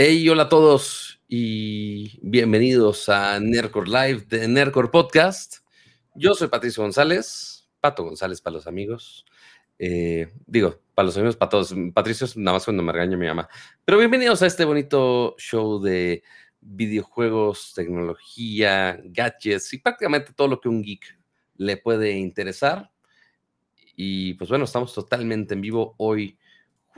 Hey, hola a todos y bienvenidos a Nercor Live de Nercor Podcast. Yo soy Patricio González, Pato González para los amigos. Eh, digo, para los amigos, para todos. Patricio es nada más cuando me regaña mi mamá. Pero bienvenidos a este bonito show de videojuegos, tecnología, gadgets y prácticamente todo lo que un geek le puede interesar. Y pues bueno, estamos totalmente en vivo hoy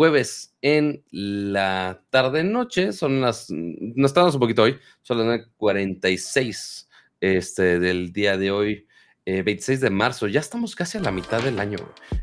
jueves en la tarde-noche. Son las, no estamos un poquito hoy, son las 9.46 este, del día de hoy, 26 eh, de marzo. Ya estamos casi a la mitad del año.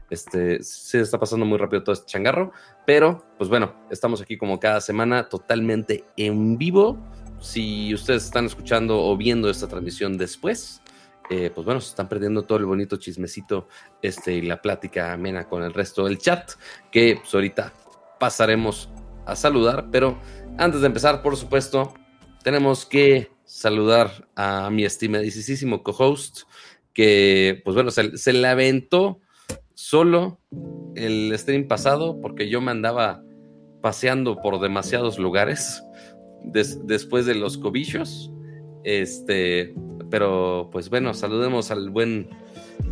Este, se está pasando muy rápido todo este changarro, pero pues bueno, estamos aquí como cada semana totalmente en vivo. Si ustedes están escuchando o viendo esta transmisión después, eh, pues bueno, se están perdiendo todo el bonito chismecito este, y la plática amena con el resto del chat, que pues ahorita pasaremos a saludar, pero antes de empezar, por supuesto, tenemos que saludar a mi estimadísimo co-host, que pues bueno, se, se aventó solo el stream pasado porque yo me andaba paseando por demasiados lugares después de los cobichos. Este, pero pues bueno, saludemos al buen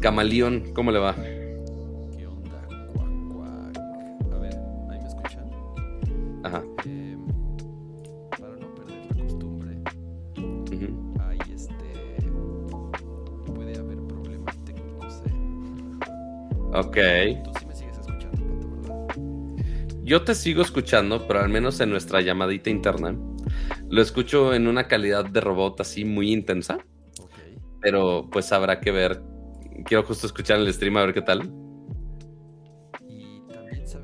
camaleón. ¿Cómo le va? ¿Qué onda? A ver, ¿ahí me escuchan? Ajá. Em, para no perder la costumbre, ahí este. Puede haber problemas técnicos, ¿eh? Ok. Tú sí me sigues escuchando, Pato, ¿verdad? Yo te sigo escuchando, pero al menos en nuestra llamadita interna. Lo escucho en una calidad de robot así muy intensa pero pues habrá que ver. Quiero justo escuchar el stream a ver qué tal.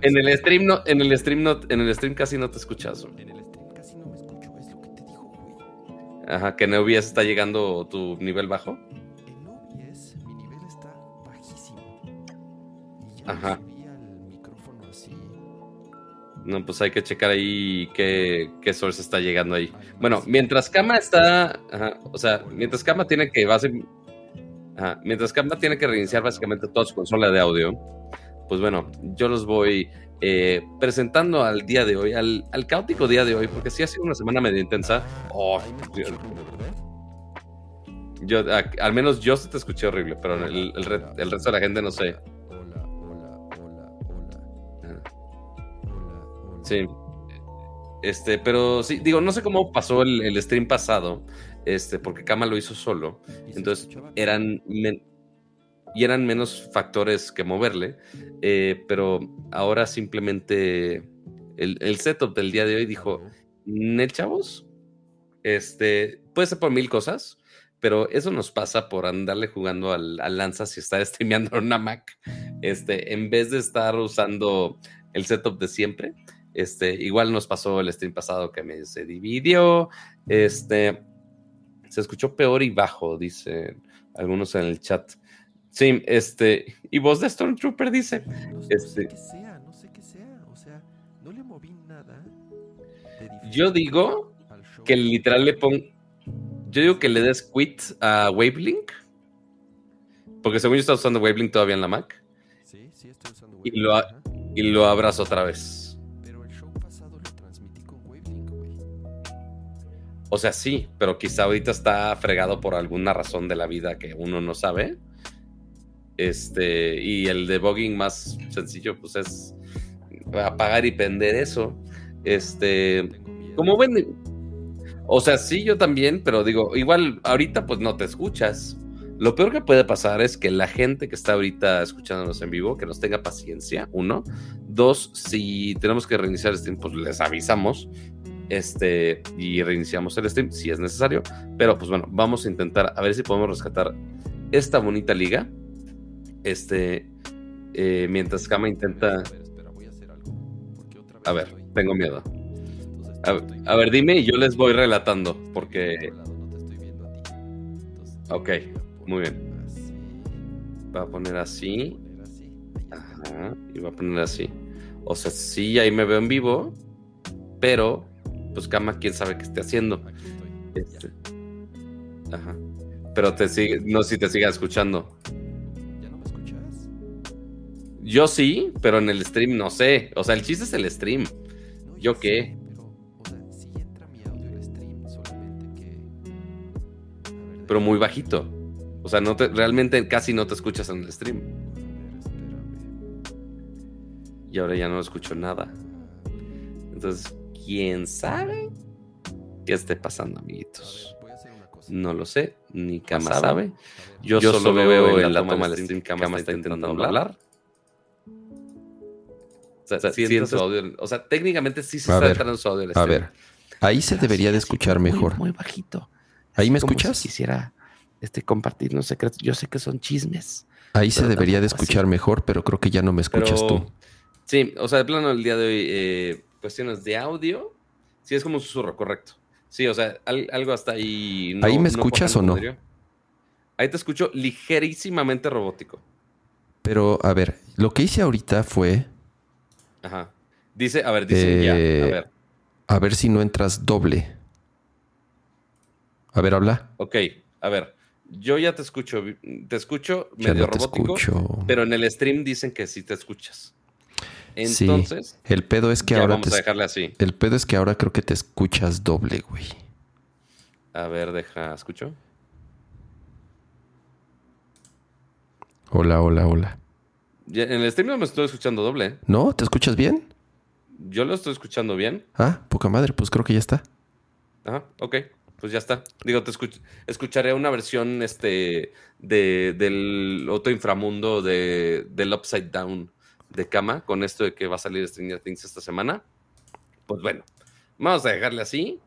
en el stream no, en el stream no, en el stream casi no te escuchas. En el stream casi no me escucho, es lo que te digo, güey. Ajá, que en OBS está llegando tu nivel bajo. En OBS mi nivel está bajísimo. Y Ajá. micrófono así. No, pues hay que checar ahí qué, qué source está llegando ahí. Bueno, mientras Kama está, ajá, o sea, mientras Kama tiene que base, ajá, mientras Kama tiene que reiniciar básicamente toda su consola de audio, pues bueno, yo los voy eh, presentando al día de hoy, al, al, caótico día de hoy, porque sí ha sido una semana medio intensa. Oh, ¿verdad? yo, a, al menos yo se te escuché horrible, pero el, el resto de la gente no sé. Sí. Este, pero sí, digo, no sé cómo pasó el, el stream pasado, este, porque Kama lo hizo solo. Entonces eran y eran menos factores que moverle. Eh, pero ahora simplemente el, el, setup del día de hoy dijo: Nel chavos, este, puede ser por mil cosas. Pero eso nos pasa por andarle jugando al, al Lanzas y estar streameando en una Mac. Este, en vez de estar usando el setup de siempre. Este, igual nos pasó el stream pasado que me, se dividió. Este, se escuchó peor y bajo, dicen algunos en el chat. Sí, este, y voz de Stormtrooper dice. No, este, no sé qué sea, no sé qué sea. O sea, no le moví nada. Yo digo que literal le pongo. Yo digo que le des quit a Wavelink. Porque según yo está usando Wavelink todavía en la Mac. Sí, sí, estoy usando Wavelink. Y lo, y lo abras otra vez. O sea, sí, pero quizá ahorita está fregado por alguna razón de la vida que uno no sabe. Este, y el debugging más sencillo, pues es apagar y prender eso. Este, como ven, o sea, sí, yo también, pero digo, igual ahorita pues no te escuchas. Lo peor que puede pasar es que la gente que está ahorita escuchándonos en vivo, que nos tenga paciencia, uno. Dos, si tenemos que reiniciar el stream, pues les avisamos este, y reiniciamos el stream si es necesario. Pero pues bueno, vamos a intentar a ver si podemos rescatar esta bonita liga. Este, eh, mientras Kama intenta. A ver, tengo miedo. A, a, ver, dime y yo les voy relatando, porque. Ok, muy bien. Va a poner así. Ajá, y va a poner así. O sea, sí, ahí me veo en vivo, pero pues Kama quién sabe qué esté haciendo. Este, ajá. Pero te sigue, no si te siga escuchando. ¿Ya no me escuchas? Yo sí, pero en el stream no sé. O sea, el chiste es el stream. ¿Yo qué? Pero, muy bajito. O sea, no te, realmente casi no te escuchas en el stream. Y ahora ya no escucho nada. Entonces, ¿quién sabe qué esté pasando, amiguitos? ver, voy a hacer una cosa. No lo sé, ni Kama sabe. Yo, yo solo veo en la toma del stream que Kama está intentando hablar. O sea, siento su audio. O sea, técnicamente sí se A está ver, entrando su audio. A ver, ahí se Pero debería de escuchar muy, mejor. Muy bajito. ¿Ahí me si escuchas? quisiera este, compartir unos secretos. Yo sé que son chismes. Ahí se debería de así. escuchar mejor, pero creo que ya no me escuchas Pero, tú. Sí, o sea, de plano el día de hoy, eh, cuestiones de audio, sí es como un susurro, correcto. Sí, o sea, al- algo hasta ahí. ¿Ahí me escuchas o no? Ahí te escucho ligerísimamente robótico. Pero, a ver, lo que hice ahorita fue Ajá. Dice, a ver, dice ya. A Eh, ver, a ver si no entras doble. A ver, habla. ok, a ver. Yo ya te escucho, te escucho Ya medio no te robótico, escucho. pero en el stream dicen que sí te escuchas. Sí, Entonces, El pedo es que ya ahora vamos te a dejarle así. el pedo es que ahora creo que te escuchas doble, güey. A ver, deja, ¿escucho? Hola, hola, hola. Ya, en el stream no me estoy escuchando doble. ¿No? ¿Te escuchas bien? Yo lo estoy escuchando bien. Ah, poca madre, pues creo que ya está. Ajá, ok. Pues ya está. Digo, te escuch- escucharé una versión este de, del otro inframundo de, del Upside Down de cama con esto de que va a salir Stranger Things esta semana. Pues bueno, vamos a dejarle así.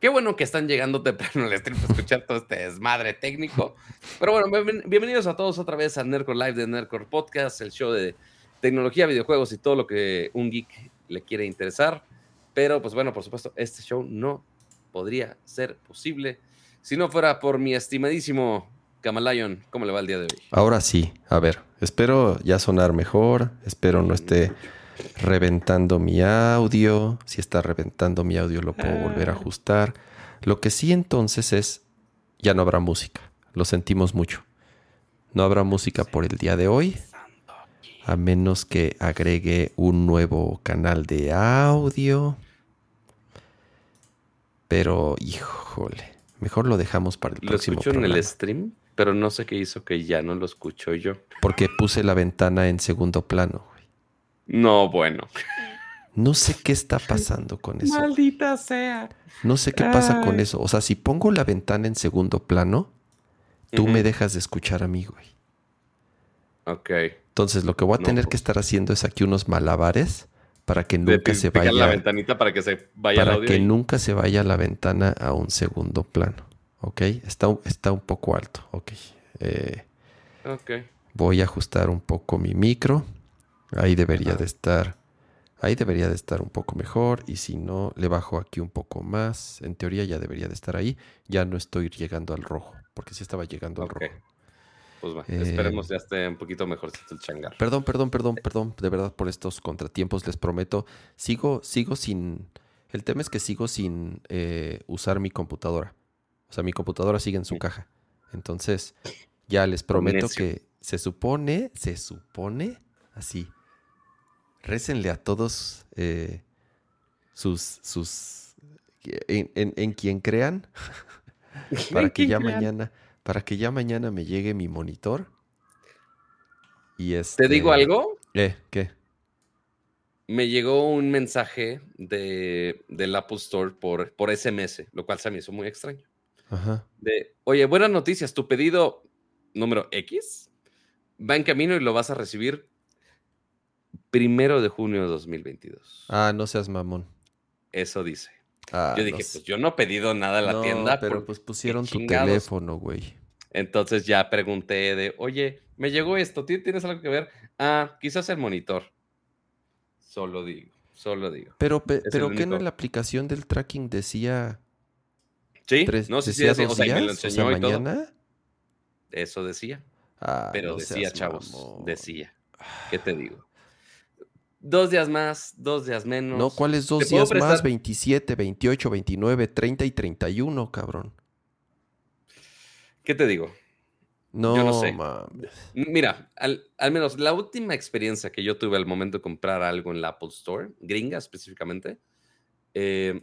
Qué bueno que están llegando temprano al stream para escuchar todo este desmadre técnico. Pero bueno, bienven- bienvenidos a todos otra vez a Nerdcore Live de Nerdcore Podcast, el show de tecnología, videojuegos y todo lo que un geek le quiere interesar. Pero pues bueno, por supuesto, este show no podría ser posible si no fuera por mi estimadísimo Kamalayon. ¿Cómo le va el día de hoy? Ahora sí, a ver, espero ya sonar mejor, espero no esté reventando mi audio. Si está reventando mi audio lo puedo volver a Ah. ajustar. Lo que sí entonces es, ya no habrá música. Lo sentimos mucho. No habrá música por el día de hoy, a menos que agregue un nuevo canal de audio. Pero, híjole, mejor lo dejamos para el Lo próximo escucho en el stream, pero no sé qué hizo que ya no lo escucho yo. Porque puse la ventana en segundo plano. güey. No, bueno. No sé qué está pasando con eso. Maldita sea. No sé qué pasa con eso. O sea, si pongo la ventana en segundo plano, tú me dejas de escuchar a mí, güey. Ok. Entonces, lo que voy a No, tener que pues. estar haciendo es aquí unos malabares para que De nunca pi- se picar la vaya, ventanita para que se vaya el para audio. que nunca se vaya la ventana a un segundo plano. ¿Ok? Está, un- está un poco alto. Ok. Eh, Ok. voy a ajustar un poco mi micro. Ahí debería de estar. Ahí debería de estar un poco mejor. Y si no, le bajo aquí un poco más. En teoría ya debería de estar ahí. Ya no estoy llegando al rojo. Porque sí estaba llegando al Ok. rojo. Pues va, Eh, esperemos ya esté un poquito mejorcito el changar. Perdón, perdón, perdón, perdón. De verdad por estos contratiempos les prometo. Sigo, sigo sin. El tema es que sigo sin eh, usar mi computadora. O sea, mi computadora sigue en su caja. Entonces, ya les prometo que se supone, se supone, así. Récenle a todos eh, sus, sus, en, en- en quien crean, para que ¿Quién ya crean? mañana, para que ya mañana me llegue mi monitor. Y ¿Te digo este- algo? ¿Eh? ¿Qué? Me llegó un mensaje de, del Apple Store por, por SMS, lo cual se me hizo muy extraño. Ajá. De, oye, buenas noticias, tu pedido número X va en camino y lo vas a recibir primero de junio de 2022. Ah, no seas mamón. Eso dice. Ah, yo no dije, sé. pues yo no he pedido nada a la No, tienda. pero pues pusieron tu teléfono, güey. Entonces ya pregunté de, oye, me llegó esto, ¿ti- ¿tienes algo que ver? Ah, quizás el monitor. Solo digo, solo digo. Pero, pe- pero ¿qué en la aplicación del tracking decía Sí, tres, no sé si dos o sea, me lo días? O sea, enseñó y todo. mañana. Eso decía. Ah, Pero no decía, chavos, mamón. decía. ¿Qué te digo? Dos días más, dos días menos. No, ¿cuáles dos ¿Te puedo días más? prestar? 27, 28, 29, 30 y 31, cabrón. ¿Qué te digo? No, Yo no sé. mames. Mira, al, al menos la última experiencia que yo tuve al momento de comprar algo en la Apple Store, gringa específicamente, eh,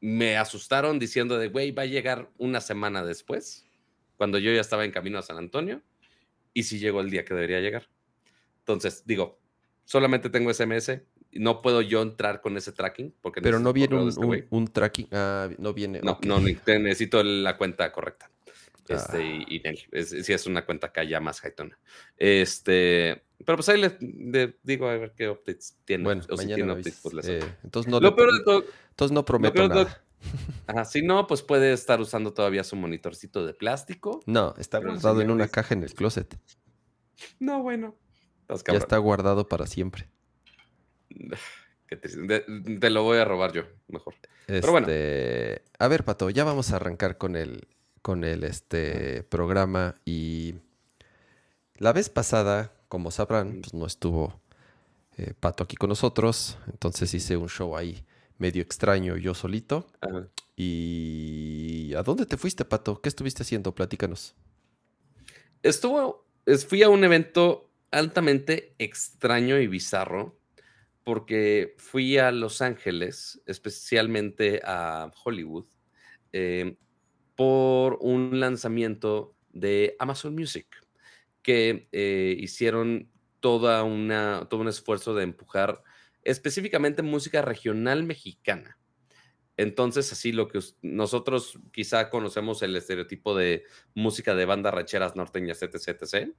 me asustaron diciendo de, güey, va a llegar una semana después. cuando yo ya estaba en camino a San Antonio y si llegó el día que debería llegar. Entonces, digo, solamente tengo SMS, no puedo yo entrar con ese tracking. Porque Pero no viene un, este un- un tracking. Ah, no viene. No, no, necesito la cuenta correcta. Este, Ah. y, y sí es una cuenta acá ya más jaitona. Este, pero pues ahí les le digo a ver qué updates tiene. Bueno, o mañana updates, pues les Eh, entonces no, Lo peor de todo, entonces no prometo de todo- nada. ajá, si no, pues puede estar usando todavía su monitorcito de plástico. No, está guardado en una caja en el closet. No, bueno. Ya está guardado para siempre. Qué te lo voy a robar yo, mejor. Este, Pero bueno. A ver, Pato, ya vamos a arrancar con el, con el este, programa. Y la vez pasada, como sabrán, pues no estuvo eh, Pato aquí con nosotros. Entonces hice un show ahí medio extraño yo solito. Ajá. ¿Y a dónde te fuiste, Pato? ¿Qué estuviste haciendo? Platícanos. Estuvo, es- fui a un evento altamente extraño y bizarro porque fui a Los Ángeles, especialmente a Hollywood, eh, por un lanzamiento de Amazon Music, que eh, hicieron toda una, todo un esfuerzo de empujar específicamente música regional mexicana. Entonces, así lo que nosotros quizá conocemos el estereotipo de música de bandas rancheras norteñas, etc, etc.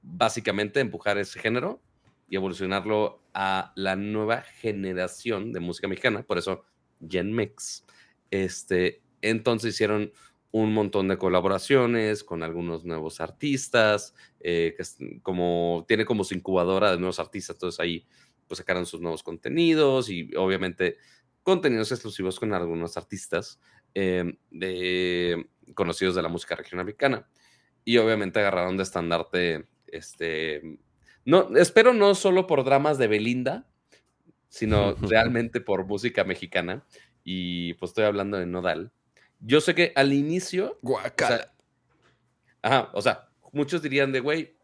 Básicamente empujar ese género y evolucionarlo a la nueva generación de música mexicana, por eso Gen Mix. Este, entonces hicieron un montón de colaboraciones con algunos nuevos artistas, eh, que es como tiene como su incubadora de nuevos artistas, entonces ahí pues sacaron sus nuevos contenidos y obviamente contenidos exclusivos con algunos artistas eh, de- conocidos de la música regional mexicana. Y obviamente agarraron de estandarte, este, no, espero no solo por dramas de Belinda, sino realmente por música mexicana. Y pues estoy hablando de Nodal. Yo sé que al inicio, o sea, ajá, o sea, muchos dirían de, güey,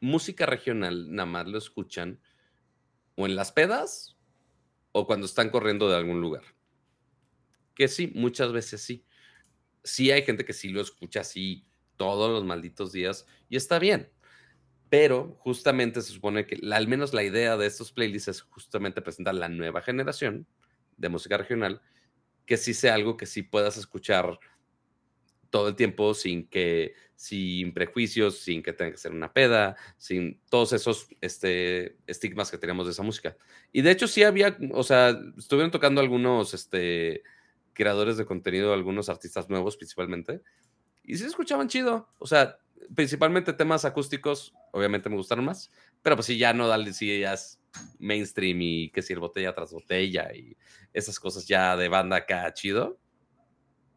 música regional nada más lo escuchan o en las pedas o cuando están corriendo de algún lugar. Que sí, muchas veces sí. Sí hay gente que sí lo escucha así todos los malditos días y está bien. Pero justamente se supone que la- al menos la idea de estos playlists es justamente presentar la nueva generación de música regional, que sí sea algo que sí puedas escuchar todo el tiempo sin que, sin prejuicios, sin que tenga que ser una peda, sin todos esos este, estigmas que teníamos de esa música. Y de hecho sí había, o sea, estuvieron tocando algunos este, creadores de contenido, algunos artistas nuevos principalmente, y sí escuchaban chido. O sea, principalmente temas acústicos, obviamente me gustaron más, pero pues sí, ya no dale, sí, ya mainstream y que si el botella tras botella y esas cosas ya de banda acá chido.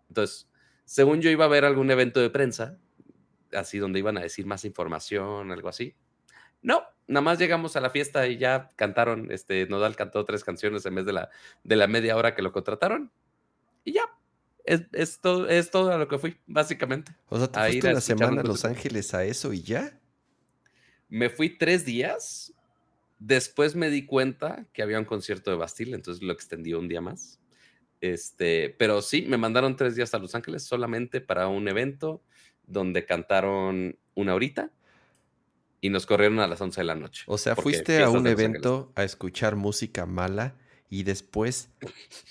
Entonces, según yo iba a ver algún evento de prensa, así donde iban a decir más información, algo así. No, nada más llegamos a la fiesta y ya cantaron, este, Nodal cantó tres canciones en vez de la, de la media hora que lo contrataron. Y ya, es, es, todo, es todo a lo que fui, básicamente. O sea, ¿te fuiste una semana a Los. Ángeles a eso y ya? Me fui tres días, después me di cuenta que había un concierto de Bastille, entonces lo extendí un día más. Este, pero sí, me mandaron tres días a Los Ángeles solamente para un evento donde cantaron una horita y nos corrieron a las 11 de la noche. O sea, fuiste a un evento a escuchar música mala y después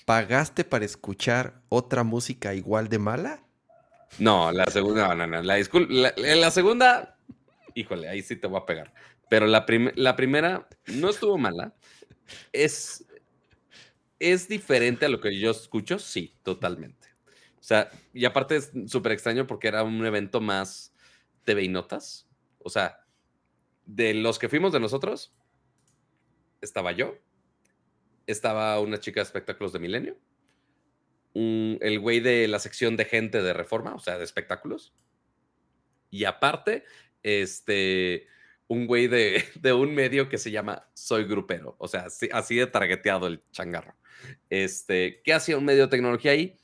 pagaste para escuchar otra música igual de mala. No, la segunda, no, no, no, la, la segunda, híjole, ahí sí te voy a pegar. Pero la, la primera no estuvo mala. Es, es diferente a lo que yo escucho, sí, totalmente. O sea, y aparte es súper extraño porque era un evento más TV y notas. O sea, de los que fuimos de nosotros, estaba yo, estaba una chica de espectáculos de Milenio, el güey de la sección de gente de reforma, o sea, de espectáculos. Y aparte, este, un güey de, de un medio que se llama Soy Grupero, o sea, así, así de targeteado el changarro. Este, ¿qué hacía un medio de tecnología ahí?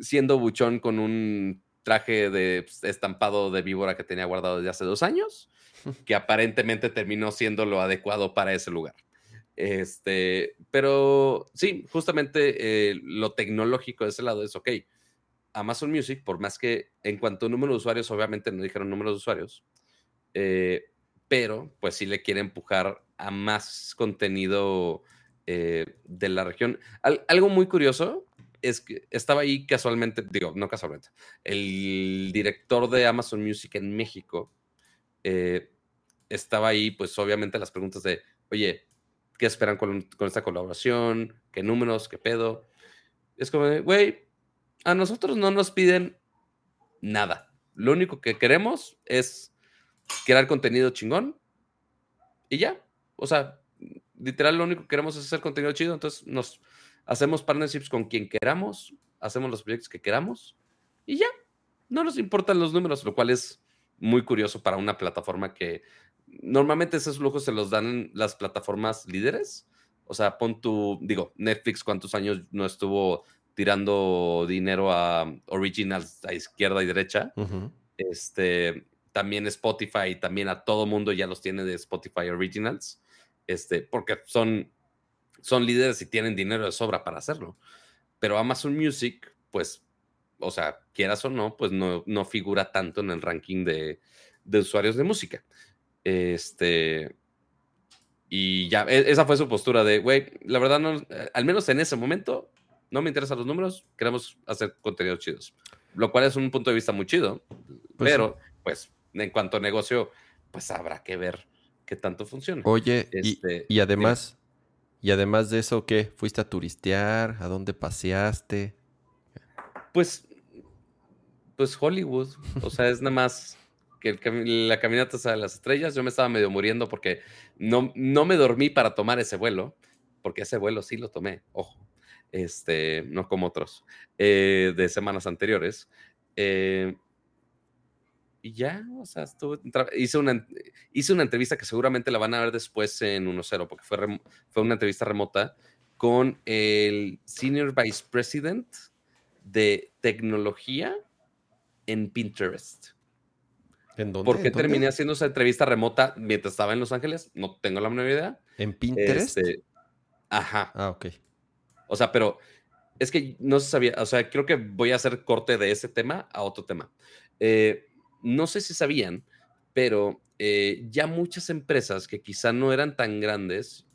Siendo buchón con un traje de pues, estampado de víbora que tenía guardado desde hace dos años, que aparentemente terminó siendo lo adecuado para ese lugar. Este, pero sí, justamente eh, lo tecnológico de ese lado es ok. Amazon Music, por más que en cuanto a número de usuarios, obviamente no dijeron número de usuarios, eh, pero pues sí le quiere empujar a más contenido eh, de la región. algo muy curioso es que estaba ahí casualmente, digo, no casualmente, el director de Amazon Music en México eh, estaba ahí, pues obviamente las preguntas de, oye, ¿qué esperan con, con esta colaboración? ¿Qué números? ¿Qué pedo? Es como, güey, a nosotros no nos piden nada. Lo único que queremos es crear contenido chingón y ya. O sea, literal lo único que queremos es hacer contenido chido, entonces nos hacemos partnerships con quien queramos, hacemos los proyectos que queramos y ya. No nos importan los números, lo cual es muy curioso para una plataforma que normalmente esos lujos se los dan las plataformas líderes. O sea, pon tu, digo, Netflix cuántos años no estuvo tirando dinero a originals a izquierda y derecha. Este, también Spotify, también a todo mundo ya los tiene de Spotify Originals, este, porque son, son líderes y tienen dinero de sobra para hacerlo. Pero Amazon Music, pues, o sea, quieras o no, pues no, no figura tanto en el ranking de, de usuarios de música. Este, y ya, e, esa fue su postura de, güey, la verdad, no, eh, al menos en ese momento, no me interesan los números, queremos hacer contenidos chidos. Lo cual es un punto de vista muy chido, pues pero pues en cuanto a negocio, pues habrá que ver qué tanto funciona. Oye, y, este, además, y además de eso, ¿qué? ¿Fuiste a turistear? ¿A dónde paseaste? Pues, pues Hollywood. O sea, es nada más que la caminata de las estrellas. Yo me estaba medio muriendo porque no, no me dormí para tomar ese vuelo, porque ese vuelo sí lo tomé, ojo. Este, no como otros, eh, de semanas anteriores. Eh, y ya, o sea, estuve, hice, una, hice una entrevista que seguramente la van a ver después en 1-0, porque fue, fue una entrevista remota con el Senior Vice President de Tecnología en Pinterest. ¿En dónde? ¿Por qué terminé haciendo esa entrevista remota mientras estaba en Los Ángeles? No tengo la menor idea. ¿En Pinterest? Este, ajá. Ah, ok. O sea, pero es que no se sabía, o sea, creo que voy a hacer corte de ese tema a otro tema. Eh, no sé si sabían, pero eh, ya muchas empresas que quizá no eran tan grandes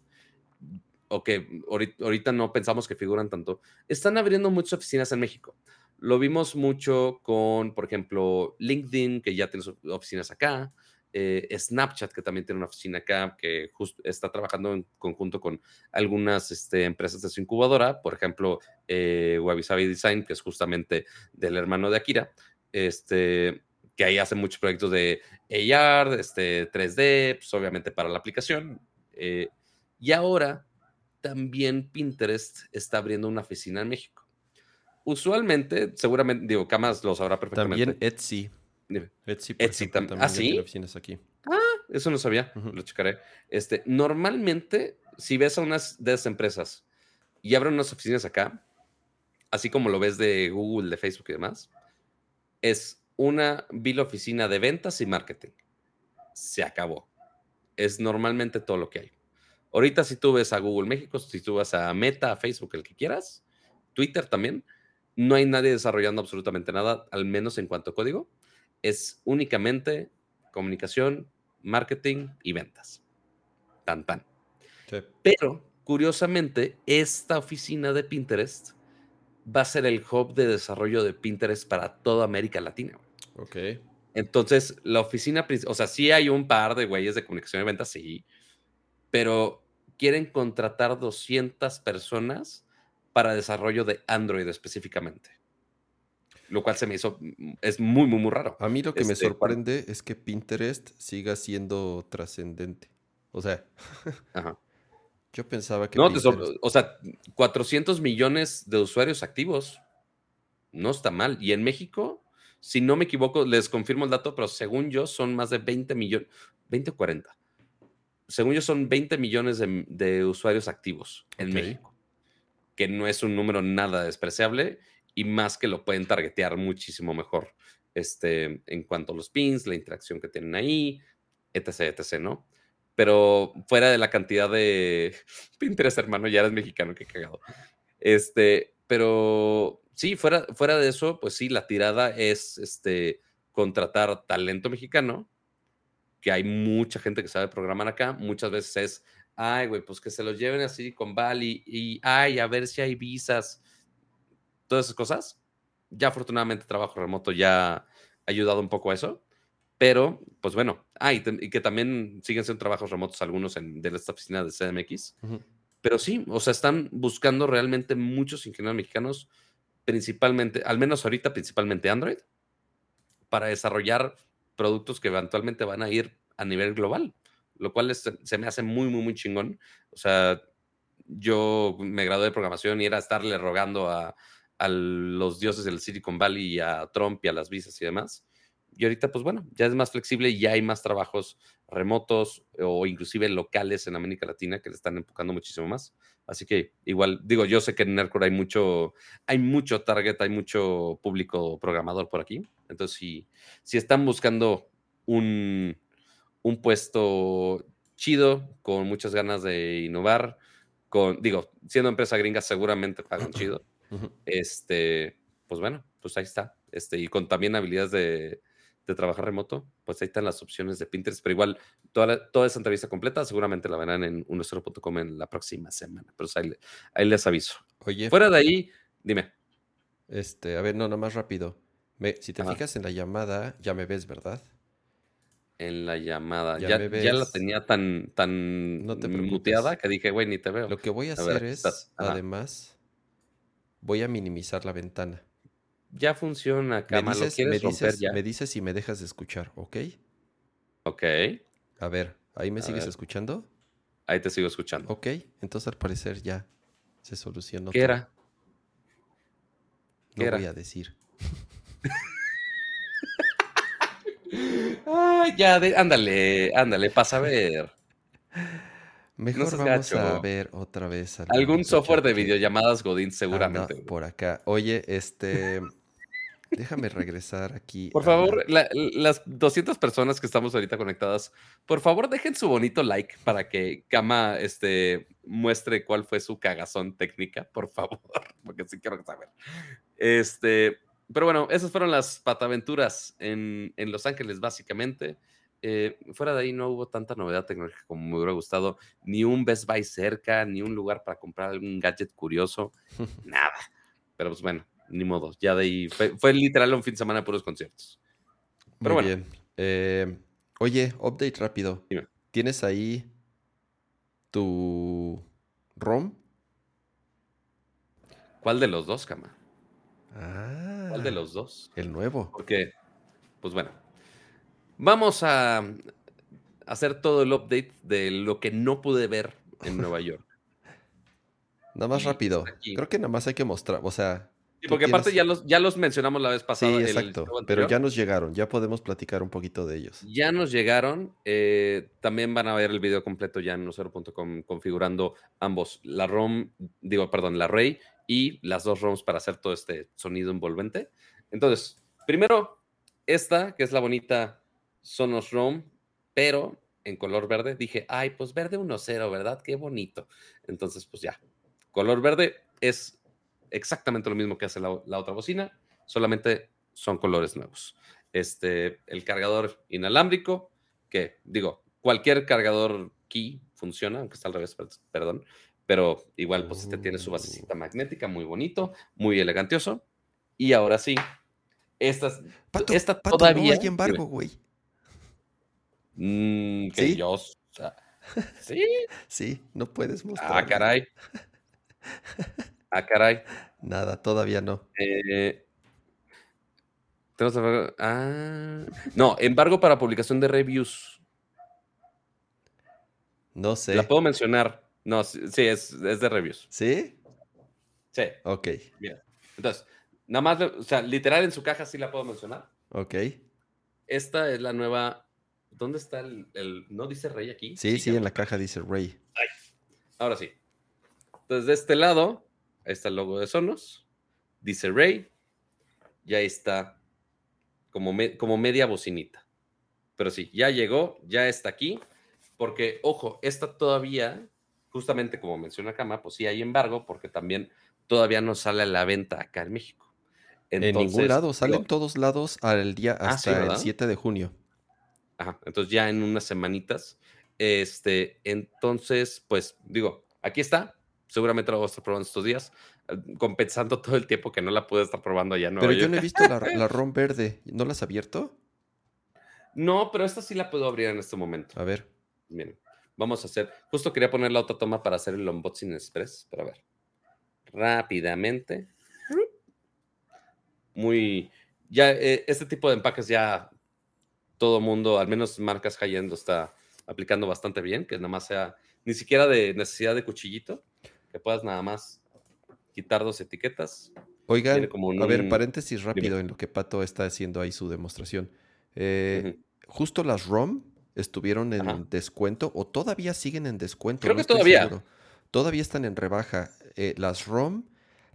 o que ahorita no pensamos que figuran tanto, están abriendo muchas oficinas en México. Lo vimos mucho con, por ejemplo, LinkedIn, que ya tiene oficinas acá, eh, Snapchat, que también tiene una oficina acá, que está trabajando en conjunto con algunas este, empresas de su incubadora, por ejemplo, eh, Wabi Sabi Design, que es justamente del hermano de Akira. Este, que ahí hacen muchos proyectos de AR, este, 3D, pues obviamente para la aplicación. Eh, y ahora también Pinterest está abriendo una oficina en México. Usualmente, seguramente, digo, Camas lo sabrá perfectamente. También Etsy. Etsy, Etsy también. ¿Ah, sí? oficinas aquí. Ah, eso no sabía, lo checaré. Este, normalmente, si ves a unas de esas empresas y abren unas oficinas acá, así como lo ves de Google, de Facebook y demás, es una vil oficina de ventas y marketing. Se acabó. Es normalmente todo lo que hay. Ahorita si tú ves a Google México, si tú vas a Meta, a Facebook, el que quieras, Twitter también, no hay nadie desarrollando absolutamente nada, al menos en cuanto a código. Es únicamente comunicación, marketing y ventas. Tan, tan. Pero, curiosamente, esta oficina de Pinterest va a ser el hub de desarrollo de Pinterest para toda América Latina. Ok. Entonces, la oficina, o sea, sí hay un par de güeyes de comunicación y ventas, sí, pero quieren contratar 200 personas para desarrollo de Android específicamente. Lo cual se me hizo, mm, es muy, muy, muy raro. A mí lo que me este, sorprende es que Pinterest siga siendo trascendente. O sea, yo pensaba que... No, o sea, 400 millones de usuarios activos. No está mal. Y en México, si no me equivoco, les confirmo el dato, pero según yo son más de 20 millones, 20 o 40. Según yo son 20 millones de, usuarios activos en México, que no es un número nada despreciable y más que lo pueden targetear muchísimo mejor este, en cuanto a los pins, la interacción que tienen ahí, etc., etc., ¿no? Pero fuera de la cantidad de Pinterest, hermano, ya eres mexicano, qué cagado. Este, pero sí, fuera, fuera de eso, pues sí, la tirada es este, contratar talento mexicano, que hay mucha gente que sabe programar acá, muchas veces es, ay, güey, pues que se los lleven así con Bali y, ay, a ver si hay visas, todas esas cosas. Ya afortunadamente trabajo remoto ya ha ayudado un poco a eso, pero pues bueno, ah, y, que también siguen siendo trabajos remotos algunos en, de esta oficina de CDMX, pero sí, o sea, están buscando realmente muchos ingenieros mexicanos, principalmente, al menos ahorita, principalmente Android, para desarrollar productos que eventualmente van a ir a nivel global, lo cual se me hace muy, muy, muy chingón. O sea, yo me gradué de programación y era estarle rogando a, a los dioses del Silicon Valley y a Trump y a las visas y demás. Y ahorita, pues bueno, ya es más flexible y ya hay más trabajos remotos o inclusive locales en América Latina que le están empujando muchísimo más. Así que igual, digo, yo sé que en Nerdcore hay mucho, hay mucho target, hay mucho público programador por aquí. Entonces, si, si están buscando un, un puesto chido, con muchas ganas de innovar, con, digo, siendo empresa gringa seguramente pagan chido. Este, pues bueno, pues ahí está. Este, y con también habilidades de, de trabajar remoto, pues ahí están las opciones de Pinterest, pero igual toda, toda esa entrevista completa seguramente la verán en 10.com en la próxima semana, pero ahí, ahí, les aviso. Oye. Fuera de ahí, dime. Este, a ver, no, nada más rápido. si te fijas en la llamada, ya me ves, ¿verdad? En la llamada. Ya, ya, la tenía tan, tan muteada que dije, güey, ni te veo. Lo que voy a, hacer es, además, voy a minimizar la ventana ya funciona, Cama. Me dices, me dices, Me dices si me dejas de escuchar, ¿ok? Ok. A ver, ¿ahí me sigues escuchando? Ahí te sigo escuchando. Ok, entonces al parecer ya se solucionó. ¿Qué era? no voy a decir. Ay, ya, ándale, ándale, pasa a ver. Mejor vamos a ver otra vez. Algún software de videollamadas Godín, seguramente. por acá. Oye, este. Déjame regresar aquí. Por favor, las 200 personas que estamos ahorita conectadas, por favor dejen su bonito like para que Kama este, muestre cuál fue su cagazón técnica, por favor, porque sí quiero saber. Este, pero bueno, esas fueron las pataventuras en, en Los Ángeles, básicamente. Eh, fuera de ahí no hubo tanta novedad tecnológica como me hubiera gustado, ni un Best Buy cerca, ni un lugar para comprar algún gadget curioso, nada. Pero pues bueno, ni modo. Ya de ahí fue, literal un fin de semana de puros conciertos. Pero Muy bien. Eh, oye, update rápido. ¿Tienes ahí tu ROM? ¿Cuál de los dos, Cama? Ah, ¿Cuál de los dos? El nuevo. Porque, pues bueno, vamos a hacer todo el update de lo que no pude ver en Nueva York. Nada más rápido. Creo que nada más hay que mostrar, o sea, porque aparte ya los, ya los mencionamos la vez pasada. Sí, exacto. pero ya nos llegaron, ya podemos platicar un poquito de ellos. Ya nos llegaron. Eh, también van a ver el video completo ya en nosero.com configurando ambos, la ROM, digo, perdón, la Ray y las dos ROMs para hacer todo este sonido envolvente. Entonces, primero, esta, que es la bonita Sonos ROM, pero en color verde. Dije, ay, pues verde 1.0, ¿verdad? Qué bonito. Entonces, pues ya. Color verde es exactamente lo mismo que hace la, otra bocina, solamente son colores nuevos. Este, el cargador inalámbrico, que digo, cualquier cargador key funciona, aunque está al revés, perdón, pero igual pues este tiene su basecita oh. magnética, muy bonito, muy elegantioso. Y ahora sí, esta, esta todavía... No hay embargo, güey. Mm, que yo... sí. Sí, no puedes mostrar. Ah, caray. Ah, caray. Nada, todavía no. Eh, ah, no, embargo para publicación de reviews. No sé. La puedo mencionar. No, sí, es, de reviews. ¿Sí? Sí. Ok. Mira. Entonces, nada más, o sea, literal en su caja sí la puedo mencionar. Ok. Esta es la nueva. ¿Dónde está el. ¿No dice Rey aquí? Sí, sí, en la caja dice Rey. Ahora sí. Entonces, de este lado Ahí está el logo de Sonos. Dice Ray. Y ahí está como, como media bocinita. Pero sí, ya llegó, ya está aquí. Porque, ojo, esta todavía, justamente como menciona Cama, pues sí hay embargo, porque también todavía no sale a la venta acá en México. en ningún Entonces, lado, sale en digo, todos lados al día Ah, sí, hasta el ¿verdad? 7 de junio. Ajá, entonces ya en unas semanitas. Este, entonces, pues digo, aquí está. Seguramente la voy a estar probando estos días, eh, compensando todo el tiempo que no la pude estar probando allá Pero yo no he visto la, la ROM verde. ¿No la has abierto? No, pero esta sí la puedo abrir en este momento. A ver. Miren, vamos a hacer. Justo quería poner la otra toma para hacer el unboxing express. Pero a ver. Rápidamente. Muy. Ya, eh, este tipo de empaques ya todo mundo, al menos marcas high-end, está aplicando bastante bien. Que nada más sea. Ni siquiera de necesidad de cuchillito. Que puedas nada más quitar dos etiquetas. Oigan, como a ver, paréntesis rápido dime. en lo que Pato está haciendo ahí su demostración. Eh. Justo las ROM estuvieron en Ajá. descuento o todavía siguen en descuento. Creo no que todavía. seguro. Todavía están en rebaja. Eh, las ROM,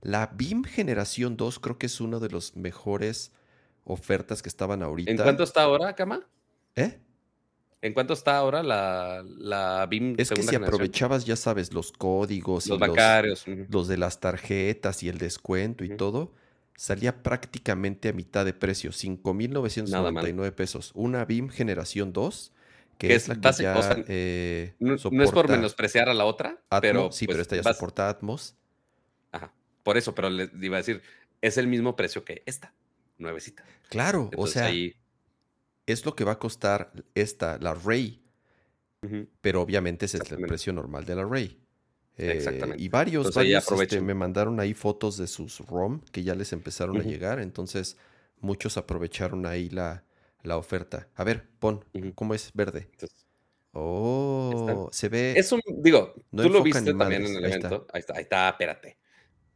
la BIM Generación 2 creo que es una de las mejores ofertas que estaban ahorita. ¿En cuánto está ahora, Cama? ¿Eh? ¿En cuánto está ahora la, la BIM Es que si generación? aprovechabas, ya sabes, los códigos Los y los, bancarios. los de las tarjetas y el descuento y todo, salía prácticamente a mitad de precio, 5.999 pesos. Una BIM Generación 2, que Que es es la que básica, ya o sea, eh, No, no es por menospreciar a la otra, Atmos, pero. sí, pues, pero esta ya vas- soporta Atmos. Ajá. Por eso, pero les iba a decir, es el mismo precio que esta, nuevecita. Claro, o sea, ahí. Es lo que va a costar esta, la Ray, pero obviamente ese es el precio normal de la Ray. Eh, Exactamente. y varios, Entonces varios este, me mandaron ahí fotos de sus ROM que ya les empezaron a llegar, entonces muchos aprovecharon ahí la, la oferta. A ver, pon. ¿cómo es verde? entonces, Oh, se ve. es un, digo, No tú lo viste también en el ahí está. evento. Ahí está, ahí está, espérate.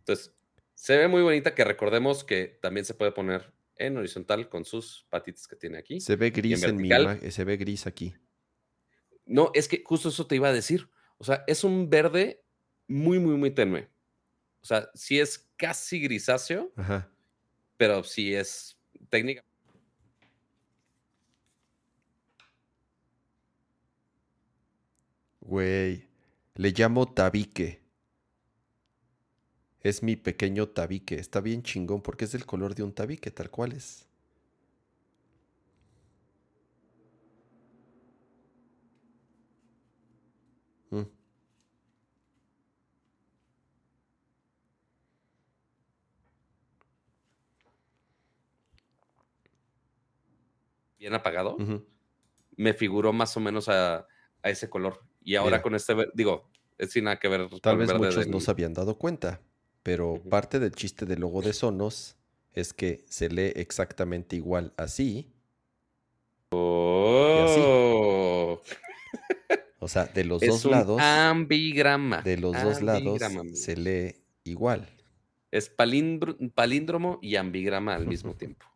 Entonces, se ve muy bonita que recordemos que también se puede poner en horizontal con sus patitas que tiene aquí. Se ve gris en, mi vertical. imagen, se ve gris aquí. No, es que justo eso te iba a decir. O sea, es un verde muy, muy, muy tenue. O sea, sí es casi grisáceo, Ajá. pero sí es técnica. Güey, le llamo tabique. Es mi pequeño tabique. Está bien chingón porque es del color de un tabique, tal cual es. Mm. bien apagado, me figuró más o menos a, a ese color. Y ahora Mira. con este, digo, es sin nada que ver Tal vez muchos del- no se habían dado cuenta, pero parte del chiste del logo de Sonos es que se lee exactamente igual así. Oh, O sea, de los es dos un lados, ambigrama. de los dos lados se lee igual. Es palíndro- palíndromo y ambigrama al mismo tiempo.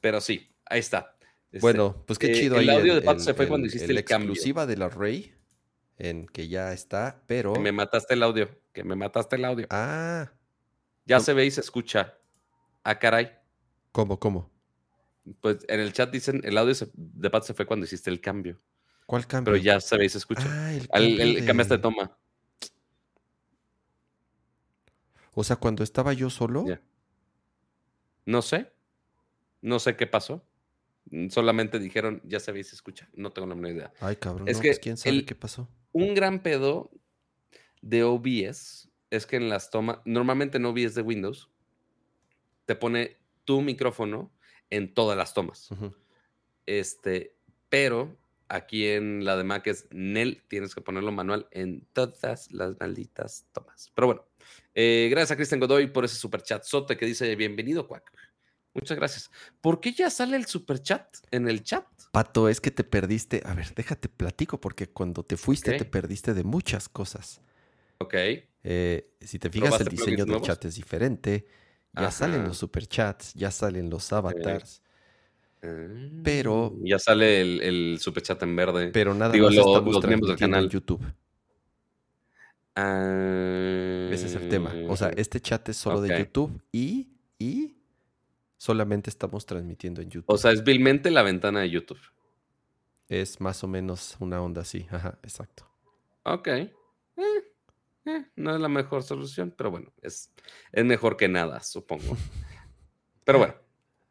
Pero sí, ahí está. Este, Bueno, pues qué eh, chido el ahí audio de Pato se fue cuando hiciste el el cambio. exclusiva de la Rey, en que ya está, pero... me mataste el audio. Que me mataste el audio. Ah, ya no. se ve y se escucha. Ah, caray. ¿cómo, cómo? Pues en el chat dicen, el audio se- de Pato se fue cuando hiciste el cambio. ¿Cuál cambio? Pero ya se ve y se escucha. Ah, el el, de- cambiaste de toma. O sea, cuando estaba yo solo. No sé. No sé qué pasó. Mm, Solamente dijeron, ya se ve y se escucha. No tengo la menor idea. ay cabrón, Es no, que pues quién sabe el- qué pasó. Un gran pedo de OBS es que en las tomas, normalmente en OBS de Windows, te pone tu micrófono en todas las tomas. Este, pero aquí en la de Mac es NEL, tienes que ponerlo manual en todas las malditas tomas. Pero bueno, eh, gracias a Cristian Godoy por ese super chat sote que dice bienvenido, Quack. Muchas gracias. ¿Por qué ya sale el super chat en el chat? Pato, es que te perdiste. A ver, déjate platico, porque cuando te fuiste te perdiste de muchas cosas. Ok. Eh, si te fijas, el ¿Probaste diseño del nuevos? chat es diferente. Ya salen los superchats, ya salen los avatars, Pero ya sale el, el super chat en verde. pero nada Digo, más lo- estamos los miembros del transmitiendo en canal. YouTube. Ah, Ese es el tema. O sea, este chat es solo de. YouTube y, y solamente estamos transmitiendo en YouTube. o sea, es vilmente la ventana de YouTube. es más o menos una onda así. Ajá, exacto. Ok. Eh, eh, no es la mejor solución, pero bueno, es, es mejor que nada, supongo. Pero bueno,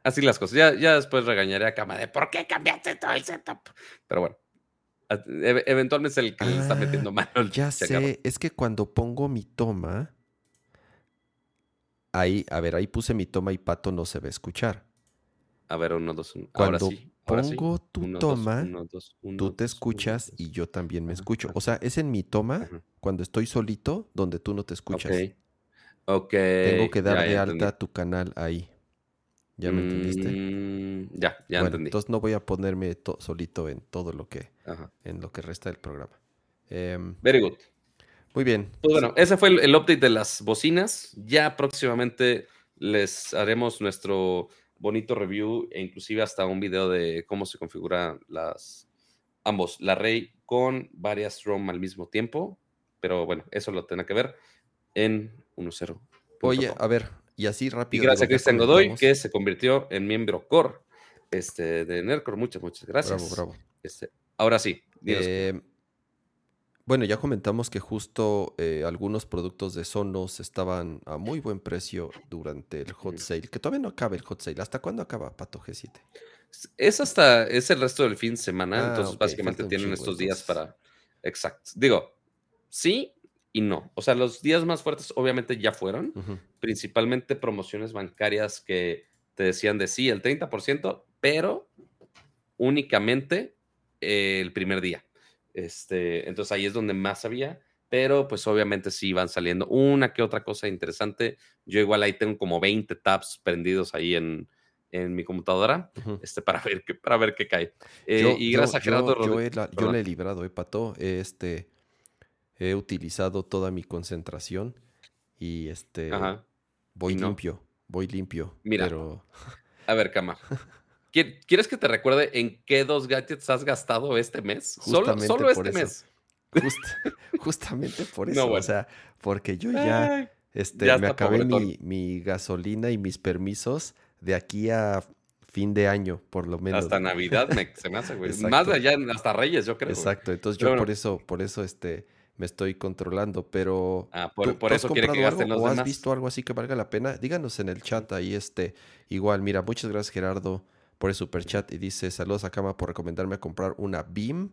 así las cosas. Ya, ya después regañaré a Cama de por qué cambiaste todo el setup. Pero bueno, e- eventualmente es el que le está Ah, metiendo mano el Ya sé, es que cuando pongo mi toma, ahí, a ver, ahí puse mi toma y Pato no se va a escuchar. A ver, uno, dos, uno. Ahora Cuando sí. Ahora sí. pongo tu Uno, dos, toma, uno, dos, uno, tú te escuchas y yo también me escucho. O sea, es en mi toma, Ajá. cuando estoy solito, donde tú no te escuchas. Ok. Ok. Tengo que dar de alta entendí. tu canal ahí. ¿Ya me entendiste? Mm, ya, ya bueno, entendí. entonces no voy a ponerme to- solito en todo lo que, Ajá. en lo que resta del programa. Em, Very good. muy bien. Pues bueno, ese fue el, el update de las bocinas. Ya próximamente les haremos nuestro bonito review e inclusive hasta un video de cómo se configuran las ambos, la Rey con varias ROM al mismo tiempo. Pero bueno, eso lo tendrá que ver en 1.0. Oye, a ver, y así Y rápido. gracias a Cristian Godoy, que se convirtió en miembro core este, de Nercor. Muchas, muchas gracias. Bravo, bravo. Este, ahora sí. Eh, bueno, ya comentamos que justo eh, algunos productos de Sonos estaban a muy buen precio durante el hot sale, que todavía no acaba el hot sale. ¿Hasta cuándo acaba Pato G7? Es hasta, es el resto del fin de semana, Ah, entonces básicamente tienen estos días para... Exacto. Digo, sí y no. O sea, los días más fuertes obviamente ya fueron, principalmente promociones bancarias que te decían de sí, el 30%, pero únicamente eh, el primer día. Este, entonces ahí es donde más había, pero pues obviamente sí van saliendo una que otra cosa interesante. Yo igual ahí tengo como 20 tabs prendidos ahí en, en mi computadora Ujú. este, para, ver qué, para ver qué cae. Eh, Yo- y yo- gracias a Gerardo yo, yo Rodríguez. he la- yo le he librado, eh, Pato. Este, he utilizado toda mi concentración y este Ajá. voy y no. limpio, voy limpio. Mira. Pero A ver, Cama. ¿qui- ¿Quieres que te recuerde en qué dos gadgets has gastado este mes? Solo, Justamente solo por este eso. mes. just- justamente por No, eso, o bueno. sea, porque yo ya este, ya me acabé mi, mi gasolina y mis permisos de aquí a fin de año, por lo menos. hasta ¿no? Navidad me, se me hace, güey. Exacto. Más allá, hasta Reyes, yo creo. Exacto, entonces yo bueno. por eso, por eso este, me estoy controlando, pero Ah, por, ¿tú- por tú has eso quiere que gasten los o demás. has visto algo así que valga la pena? Díganos en el chat ahí, este, igual, mira, muchas gracias Gerardo por el super chat y dice, saludos a Cama por recomendarme a comprar una BIM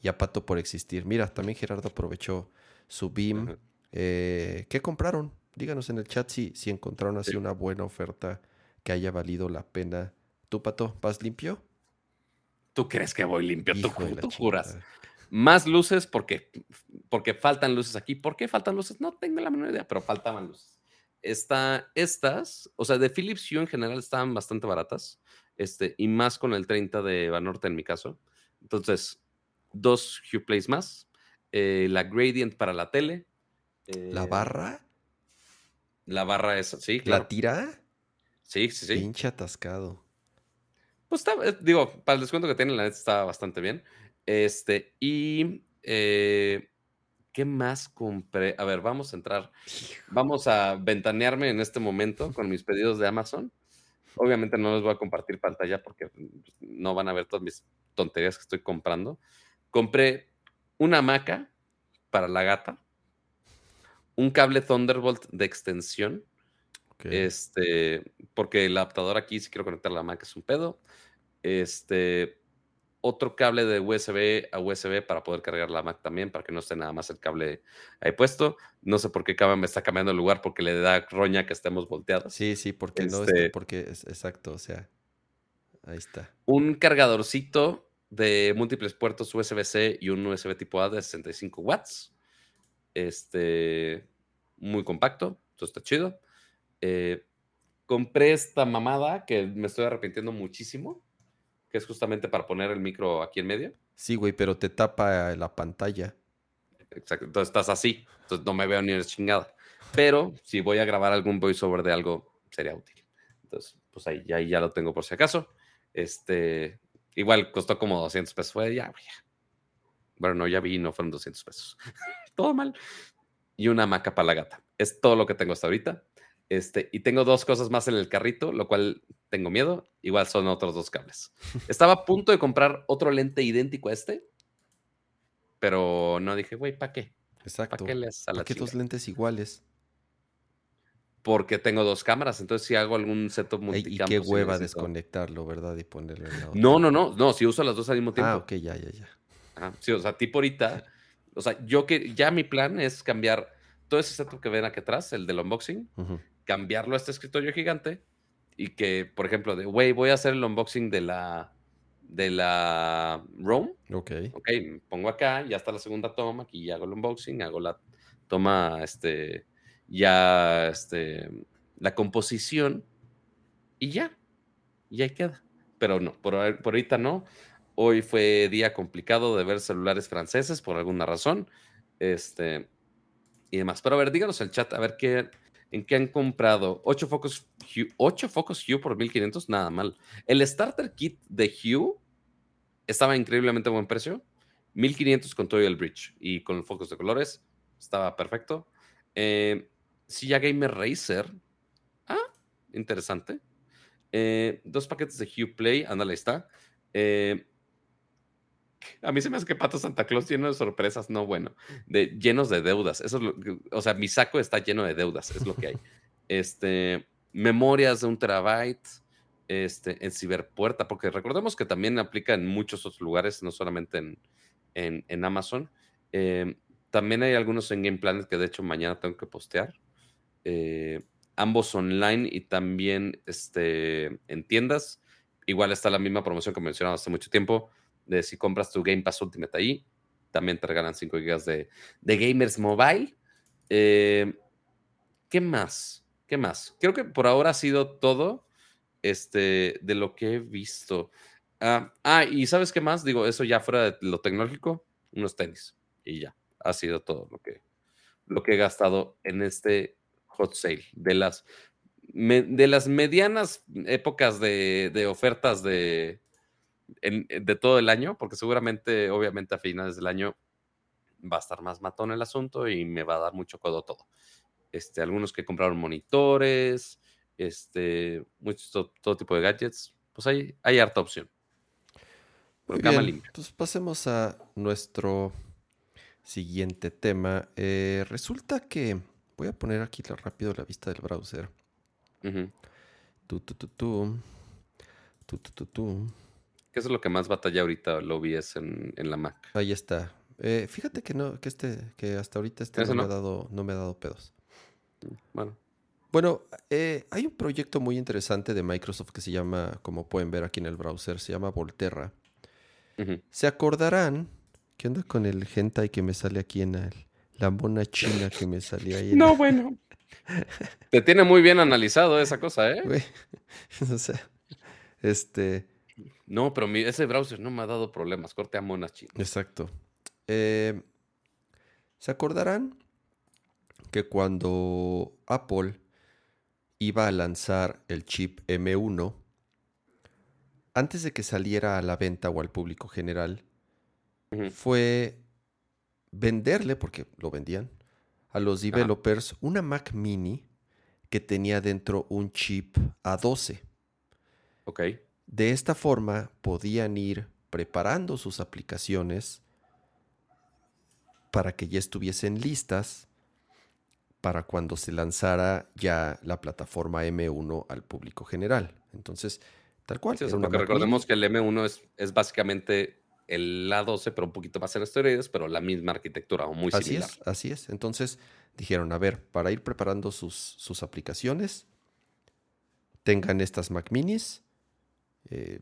y a Pato por existir. Mira, también Gerardo aprovechó su BIM. Eh, ¿Qué compraron? Díganos en el chat si, si encontraron así Sí. una buena oferta que haya valido la pena. ¿Tú, Pato, vas limpio? ¿Tú crees que voy limpio? ¿Tú, Hijo tú juras? Más luces porque, porque faltan luces aquí. ¿Por qué faltan luces? No tengo la menor idea, pero faltaban luces. Está, estas, o sea, de Philips Hue en general estaban bastante baratas, este, y más con el 30 de Banorte en mi caso. Entonces, dos Hue Plays más, eh, la Gradient para la tele. ¿La eh, barra? La barra esa, sí, ¿La claro. tira? Sí, sí, sí. Pinche atascado. Pues está, eh, digo, para el descuento que tiene, la neta está bastante bien. Este, y ¿qué más compré? A ver, vamos a entrar. Vamos a ventanearme en este momento con mis pedidos de Amazon. Obviamente no les voy a compartir pantalla porque pues, no van a ver todas mis tonterías que estoy comprando. Compré una hamaca para la gata, un cable Thunderbolt de extensión, este, porque el adaptador aquí, si quiero conectar la Mac, es un pedo. Este, otro cable de USB a USB para poder cargar la Mac también, para que no esté nada más el cable ahí puesto. No sé por qué me está cambiando el lugar porque le da roña que estemos volteados. Sí, sí, porque no Este- porque es exacto, o sea, ahí está. Un cargadorcito de múltiples puertos USB-C y un USB tipo A de 65 watts. Este, muy compacto, esto está chido. Eh, compré esta mamada que me estoy arrepintiendo muchísimo, que es justamente para poner el micro aquí en medio. Sí, güey, pero te tapa la pantalla. Exacto, entonces estás así, entonces no me veo ni en chingada. Pero si voy a grabar algún voiceover de algo, sería útil. Entonces, pues ahí ya, ya lo tengo por si acaso. Este, igual costó como 200 pesos. Fue ya, güey. Bueno, no, ya vi, no fueron 200 pesos. todo mal. Y una hamaca para la gata. Es todo lo que tengo hasta ahorita. Este, y tengo dos cosas más en el carrito, lo cual tengo miedo. Igual son otros dos cables. Estaba a punto de comprar otro lente idéntico a este, pero no dije, güey, ¿para qué? Exacto. ¿Para qué le haces a la ¿Para qué dos lentes iguales? Porque tengo dos cámaras, entonces si hago algún setup multicam... y qué hueva necesito- desconectarlo, ¿verdad? Y ponerlo en la otra. No, no, no, no, si uso las dos al mismo tiempo. Ah, ok, ya, ya, ya. Ajá, sí, o sea, tipo ahorita, o sea, yo que ya mi plan es cambiar todo ese setup que ven aquí atrás, el del unboxing, Ujú. Cambiarlo a este escritorio gigante y que, por ejemplo, de, güey, voy a hacer el unboxing de la, de la ROM, Ok. ok, me pongo acá, ya está la segunda toma, aquí ya hago el unboxing, hago la toma, este, ya, este, la composición y ya, y ahí queda. Pero no, por, por ahorita no. Hoy fue día complicado de ver celulares franceses por alguna razón, este, y demás. Pero a ver, díganos en el chat, a ver qué, en qué han comprado. 8 focos Hue, 8 focos Hue por 1500, nada mal. El starter kit de Hue estaba increíblemente buen precio. 1500 con todo el bridge y con focos de colores. Estaba perfecto. Eh, Silla Gamer Racer. Ah, interesante. Eh, dos paquetes de Hue Play. Ándale, está. Eh, a mí se me hace que Pato Santa Claus lleno de sorpresas, no bueno, de, llenos de deudas. Eso es lo que- o sea, mi saco está lleno de deudas, es lo que hay. Este, memorias de un terabyte, este, en Ciberpuerta, porque recordemos que también aplica en muchos otros lugares, no solamente en, en, Amazon. Eh, también hay algunos en Game Planet que de hecho mañana tengo que postear. Eh, ambos online y también este, en tiendas. Igual está la misma promoción que mencionamos hace mucho tiempo, de si compras tu Game Pass Ultimate ahí, también te regalan 5 GB de, de Gamers Mobile. Eh, ¿Qué más? ¿Qué más? Creo que por ahora ha sido todo este, de lo que he visto. Ah, ah, y ¿sabes qué más? Digo, eso ya fuera de lo tecnológico, unos tenis. Y ya, ha sido todo lo que, lo que he gastado en este hot sale. De las, de las medianas épocas de, de ofertas de, en- de todo el año, porque seguramente, obviamente, a finales del año va a estar más matón el asunto y me va a dar mucho codo todo. Este, algunos que compraron monitores, este, muchos, to- todo, tipo de gadgets, pues hay, hay harta opción. Muy bien, limpia. Entonces pasemos a nuestro siguiente tema. Eh, resulta que voy a poner aquí rápido la vista del browser. Tu, tu, tu, tu. Tu, tu, tu, tu. Que eso es lo que más batalla ahorita lo vi es en, en la Mac. Ahí está. Eh, fíjate que no, que este, que hasta ahorita este ¿Eso no, me ha dado, no me ha dado pedos. Bueno, Bueno, eh, hay un proyecto muy interesante de Microsoft que se llama, como pueden ver aquí en el browser, se llama Volterra. Se acordarán, ¿qué onda con el hentai que me sale aquí en el, la mona china que me salía ahí? en No, bueno. Te tiene muy bien analizado esa cosa, ¿eh? Güey, o sea, este, No, pero mi- ese browser no me ha dado problemas. Corte a monas chinas. exacto. Eh, ¿Se acordarán que cuando Apple iba a lanzar el chip M1, antes de que saliera a la venta o al público general, fue venderle, porque lo vendían, a los developers una Mac mini que tenía dentro un chip A12. Ok. De esta forma podían ir preparando sus aplicaciones para que ya estuviesen listas para cuando se lanzara ya la plataforma M1 al público general. Entonces, tal cual. Sí, o era sea, una porque recordemos que el M1 es, es básicamente el A12, pero un poquito más en esteroides, pero la misma arquitectura o muy Así similar. es, así es. Entonces dijeron, a ver, para ir preparando sus, sus aplicaciones, tengan estas Mac minis, eh,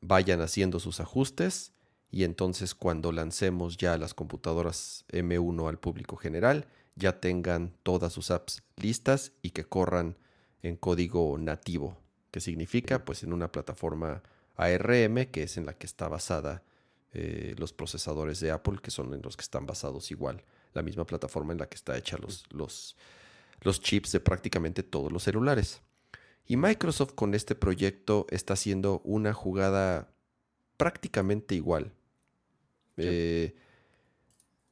vayan haciendo sus ajustes y entonces cuando lancemos ya las computadoras M1 al público general, ya tengan todas sus apps listas y que corran en código nativo, que significa pues en una plataforma ARM, que es en la que está basada eh, los procesadores de Apple, que son en los que están basados igual, la misma plataforma en la que está hecha los, los, los chips de prácticamente todos los celulares. Y Microsoft con este proyecto está haciendo una jugada prácticamente igual. Sí. Eh,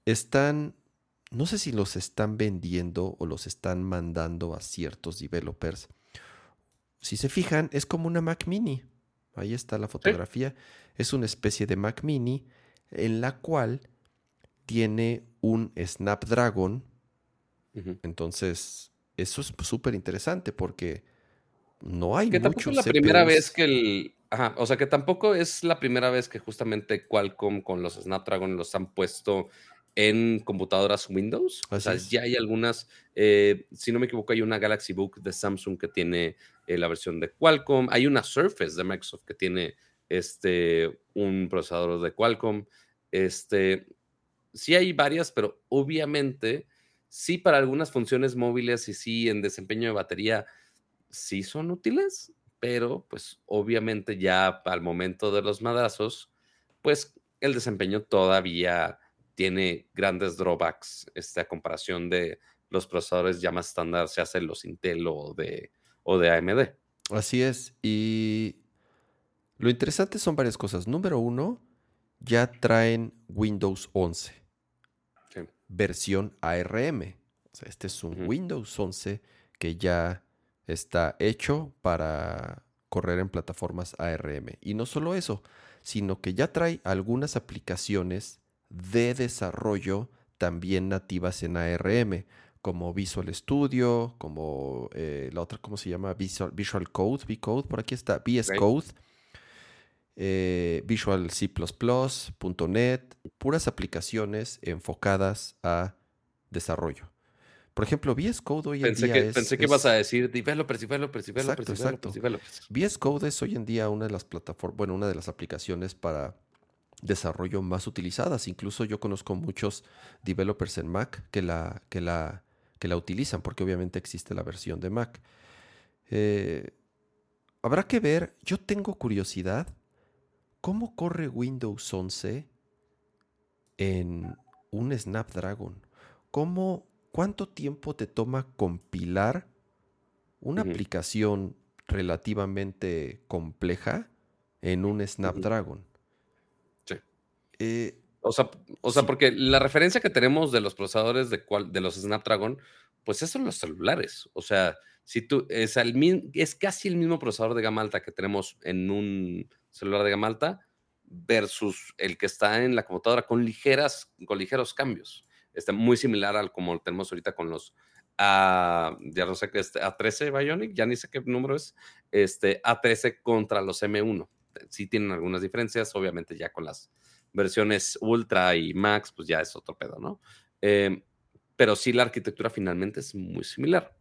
están, no sé si los están vendiendo o los están mandando a ciertos developers. Si se fijan, es como una Mac mini. Ahí está la fotografía. Es una especie de Mac mini en la cual tiene un Snapdragon. Entonces, eso es súper interesante porque no hay Que tampoco es la primera vez que el. Ajá, o sea que tampoco es la primera vez que justamente Qualcomm con los Snapdragon los han puesto en computadoras Windows. o sea, es. ya hay algunas. eh, si no me equivoco, hay una Galaxy Book de Samsung que tiene eh, la versión de Qualcomm. Hay una Surface de Microsoft que tiene este, un procesador de Qualcomm. Este, sí hay varias, pero obviamente sí para algunas funciones móviles y sí en desempeño de batería sí son útiles, pero pues obviamente ya al momento de los madrazos, pues el desempeño todavía tiene grandes drawbacks este, a comparación de los procesadores ya más estándar, se hacen los Intel o de, o de AMD. Así es. Y lo interesante son varias cosas. Número uno, ya traen Windows 11, Sí. versión ARM. O sea, este es un. Windows 11 que ya está hecho para correr en plataformas ARM. Y no solo eso, sino que ya trae algunas aplicaciones de desarrollo también nativas en ARM, como Visual Studio, como eh, la otra, ¿cómo se llama? Visual, Visual Code, VCode, por aquí está, VS. Code, eh, Visual C++, .NET, puras aplicaciones enfocadas a desarrollo. Por ejemplo, VS Code hoy en Pensé día que, es... pensé que ibas a decir developers, developers, developers, Exacto, developers, exacto. developers. VS Code es hoy en día una de las plataformas, bueno, una de las aplicaciones para desarrollo más utilizadas. Incluso yo conozco muchos developers en Mac que la, que la, que la utilizan, porque obviamente existe la versión de Mac. Eh, habrá que ver, yo tengo curiosidad, ¿cómo corre Windows 11 en un Snapdragon? ¿Cómo, ¿Cuánto tiempo te toma compilar una aplicación relativamente compleja en un Snapdragon? Sí. Eh, O sea, o sea, Sí. porque la referencia que tenemos de los procesadores de, cual- de los Snapdragon, pues esos son los celulares. O sea, si tú es, el mi- es casi el mismo procesador de gama alta que tenemos en un celular de gama alta versus el que está en la computadora con ligeras, con ligeros cambios. Está muy similar al como lo tenemos ahorita con los A, ya no sé qué este A13 Bionic, ya ni sé qué número es, este A13 contra los M1. Sí tienen algunas diferencias, obviamente ya con las versiones Ultra y Max, pues ya es otro pedo, ¿no? Eh, pero sí la arquitectura finalmente es muy similar.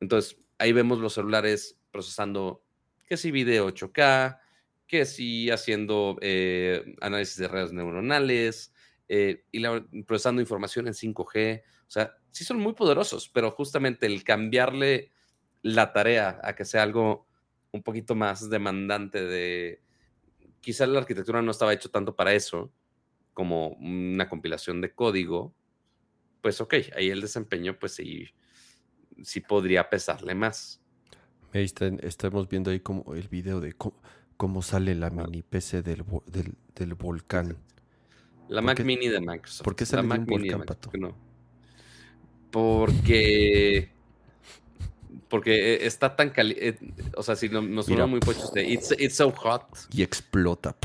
Entonces, ahí vemos los celulares procesando que si video 8K, que si haciendo eh, análisis de redes neuronales eh, y la- procesando información en 5G. O sea, sí son muy poderosos, pero justamente el cambiarle la tarea a que sea algo un poquito más demandante de... Quizás la arquitectura no estaba hecho tanto para eso, como una compilación de código, pues ok, ahí el desempeño pues sí, sí podría pesarle más. ahí está- estamos viendo ahí como el video de cómo, cómo sale la mini PC del, del volcán. La ¿Por Mac qué- Mini de Microsoft. por qué la sale de Mac un Mini de volcán, que no. Porque... Porque eh, está tan caliente, o sea, si no- nos suena muy pochos de it's, it's so hot, Y explota.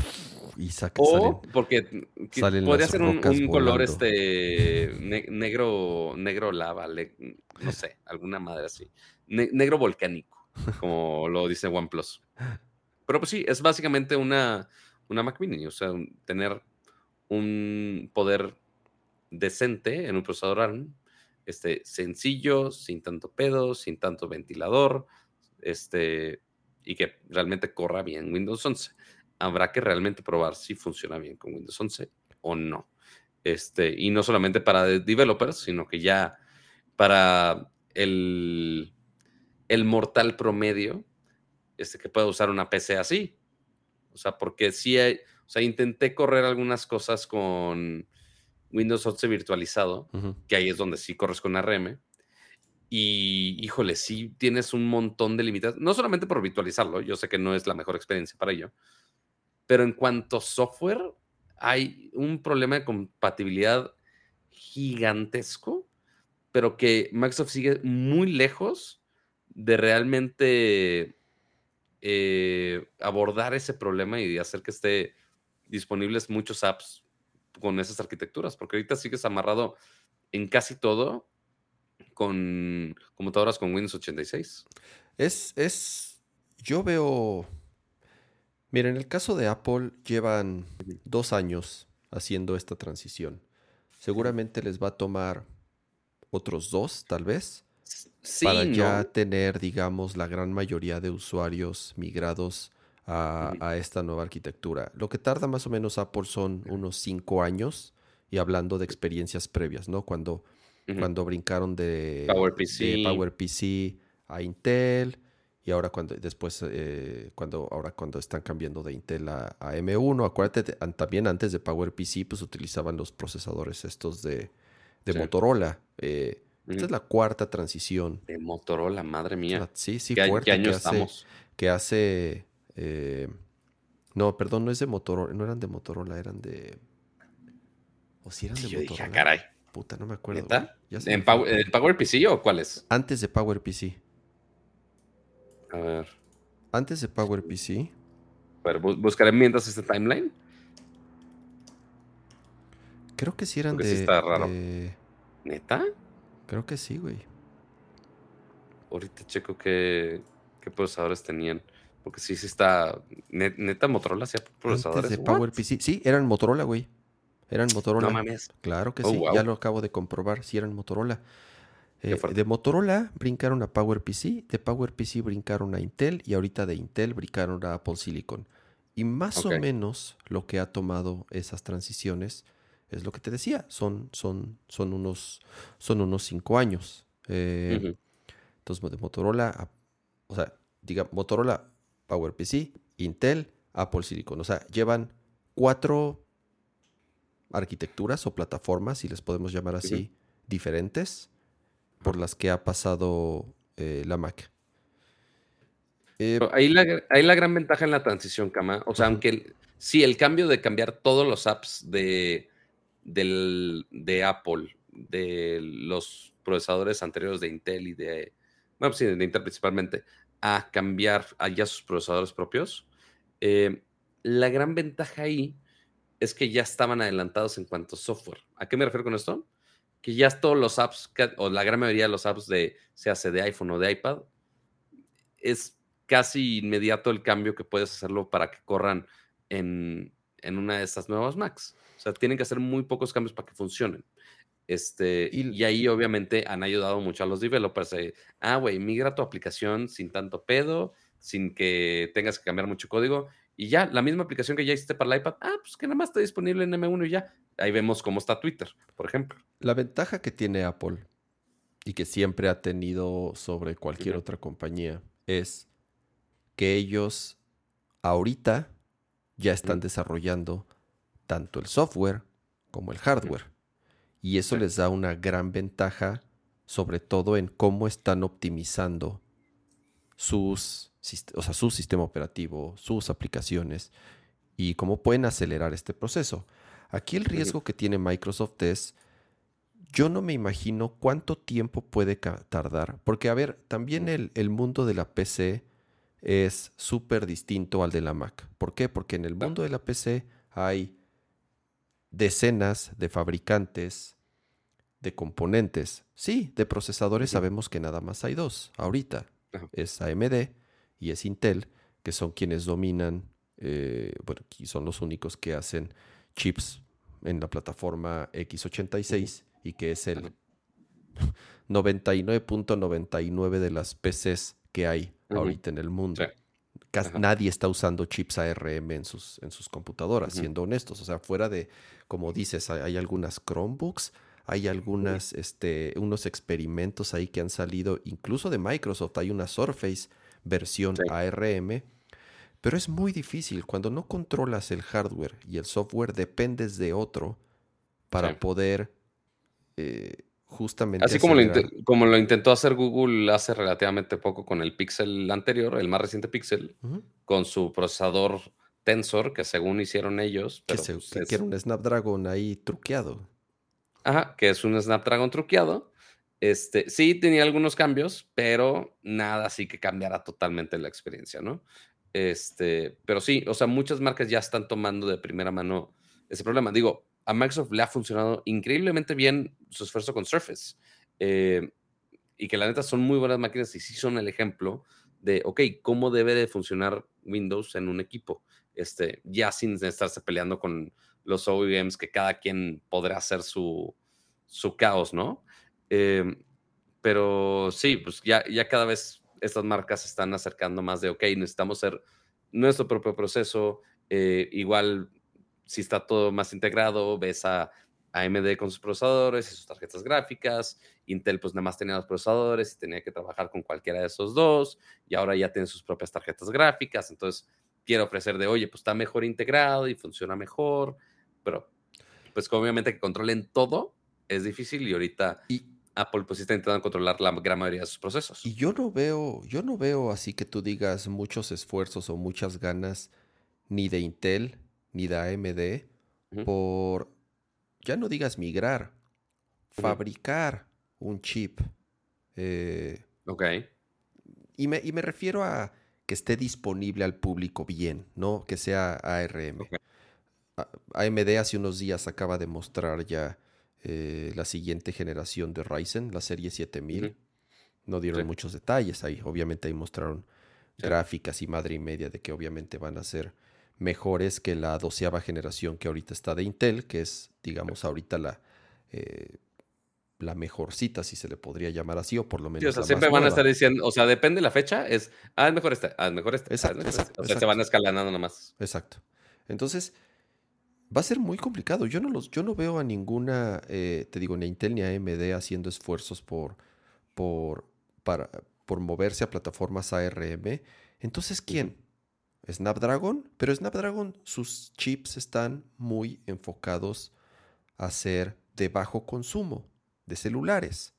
y saca, O salen- porque salen podría ser un, color este ne- negro, negro lava, le- no sé, alguna madre así. Ne- negro volcánico, como lo dice OnePlus. Pero pues sí, es básicamente una, una Mac Mini, o sea, tener un poder decente en un procesador ARM, este, sencillo, sin tanto pedo, sin tanto ventilador, este, y que realmente corra bien Windows 11. Habrá que realmente probar si funciona bien con Windows 11 o no. Este, y no solamente para de- developers, sino que ya para el, el mortal promedio, este, que pueda usar una PC así. O sea, porque sí hay, sea, intenté correr algunas cosas con Windows 11 virtualizado, que ahí es donde sí corres con ARM. Y híjole, sí tienes un montón de limitaciones, no solamente por virtualizarlo, yo sé que no es la mejor experiencia para ello, pero en cuanto a software, hay un problema de compatibilidad gigantesco, pero que Microsoft sigue muy lejos de realmente eh, abordar ese problema y hacer que esté disponibles muchos apps con esas arquitecturas, porque ahorita sigues amarrado en casi todo con computadoras con Windows 86. Es, es, yo veo, mira, en el caso de Apple llevan dos años haciendo esta transición. Seguramente les va a tomar otros dos, tal vez, Sí, para ya ¿no? tener, digamos, la gran mayoría de usuarios migrados a, esta nueva arquitectura. Lo que tarda más o menos Apple son unos cinco años, y hablando de experiencias previas, ¿no? Cuando, cuando brincaron de, de PowerPC. PowerPC a Intel, y ahora cuando después, eh, cuando, ahora cuando están cambiando de Intel a, a M1, acuérdate, de- también antes de PowerPC, pues utilizaban los procesadores estos de, de Sí. Motorola. Eh, esta es la cuarta transición. De Motorola, madre mía. sí, sí, ¿Qué, fuerte año que hace, estamos? que hace, eh, no, perdón, no es de Motorola, no eran de Motorola, eran de, o si eran Sí, de yo dije, ah, Motorola. caray. Puta, no me acuerdo. Ya me ¿En. Power, ¿El PowerPC o cuáles? Antes de PowerPC. A ver. Antes de PowerPC. A ver, bu- buscaré mientras este timeline. Creo que sí eran Porque sí de, está raro. de- ¿Neta? Creo que sí, güey. Ahorita checo qué, qué procesadores tenían. Porque sí, sí está. ne- Neta, Motorola hacía Antes procesadores. de? PowerPC. Sí, eran Motorola, güey. Eran Motorola. No mames. Claro que Oh, sí, wow. ya lo acabo de comprobar, sí eran Motorola. Eh, de Motorola brincaron a PowerPC, de PowerPC brincaron a Intel y ahorita de Intel brincaron a Apple Silicon. Y más o menos lo que ha tomado esas transiciones es lo que te decía, son, son, son, unos, son unos cinco años. Eh. Entonces, de Motorola, a- o sea, diga, Motorola, PowerPC, Intel, Apple Silicon. O sea, llevan cuatro arquitecturas o plataformas, si les podemos llamar así, diferentes por las que ha pasado eh, la Mac. Eh, Ahí la, ahí la gran ventaja en la transición, Kama. O sea, aunque el- sí, el cambio de cambiar todos los apps de, del- de Apple, de los procesadores anteriores de Intel y de, bueno, sí, de Intel principalmente, a cambiar a ya sus procesadores propios, eh, la gran ventaja ahí es que ya estaban adelantados en cuanto a software. ¿A qué me refiero con esto? Que ya todos los apps, o la gran mayoría de los apps de, se hace de iPhone o de iPad, es casi inmediato el cambio que puedes hacerlo para que corran en, en una de estas nuevas Macs. O sea, tienen que hacer muy pocos cambios para que funcionen. Este, Y- y, ahí obviamente han ayudado mucho a los developers. de, ah, güey, migra tu aplicación sin tanto pedo, sin que tengas que cambiar mucho código. Y ya, la misma aplicación que ya hiciste para el iPad, ah, pues que nada más está disponible en M1 y ya. Ahí vemos cómo está Twitter, por ejemplo. La ventaja que tiene Apple y que siempre ha tenido sobre cualquier otra compañía es que ellos ahorita ya están desarrollando tanto el software como el hardware. Y eso Sí. les da una gran ventaja, sobre todo en cómo están optimizando sus, o sea, su sistema operativo, sus aplicaciones y cómo pueden acelerar este proceso. Aquí el riesgo que tiene Microsoft es, yo no me imagino cuánto tiempo puede tardar, porque a ver, también el, el mundo de la PC es súper distinto al de la Mac. ¿Por qué? Porque en el mundo de la PC hay decenas de fabricantes de componentes. Sí, de procesadores sabemos que nada más hay dos ahorita. Ajá. Es AMD y es Intel, que son quienes dominan, eh, bueno, aquí son los únicos que hacen chips en la plataforma x86 y que es el Ajá. 99.99 de las PCs que hay ahorita en el mundo. Sí. Casi Ajá. nadie está usando chips ARM en sus, en sus computadoras, siendo honestos. O sea, fuera de, como dices, hay, hay algunas Chromebooks, hay algunas, este, unos experimentos ahí que han salido, incluso de Microsoft, hay una Surface versión Sí. ARM, pero es muy difícil. Cuando no controlas el hardware y el software, dependes de otro para Sí. poder eh, justamente... Así como lo, como lo intentó hacer Google hace relativamente poco con el Pixel anterior, el más reciente Pixel, con su procesador Tensor, que según hicieron ellos, Que, pero se- pues, que- es- que era un Snapdragon ahí truqueado. ajá, que es un Snapdragon truqueado. Este, sí, tenía algunos cambios, pero nada así que cambiara totalmente la experiencia, ¿no? Este, pero sí, o sea, muchas marcas ya están tomando de primera mano ese problema. Digo, a Microsoft le ha funcionado increíblemente bien su esfuerzo con Surface. Eh, y que la neta son muy buenas máquinas y sí son el ejemplo de, ok, cómo debe de funcionar Windows en un equipo, este, ya sin estarse peleando con los OEMs, que cada quien podrá hacer su, su caos, ¿no? Em, pero sí, pues ya, ya cada vez estas marcas se están acercando más de, ok, necesitamos hacer nuestro propio proceso, eh, igual si está todo más integrado, ves a AMD con sus procesadores y sus tarjetas gráficas. Intel pues nada más tenía los procesadores y tenía que trabajar con cualquiera de esos dos. Y ahora ya tiene sus propias tarjetas gráficas. Entonces quiere ofrecer de, oye, pues está mejor integrado y funciona mejor. Pero pues obviamente que controlen todo es difícil y ahorita y, Apple pues está intentando controlar la gran mayoría de sus procesos. Y yo no veo, yo no veo así que tú digas muchos esfuerzos o muchas ganas ni de Intel ni de AMD por ya no digas migrar, fabricar un chip. Eh, ok. Y me, y me, refiero a que esté disponible al público bien, no que sea ARM. AMD hace unos días acaba de mostrar ya eh, la siguiente generación de Ryzen, la serie 7000. No dieron muchos detalles ahí. Obviamente ahí mostraron gráficas y madre y media de que obviamente van a ser mejores que la doceava generación que ahorita está de Intel, que es, digamos, ahorita la, eh, la mejorcita, si se le podría llamar así, o por lo menos. siempre van a estar diciendo, o sea, depende de la fecha, es, ah, es mejor esta, ah, es mejor esta. Exacto, O sea, se van escalando nomás. Exacto. Entonces, va a ser muy complicado. Yo no, los, yo no veo a ninguna, eh, te digo, ni a Intel ni a AMD haciendo esfuerzos por, por, para, por moverse a plataformas ARM. Entonces, ¿quién? Snapdragon, pero Snapdragon, sus chips están muy enfocados a ser de bajo consumo de celulares,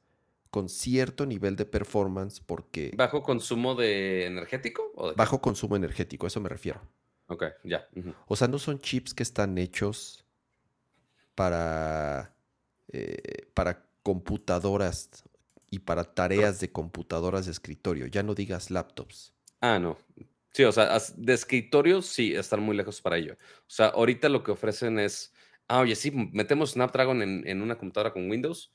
con cierto nivel de performance, porque... ¿Bajo consumo de energético? O bajo consumo energético, eso me refiero. Ok, ya. O sea, no son chips que están hechos para, eh, para computadoras y para tareas de computadoras de escritorio. Ya no digas laptops. Ah, no. Sí, o sea, de escritorio sí están muy lejos para ello. O sea, ahorita lo que ofrecen es, ah, oye, sí, metemos Snapdragon en, una computadora con Windows,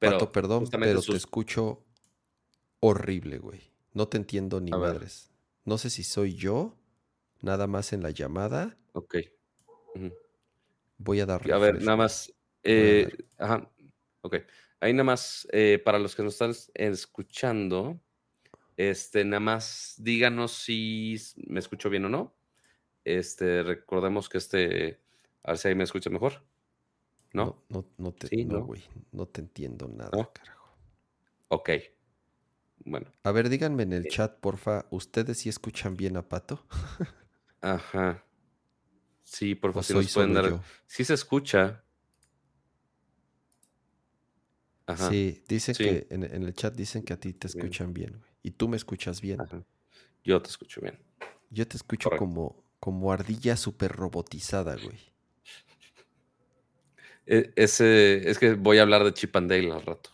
pero perdón, pero te escucho horrible, güey. No te entiendo ni madres. No sé si soy yo, nada más en la llamada. Ok. Voy a dar. A ver, nada más. Eh, ajá. Ok. Ahí nada más, eh, para los que nos están escuchando, este, nada más díganos si me escucho bien o no. Este, recordemos que este, a ver si ahí me escucha mejor. ¿No? No, no, te, no, güey. No, te entiendo nada, carajo. Ok. Bueno. A ver, díganme en el eh. chat, porfa, ¿ustedes sí escuchan bien a Pato? Ajá. Sí, por favor, si nos pueden dar. Sí se escucha. Ajá. Sí, dicen que en, el chat dicen que a ti te escuchan bien, güey. Y tú me escuchas bien. Yo te escucho bien. Yo te escucho como, como ardilla súper robotizada, güey. E, ese, es que voy a hablar de Chip and Dale al rato.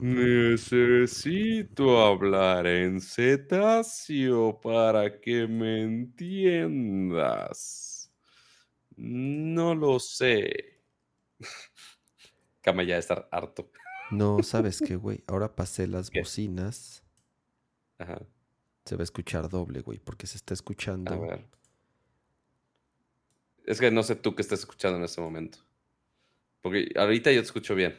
Necesito hablar en cetáceo para que me entiendas. No lo sé. Cama ya de estar harto. No, ¿sabes qué, güey? Ahora pasé las bocinas. Ajá. Se va a escuchar doble, güey, porque se está escuchando. A ver. Es que no sé tú qué estás escuchando en este momento. Porque ahorita yo te escucho bien.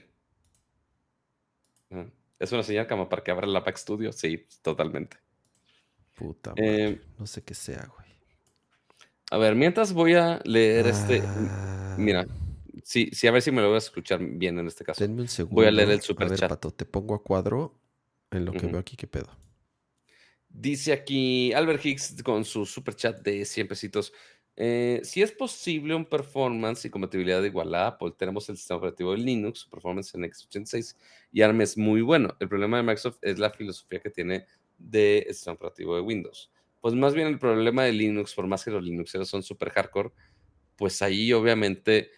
¿Es una señal como para que abra la Pack Studio? Sí, totalmente. Puta madre. Eh, no sé qué sea, güey. A ver, mientras voy a leer este. Mira, ah. Sí, sí, a ver si me lo voy a escuchar bien en este caso. Denme un segundo. Voy a leer el super chat. Pato, te pongo a cuadro en lo que veo aquí, ¿qué pedo? Dice aquí Albert Hicks con su super chat de 100 pesitos. Eh, si es posible un performance y compatibilidad igual a Apple, tenemos el sistema operativo de Linux, su performance en x86 y ARM es muy bueno. El problema de Microsoft es la filosofía que tiene del sistema operativo de Windows. Pues más bien el problema de Linux, por más que los Linuxeros son super hardcore, pues ahí obviamente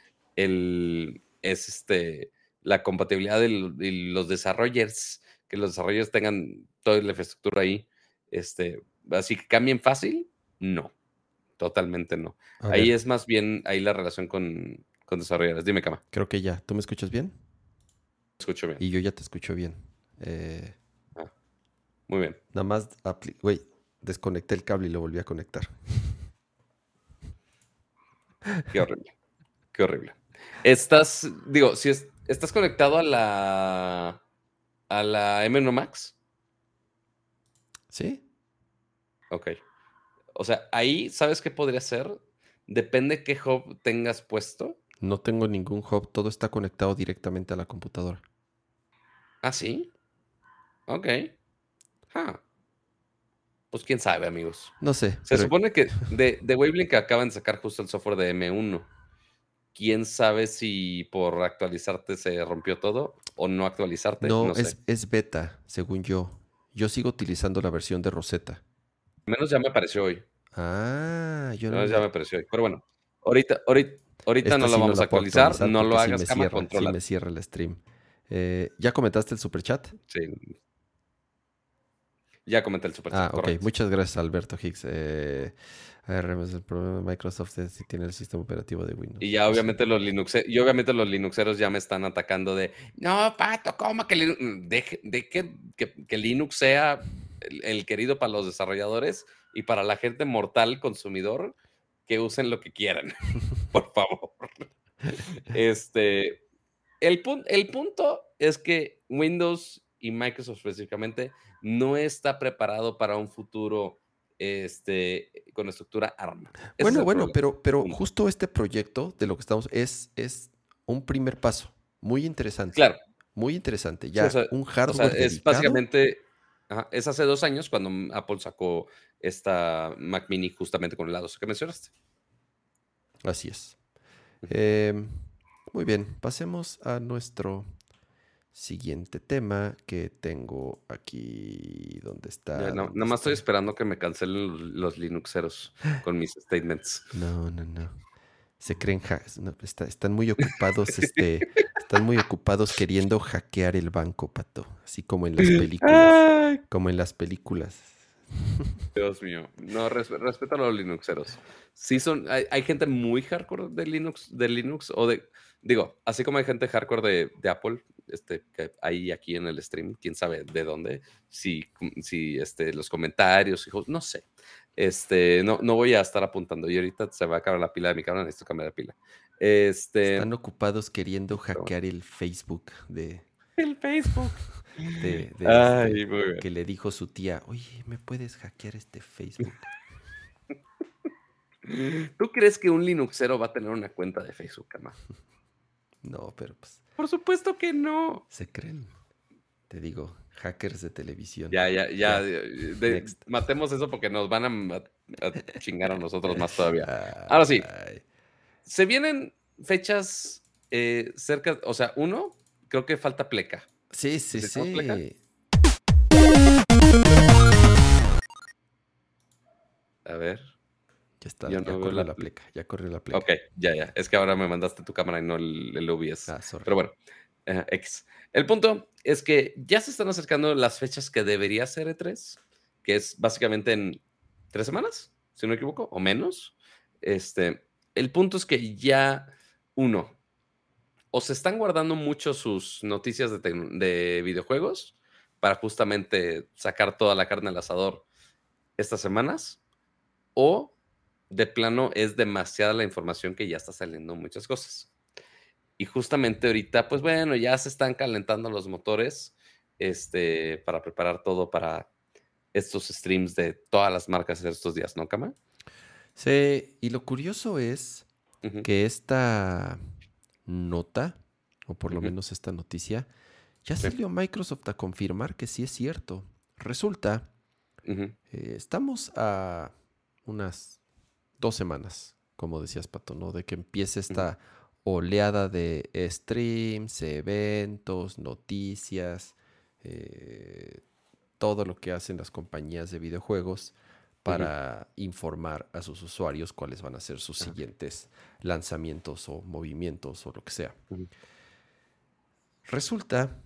el, es este, la compatibilidad de los desarrollers, que los desarrolladores tengan toda la infraestructura ahí. Este, así que cambien fácil, no. totalmente no. Ahí es más bien ahí la relación con, con desarrolladores. Dime, Cama, creo que ya. ¿Tú me escuchas bien? escucho bien. Y yo ya te escucho bien. Eh, Muy bien. nada más, güey, desconecté el cable y lo volví a conectar. Qué horrible. Qué horrible. Estás, digo, si es- estás conectado a la a la M1 Max, ¿Sí? ok. O sea, ahí, ¿sabes qué podría ser? Depende qué hub tengas puesto. No tengo ningún hub, todo está conectado directamente a la computadora. Ah, sí. Ok. Ah. Pues quién sabe, amigos. No sé. Se pero- supone que de, de Wavelength acaban de sacar justo el software de M1. Quién sabe si por actualizarte se rompió todo o no actualizarte. no, No, sé. es, es beta, según yo. Yo sigo utilizando la versión de Rosetta. Al menos ya me apareció hoy. Ah, yo Al no. menos ya me apareció hoy. Pero bueno, ahorita, ahorita, ahorita no sí lo vamos a actualizar. No lo sí hagas, me cama, cierra, sí me cierra el stream. Eh, ¿Ya comentaste el superchat? Sí. Ya comenté el super Ah, ok. Muchas gracias, Alberto Hicks. Eh, ARM es el problema de Microsoft es si tiene el sistema operativo de Windows. Y ya obviamente los Linux y obviamente los Linuxeros ya me están atacando de no, Pato, ¿cómo que Linux? Deje, de que, que- que Linux sea el, el querido para los desarrolladores y para la gente mortal consumidor que usen lo que quieran, por favor. Este, el, pun- el punto es que Windows y Microsoft específicamente no está preparado para un futuro este, con estructura ARM. Ese es Bueno, bueno, problema. pero, pero justo este proyecto de lo que estamos es, es un primer paso. Muy interesante. Claro, Muy interesante. Ya o sea, un O sea, hardware es dedicado. básicamente, ajá, es hace dos años cuando Apple sacó esta Mac Mini justamente con el lado que mencionaste. Así es. Eh, muy bien, pasemos a nuestro siguiente tema que tengo aquí. ¿Dónde está? Ya, no- ¿Dónde nada más estoy esperando que me cancelen los, Linuxeros con mis statements. No, no, no. Se creen, no, está- están muy ocupados, este, están muy ocupados queriendo hackear el banco, pato, así como en las películas, como en las películas. Dios mío. No, res- respeta a los Linuxeros. Sí son, hay, hay gente muy hardcore de Linux, de Linux, o de, digo, así como hay gente hardcore de, de Apple, este, que hay aquí en el stream, quién sabe de dónde, si, si este, los comentarios, hijos, no sé. Este, no, no voy a estar apuntando. Y ahorita se va a acabar la pila de mi cámara, necesito cambiar de pila. Este, Están ocupados queriendo hackear el Facebook de, el Facebook. de- de Ay, este, muy bien. que le dijo su tía, oye, ¿me puedes hackear este Facebook? ¿Tú crees que un Linuxero va a tener una cuenta de Facebook, Cama? No, pero pues Por supuesto que no. se creen. Te digo, hackers de televisión. Ya, ya, ya. De- matemos eso porque nos van a, chingar a nosotros más todavía. Ah, Ahora sí. Ay, Se vienen fechas eh, cerca, o sea, uno, creo que falta pleca. Sí, sí, ¿Necesitamos pleca? sí. A ver. Ya está, Yo ya no corrió la la ple- pleca, ya corrió la pleca. Ok, ya, ya. Es que ahora me mandaste tu cámara y no el, el OBS. Ah, sorry. Pero bueno, eh, X. El punto es que ya se están acercando las fechas que debería ser E3, que es básicamente en tres semanas, si no me equivoco, o menos. Este, el punto es que ya, uno, o se están guardando mucho sus noticias de, de videojuegos para justamente sacar toda la carne al asador estas semanas, o de plano es demasiada la información que ya está saliendo muchas cosas. Y justamente ahorita, pues bueno, ya se están calentando los motores este, para preparar todo para estos streams de todas las marcas estos días, ¿no, Kama? Sí, y lo curioso es que esta nota, o por lo menos esta noticia, ya Sí. salió Microsoft a confirmar que sí es cierto. Resulta, eh, estamos a unas dos semanas, como decías, Pato, ¿no? De que empiece esta oleada de streams, eventos, noticias, eh, todo lo que hacen las compañías de videojuegos para informar a sus usuarios cuáles van a ser sus siguientes lanzamientos o movimientos o lo que sea. Resulta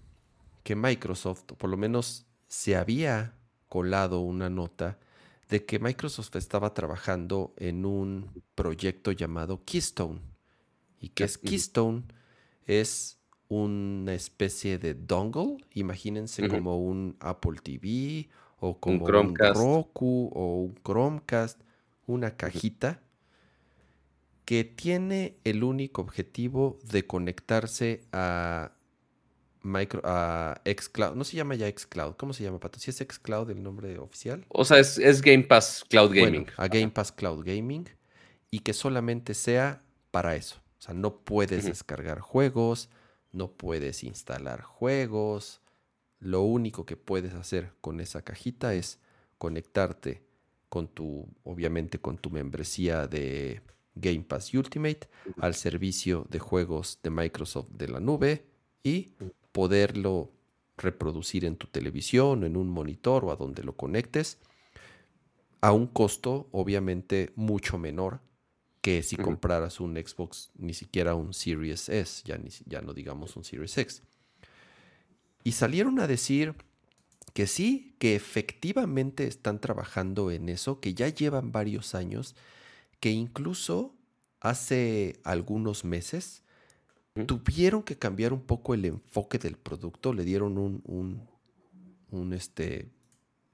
que Microsoft, o por lo menos se había colado una nota de que Microsoft estaba trabajando en un proyecto llamado Keystone. ¿Y qué es Keystone? Es una especie de dongle, imagínense como un Apple TV o como un, Roku o un Chromecast, una cajita que tiene el único objetivo de conectarse a micro, a xCloud. No se llama ya xCloud. ¿Cómo se llama, Pato? ¿Si es xCloud el nombre oficial? O sea, es, Game Pass Cloud Gaming. a Game Pass Cloud Gaming. Y que solamente sea para eso. O sea, no puedes descargar juegos, no puedes instalar juegos. Lo único que puedes hacer con esa cajita es conectarte con tu, obviamente, con tu membresía de Game Pass Ultimate al servicio de juegos de Microsoft de la nube y poderlo reproducir en tu televisión, en un monitor o a donde lo conectes, a un costo obviamente mucho menor que si compraras un Xbox, ni siquiera un Series S, ya, ni, ya no digamos un Series X. Y salieron a decir que sí, que efectivamente están trabajando en eso, que ya llevan varios años, que incluso hace algunos meses tuvieron que cambiar un poco el enfoque del producto, le dieron un, un, este,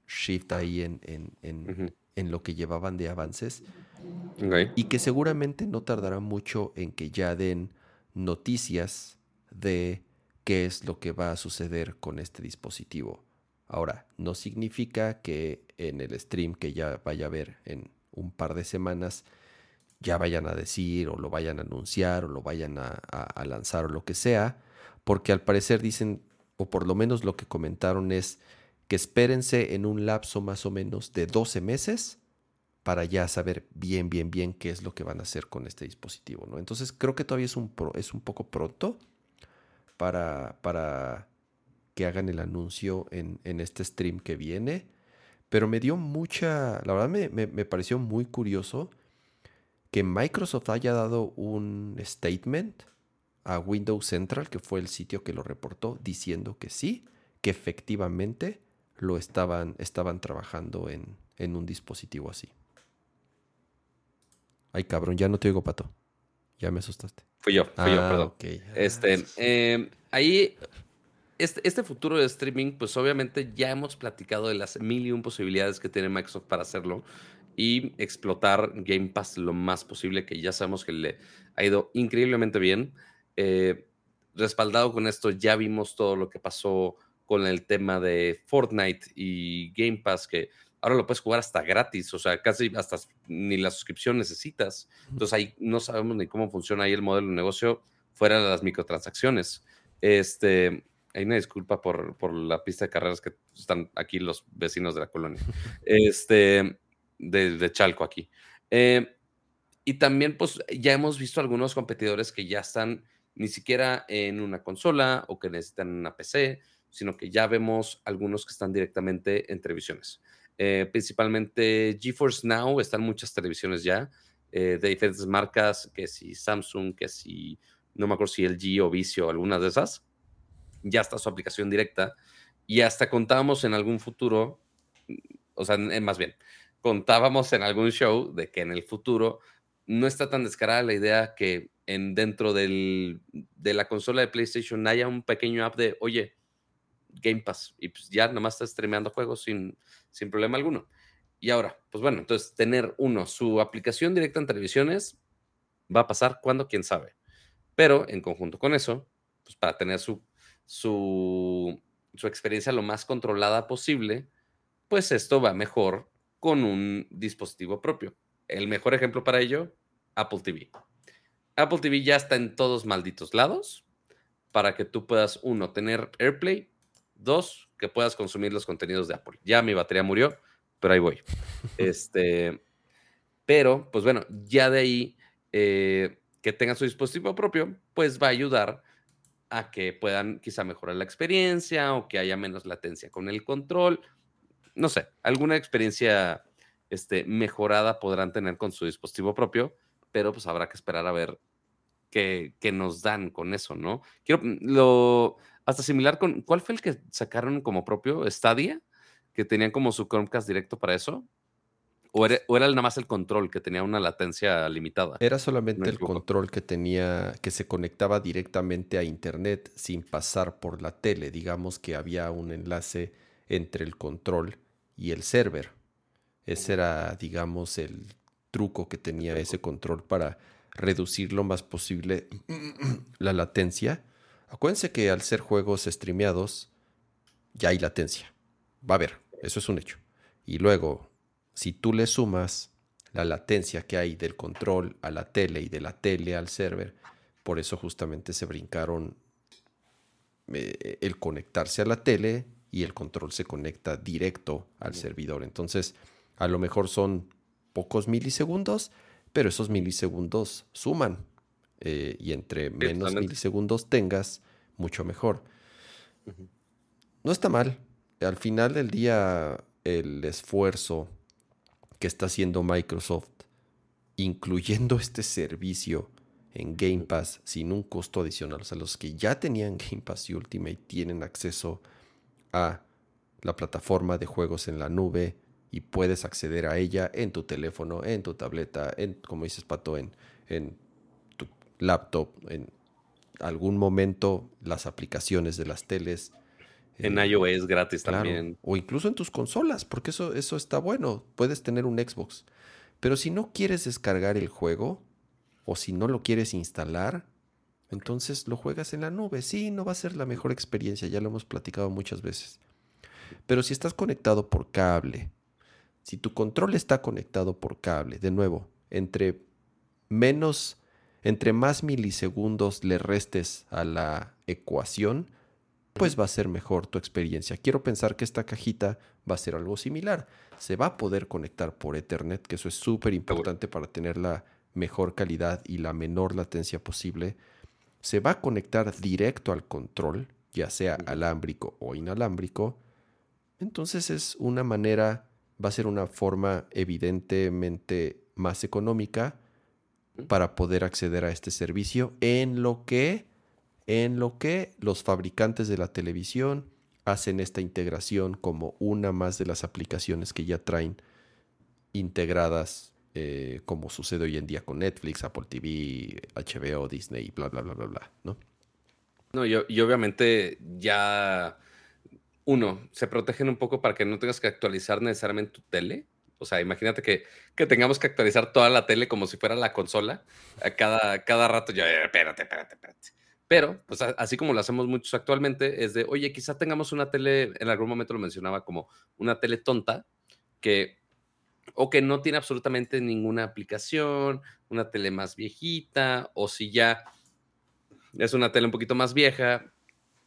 shift ahí en, en, lo que llevaban de avances. Y que seguramente no tardará mucho en que ya den noticias de qué es lo que va a suceder con este dispositivo. Ahora, no significa que en el stream que ya vaya a ver en un par de semanas ya vayan a decir o lo vayan a anunciar o lo vayan a, lanzar o lo que sea, porque al parecer dicen, o por lo menos lo que comentaron es que espérense en un lapso más o menos de 12 meses para ya saber bien, bien, bien qué es lo que van a hacer con este dispositivo. ¿no? Entonces creo que todavía es un, es un poco pronto para, para que hagan el anuncio en, este stream que viene. Pero me dio mucha, la verdad me, me pareció muy curioso que Microsoft haya dado un statement a Windows Central, que fue el sitio que lo reportó, diciendo que sí, que efectivamente lo estaban, estaban trabajando en, un dispositivo así. Ay, cabrón, ya no te oigo, Pato. Ya me asustaste. Fui yo, fui yo, ah, perdón. Este, em, ahí, este, este, futuro de streaming, pues obviamente ya hemos platicado de las mil y un posibilidades que tiene Microsoft para hacerlo y explotar Game Pass lo más posible, que ya sabemos que le ha ido increíblemente bien. Eh, respaldado con esto, ya vimos todo lo que pasó con el tema de Fortnite y Game Pass, que ahora lo puedes jugar hasta gratis, o sea, casi hasta ni la suscripción necesitas. Entonces ahí no sabemos ni cómo funciona ahí el modelo de negocio fuera de las microtransacciones. Este, hay una disculpa por, por la pista de carreras que están aquí los vecinos de la colonia. Este, de, Chalco aquí. Eh, y también, pues, ya hemos visto algunos competidores que ya están ni siquiera en una consola o que necesitan una PC, sino que ya vemos algunos que están directamente en televisiones. Eh, principalmente GeForce Now, están muchas televisiones ya, eh, de diferentes marcas, que si Samsung, que si, no me acuerdo si LG o Vicio, algunas de esas. Ya está su aplicación directa. Y hasta contábamos en algún futuro, o sea, más bien, contábamos en algún show de que en el futuro no está tan descarada la idea que en, dentro del, de la consola de PlayStation haya un pequeño app de, oye, Game Pass, y pues ya nomás está streameando juegos sin, sin problema alguno. Y ahora, pues bueno, entonces tener uno, su aplicación directa en televisiones va a pasar cuando, quién sabe. Pero en conjunto con eso, pues para tener su, su, su experiencia lo más controlada posible, pues esto va mejor con un dispositivo propio. El mejor ejemplo para ello, Apple TV. Apple TV ya está en todos malditos lados para que tú puedas, uno, tener AirPlay, dos, que puedas consumir los contenidos de Apple. Ya mi batería murió, pero ahí voy. este, pero, pues bueno, ya de ahí eh, que tengan su dispositivo propio, pues va a ayudar a que puedan quizá mejorar la experiencia o que haya menos latencia con el control no sé, alguna experiencia este, mejorada podrán tener con su dispositivo propio, pero pues habrá que esperar a ver qué, nos dan con eso, ¿no? Quiero mm, lo hasta similar con ¿cuál fue el que sacaron como propio? Stadia, que tenían como su Chromecast directo para eso. ¿O era, o era nada más el control que tenía una latencia limitada? Era solamente me el control que tenía, que se conectaba directamente a internet sin pasar por la tele. Digamos que había un enlace entre el control y el server. Ese era, digamos, el truco que tenía ese control para reducir lo más posible la latencia. Acuérdense que al ser juegos streameados, ya hay latencia. Va a haber, eso es un hecho. Y luego, si tú le sumas la latencia que hay del control a la tele y de la tele al server, por eso justamente se brincaron eh, el conectarse a la tele y el control se conecta directo al servidor. Entonces, a lo mejor son pocos milisegundos, pero esos milisegundos suman. eh, y entre menos milisegundos tengas, mucho mejor. No está mal. Al final del día, el esfuerzo que está haciendo Microsoft, incluyendo este servicio en Game Pass sin un costo adicional. O sea, los que ya tenían Game Pass y Ultimate tienen acceso a la plataforma de juegos en la nube y puedes acceder a ella en tu teléfono, en tu tableta, en, como dices, Pato, en, en tu laptop, en algún momento las aplicaciones de las teles. En eh, iOS gratis Claro, también. O incluso en tus consolas, porque eso, eso está bueno. Puedes tener un Xbox. Pero si no quieres descargar el juego, o si no lo quieres instalar, entonces lo juegas en la nube. Sí, no va a ser la mejor experiencia, ya lo hemos platicado muchas veces. Pero si estás conectado por cable, si tu control está conectado por cable, de nuevo, entre menos, entre más milisegundos le restes a la ecuación, pues va a ser mejor tu experiencia. Quiero pensar que esta cajita va a ser algo similar. Se va a poder conectar por Ethernet, que eso es súper importante para tener la mejor calidad y la menor latencia posible. Se va a conectar directo al control, ya sea alámbrico o inalámbrico. Entonces es una manera, va a ser una forma evidentemente más económica para poder acceder a este servicio en lo que en lo que los fabricantes de la televisión hacen esta integración como una más de las aplicaciones que ya traen integradas, eh, como sucede hoy en día con Netflix, Apple TV, HBO, Disney, bla, bla, bla, bla, bla, ¿no? No, y, y obviamente ya, uno, se protegen un poco para que no tengas que actualizar necesariamente tu tele. O sea, imagínate que, que tengamos que actualizar toda la tele como si fuera la consola. A cada, cada rato ya, "Eh, espérate, espérate, espérate. Pero, pues así como lo hacemos muchos actualmente, es de, oye, quizá tengamos una tele, en algún momento lo mencionaba como una tele tonta, que, o que no tiene absolutamente ninguna aplicación, una tele más viejita, o si ya es una tele un poquito más vieja,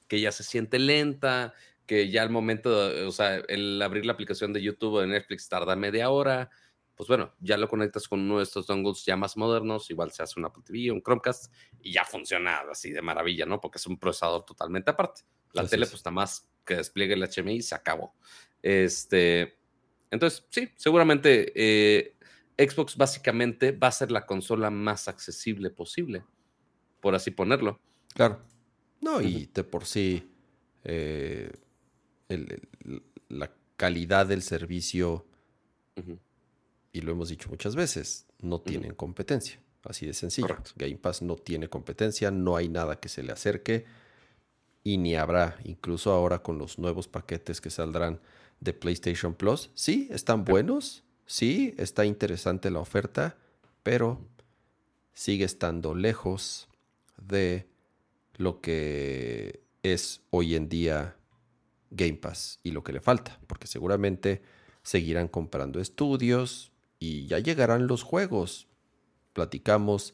que ya se siente lenta, que ya al momento, de- o sea, el abrir la aplicación de YouTube o de Netflix tarda media hora, pues bueno, ya lo conectas con uno de estos dongles ya más modernos, igual se hace un Apple TV, un Chromecast, y ya funciona así de maravilla, ¿no? Porque es un procesador totalmente aparte. La tele, es. pues nada más que despliegue el HMI y se acabó. Este, entonces, sí, seguramente eh, Xbox básicamente va a ser la consola más accesible posible, por así ponerlo. Claro. No, y de por sí eh, el- el- la calidad del servicio, y lo hemos dicho muchas veces, no tienen competencia. Así de sencillo. Correcto. Game Pass no tiene competencia, no hay nada que se le acerque y ni habrá, incluso ahora con los nuevos paquetes que saldrán de PlayStation Plus. Sí, están buenos, sí, está interesante la oferta, pero sigue estando lejos de lo que es hoy en día Game Pass y lo que le falta, porque seguramente seguirán comprando estudios y ya llegarán los juegos. Platicamos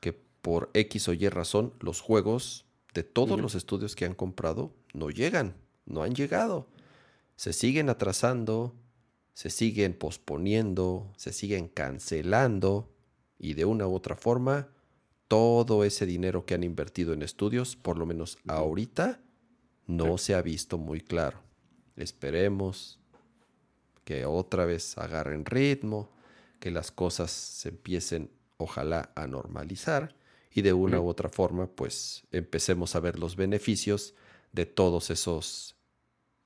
que por X o Y razón los juegos de todos los estudios que han comprado no llegan, no han llegado. Se siguen atrasando, se siguen posponiendo, se siguen cancelando y de una u otra forma todo ese dinero que han invertido en estudios, por lo menos ahorita, no se ha visto muy claro. Esperemos que otra vez agarren ritmo, que las cosas se empiecen, ojalá, a normalizar y de una u otra forma, pues empecemos a ver los beneficios de todos esos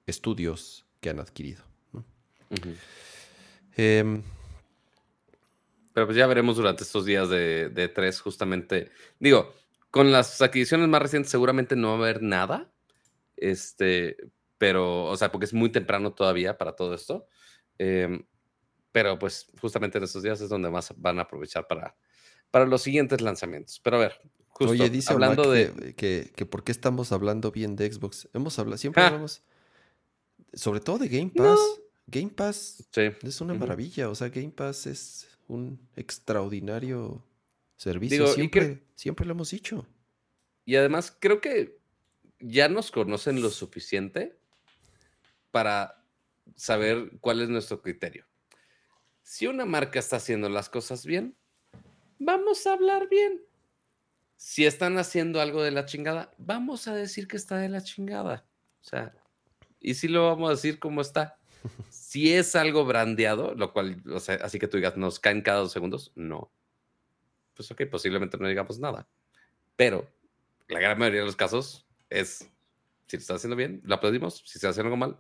estudios que han adquirido. Em, Pero pues ya veremos durante estos días de, de tres, justamente. Digo, con las adquisiciones más recientes seguramente no va a haber nada. Este, pero, o sea, porque es muy temprano todavía para todo esto. Em, pero pues justamente en estos días es donde más van a aprovechar para, para los siguientes lanzamientos. Pero a ver, justo Oye, dice hablando de que, que por qué estamos hablando bien de Xbox. Hemos hablado, siempre Ah. hablamos, sobre todo de Game No. Pass. Game Pass Sí. es una maravilla. O sea, Game Pass es un extraordinario servicio. Digo, siempre, que- siempre lo hemos dicho. Y además creo que ya nos conocen lo suficiente para saber cuál es nuestro criterio. Si una marca está haciendo las cosas bien, vamos a hablar bien. Si están haciendo algo de la chingada, vamos a decir que está de la chingada. O sea, y si lo vamos a decir como está. Si es algo brandeado, lo cual, o sea, así que tú digas, nos caen cada dos segundos, no. Pues ok, posiblemente no digamos nada. Pero la gran mayoría de los casos es, si lo está haciendo bien, lo aplaudimos. Si está haciendo algo mal,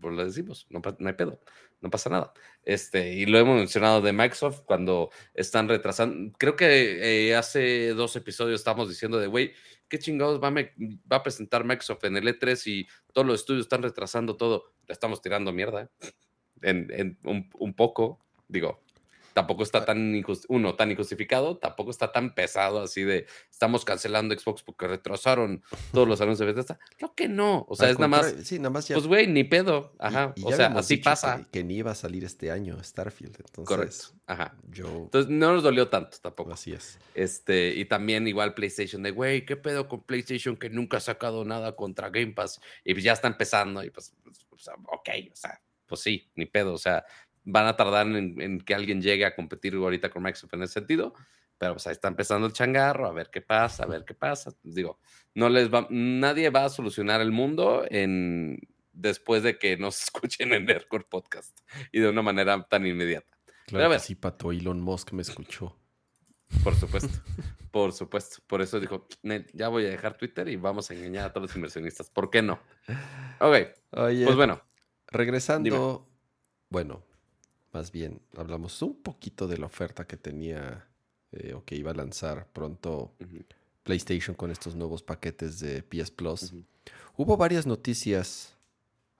pues lo decimos. No, hay pedo, no pasa nada. Este, y lo hemos mencionado de Microsoft cuando están retrasando. Creo que eh, hace dos episodios estábamos diciendo de, güey, ¿qué chingados va a, presentar Microsoft en el E3 y todos los estudios están retrasando todo? Le estamos tirando mierda. ¿eh? En, un poco, digo, tampoco está tan, injust- uno, tan injustificado, tampoco está tan pesado así de, estamos cancelando Xbox porque retrasaron todos los anuncios de Bethesda. Creo que no, o sea, Al es nada más, Sí, nada más ya. pues güey, ni pedo, ajá, y o sea, así pasa, Que, que ni iba a salir este año Starfield. Entonces, correcto, ajá. yo. Entonces no nos dolió tanto tampoco. Así es. Este, y también igual PlayStation de, güey, ¿qué pedo con PlayStation que nunca ha sacado nada contra Game Pass? Y pues ya está empezando y pues, pues, sea, ok, o sea, pues sí, ni pedo, o sea, van a tardar en, en que alguien llegue a competir ahorita con Microsoft en ese sentido, pero pues ahí está empezando el changarro, a ver qué pasa, a ver qué pasa. Digo, no les va, nadie va a solucionar el mundo en después de que nos escuchen en Nerdcore Podcast y de una manera tan inmediata. Claro que ver. sí, Pato. Elon Musk me escuchó. Por supuesto, por supuesto. Por eso dijo, "Nel, ya voy a dejar Twitter y vamos a engañar a todos los inversionistas. ¿Por qué no? Ok, Oye, pues bueno, regresando. Bueno, más bien, hablamos un poquito de la oferta que tenía eh, o que iba a lanzar pronto PlayStation con estos nuevos paquetes de PS Plus. Hubo varias noticias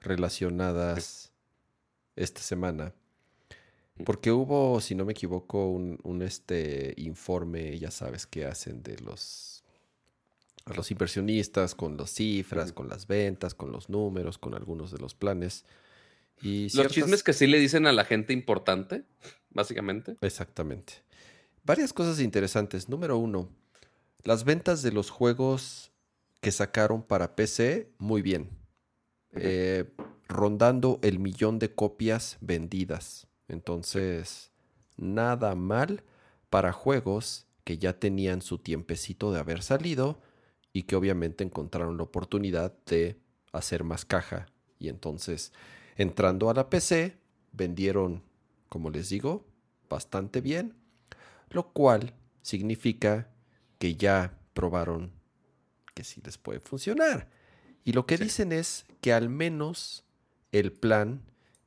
relacionadas esta semana. Porque hubo, si no me equivoco, un, un, este informe, ya sabes, que hacen de los, a los inversionistas con las cifras, con las ventas, con los números, con algunos de los planes. Y los ciertas- chismes que sí le dicen a la gente importante, básicamente. Exactamente. Varias cosas interesantes. Número uno, las ventas de los juegos que sacaron para PC, muy bien. Eh, rondando el millón de copias vendidas. Entonces, nada mal para juegos que ya tenían su tiempecito de haber salido y que obviamente encontraron la oportunidad de hacer más caja. Y entonces, entrando a la PC, vendieron, como les digo, bastante bien, lo cual significa que ya probaron que sí les puede funcionar. Y lo que Sí. dicen es que al menos el plan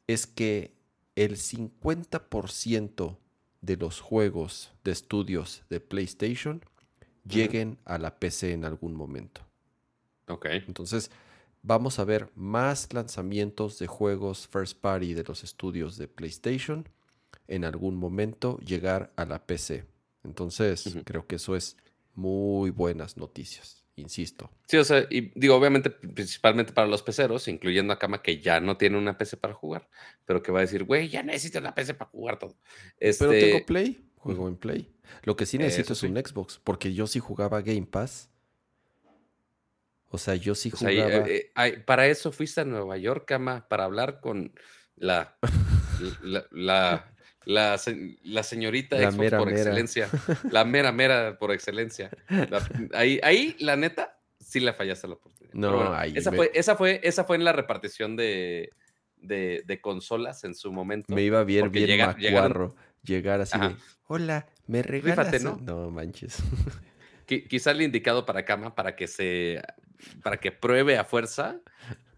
es que el 50% de los juegos de estudios de PlayStation lleguen a la PC en algún momento. Ok, Entonces, vamos a ver más lanzamientos de juegos first party de los estudios de PlayStation en algún momento llegar a la PC. Entonces, creo que eso es muy buenas noticias, insisto. sí, o sea, y digo, obviamente, principalmente para los peceros, incluyendo a Kama, que ya no tiene una PC para jugar, pero que va a decir, güey, ya necesito una PC para jugar todo. Este, Pero tengo Play, juego en Play. Lo que sí necesito Eso es un Xbox, porque yo sí jugaba Game Pass. O sea, yo sí ahí, jugaba. eh, eh, para eso fuiste a Nueva York, Kama, para hablar con la, la, la, la se- la señorita La Xbox mera por mera. excelencia. La mera mera por excelencia. La- ahí, ahí, la neta, sí le fallaste la oportunidad. No, bueno, ahí esa, me- fue, esa, fue, esa fue en la repartición de, de, de consolas en su momento. me iba bien, porque bien llega- llegaron- macuarro. Llegar así Ajá. de, hola, ¿me regalas? Rífate, un-?" ¿no? No manches. Qui- quizá el indicado para Kama para que se para que pruebe a fuerza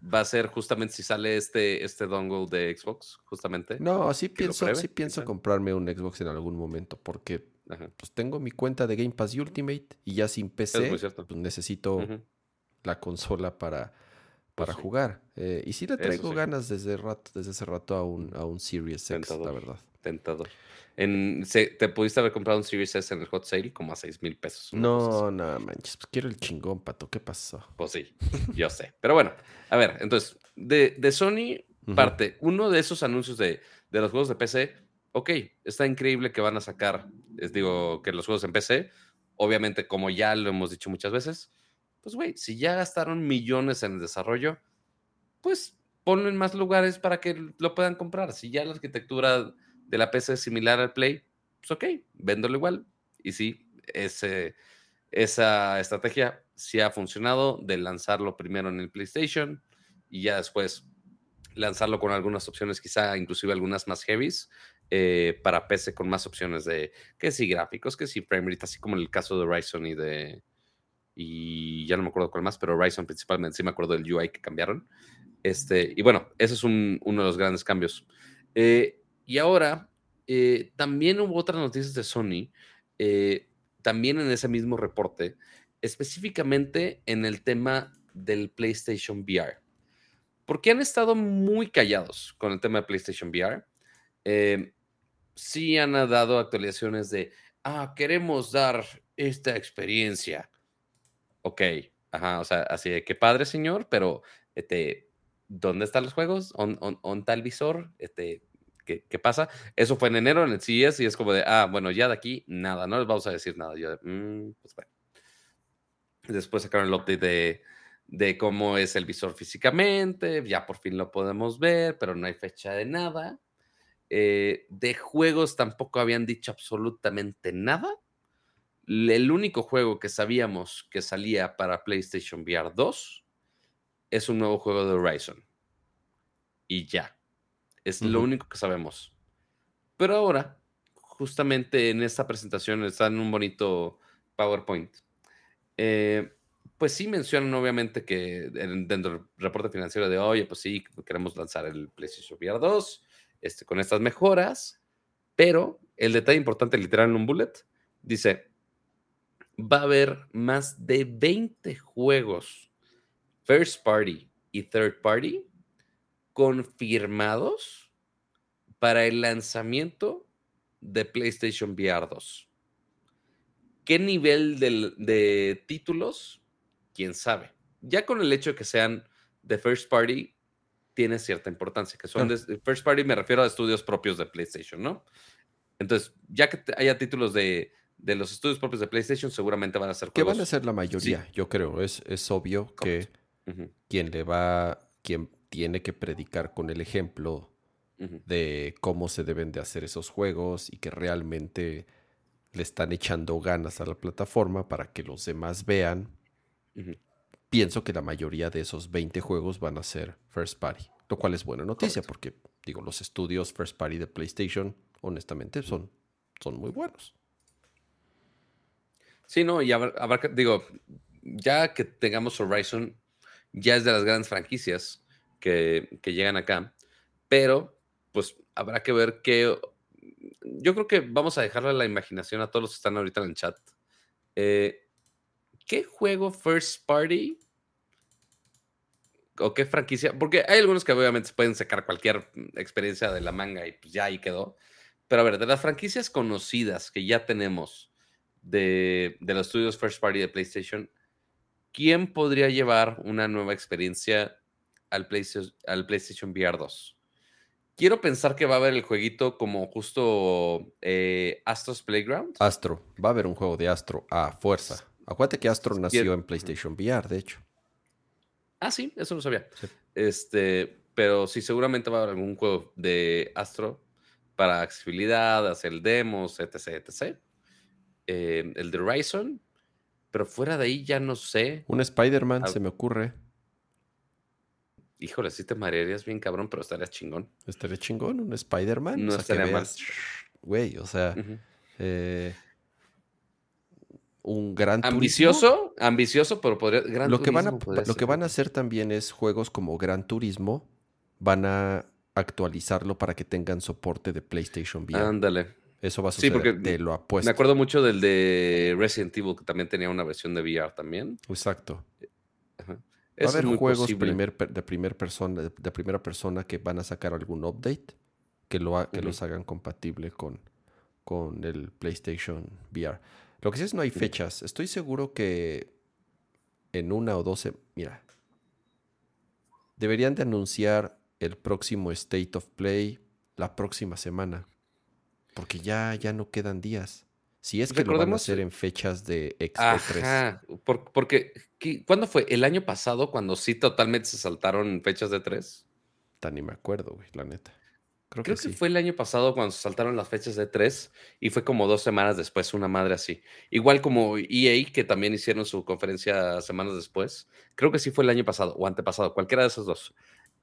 va a ser justamente si sale este, este dongle de Xbox, justamente. No, sí pienso, pruebe, sí pienso quizá. comprarme un Xbox en algún momento porque Ajá. pues tengo mi cuenta de Game Pass Ultimate y ya sin PC pues, necesito la consola para, para jugar. Eh, y sí le traigo sí. ganas desde rato, desde hace rato a un, a un Series X, la verdad. Tentador. En, se- te pudiste haber comprado un Series S en el hot sale como a 6 mil pesos. No, no manches, pues quiero el chingón, pato. ¿Qué pasó? Pues sí, yo sé. Pero bueno, a ver, entonces, de, de Sony Ujú. parte, uno de esos anuncios de, de los juegos de PC, ok, está increíble que van a sacar, les digo, que los juegos en PC, obviamente, como ya lo hemos dicho muchas veces, pues güey, si ya gastaron millones en el desarrollo, pues ponlo en más lugares para que lo puedan comprar. Si ya la arquitectura de la PC similar al Play, pues ok, véndolo igual. Y sí, ese, esa estrategia sí ha funcionado de lanzarlo primero en el PlayStation y ya después lanzarlo con algunas opciones, quizá inclusive algunas más heavies, eh, para PC con más opciones de que sí gráficos, que sí frame rate, así como en el caso de Horizon y de... Y ya no me acuerdo cuál más, pero Horizon principalmente, sí me acuerdo del UI que cambiaron. Este, y bueno, ese es un- uno de los grandes cambios. Eh, y ahora, eh, también hubo otras noticias de Sony, eh, también en ese mismo reporte, específicamente en el tema del PlayStation VR. Porque han estado muy callados con el tema de PlayStation VR. Eh, sí han dado actualizaciones de, ah, queremos dar esta experiencia. Ok, ajá, o sea, así de, qué padre, señor, pero, este, ¿dónde están los juegos? ¿On, on, on tal visor? Este, ¿qué, ¿qué pasa? Eso fue en enero en el CES y es como de, ah, bueno, ya de aquí, nada, no les vamos a decir nada. Yo "Mm, pues. Después sacaron el update de, de cómo es el visor físicamente, ya por fin lo podemos ver, pero no hay fecha de nada. Eh, de juegos tampoco habían dicho absolutamente nada. El único juego que sabíamos que salía para PlayStation VR 2 es un nuevo juego de Horizon. Y ya. Es lo único que sabemos. Pero ahora, justamente en esta presentación, está en un bonito PowerPoint. eh, pues sí mencionan obviamente que en- dentro del reporte financiero de, oye, pues sí, queremos lanzar el PlayStation VR 2 este, con estas mejoras, pero el detalle importante, literal en un bullet, dice, va a haber más de 20 juegos first party y third party confirmados para el lanzamiento de PlayStation VR 2. ¿Qué nivel del- de, títulos? Quién sabe. Ya con el hecho de que sean de first party, tiene cierta importancia. Que son de first party, me refiero a estudios propios de PlayStation, ¿no? Entonces, ya que haya títulos de, de los estudios propios de PlayStation, seguramente van a ser Que van a ser la mayoría, yo creo. Es, es obvio que quien le va, quien tiene que predicar con el ejemplo de cómo se deben de hacer esos juegos y que realmente le están echando ganas a la plataforma para que los demás vean. Pienso que la mayoría de esos 20 juegos van a ser first party, lo cual es buena noticia porque, digo, los estudios first party de PlayStation, honestamente, son, son muy buenos. Sí, no, y que- digo, ya que tengamos Horizon, ya es de las grandes franquicias que, llegan acá, pero pues habrá que ver qué. Yo creo que vamos a dejarle la imaginación a todos los que están ahorita en el chat. Eh, ¿Qué juego first party o qué franquicia? Porque hay algunos que obviamente pueden sacar cualquier experiencia de la manga y pues ya ahí quedó. Pero a ver, de las franquicias conocidas que ya tenemos de, de los estudios first party de PlayStation, ¿quién podría llevar una nueva experiencia al PlayStation, al PlayStation VR 2? Quiero pensar que va a haber el jueguito como justo eh, Astro's Playground. Astro, va a haber un juego de Astro a fuerza. Acuérdate que Astro nació Quiero- en PlayStation VR, de hecho. Ah, sí, eso lo sabía. Sí. Este, pero sí, seguramente va a haber algún juego de Astro para accesibilidad, hacer demos, etc, etc. Eh, el de Horizon, pero fuera de ahí ya no sé. Un Spider-Man, se me ocurre. Híjole, sí te marearías bien cabrón, pero estaría chingón. Estaría chingón, un Spider-Man. No o sea, que estaría mal. veas, Güey, o sea, eh, un gran ambicioso, ambicioso, pero podría gran lo que van a Turismo lo que van a hacer también es juegos como Gran Turismo van a actualizarlo para que tengan soporte de PlayStation VR. Ándale. Eso va a Sí, suceder, porque te lo apuesto. Me acuerdo mucho del de Resident Evil, que también tenía una versión de VR también. Exacto. Ajá. Va a haber juegos primer de, primer persona, de, de primera persona que van a sacar algún update que, lo ha- que los hagan compatible con, con el PlayStation VR. Lo que sí es no hay fechas. Estoy seguro que en una o dos... se- Mira. Deberían de anunciar el próximo State of Play la próxima semana. Porque ya, ya no quedan días. Si es que lo van a Recordemos- hacer en fechas de X- E3. Ajá, por- porque ¿qué- ¿cuándo fue? ¿El año pasado cuando sí totalmente se saltaron fechas de tres? Ta, Ni me acuerdo, güey, la neta. Creo, Creo que, que sí. fue el año pasado cuando se saltaron las fechas de tres y fue como dos semanas después, una madre así. Igual como EA, que también hicieron su conferencia semanas después. Creo que sí fue el año pasado o antepasado, cualquiera de esos dos.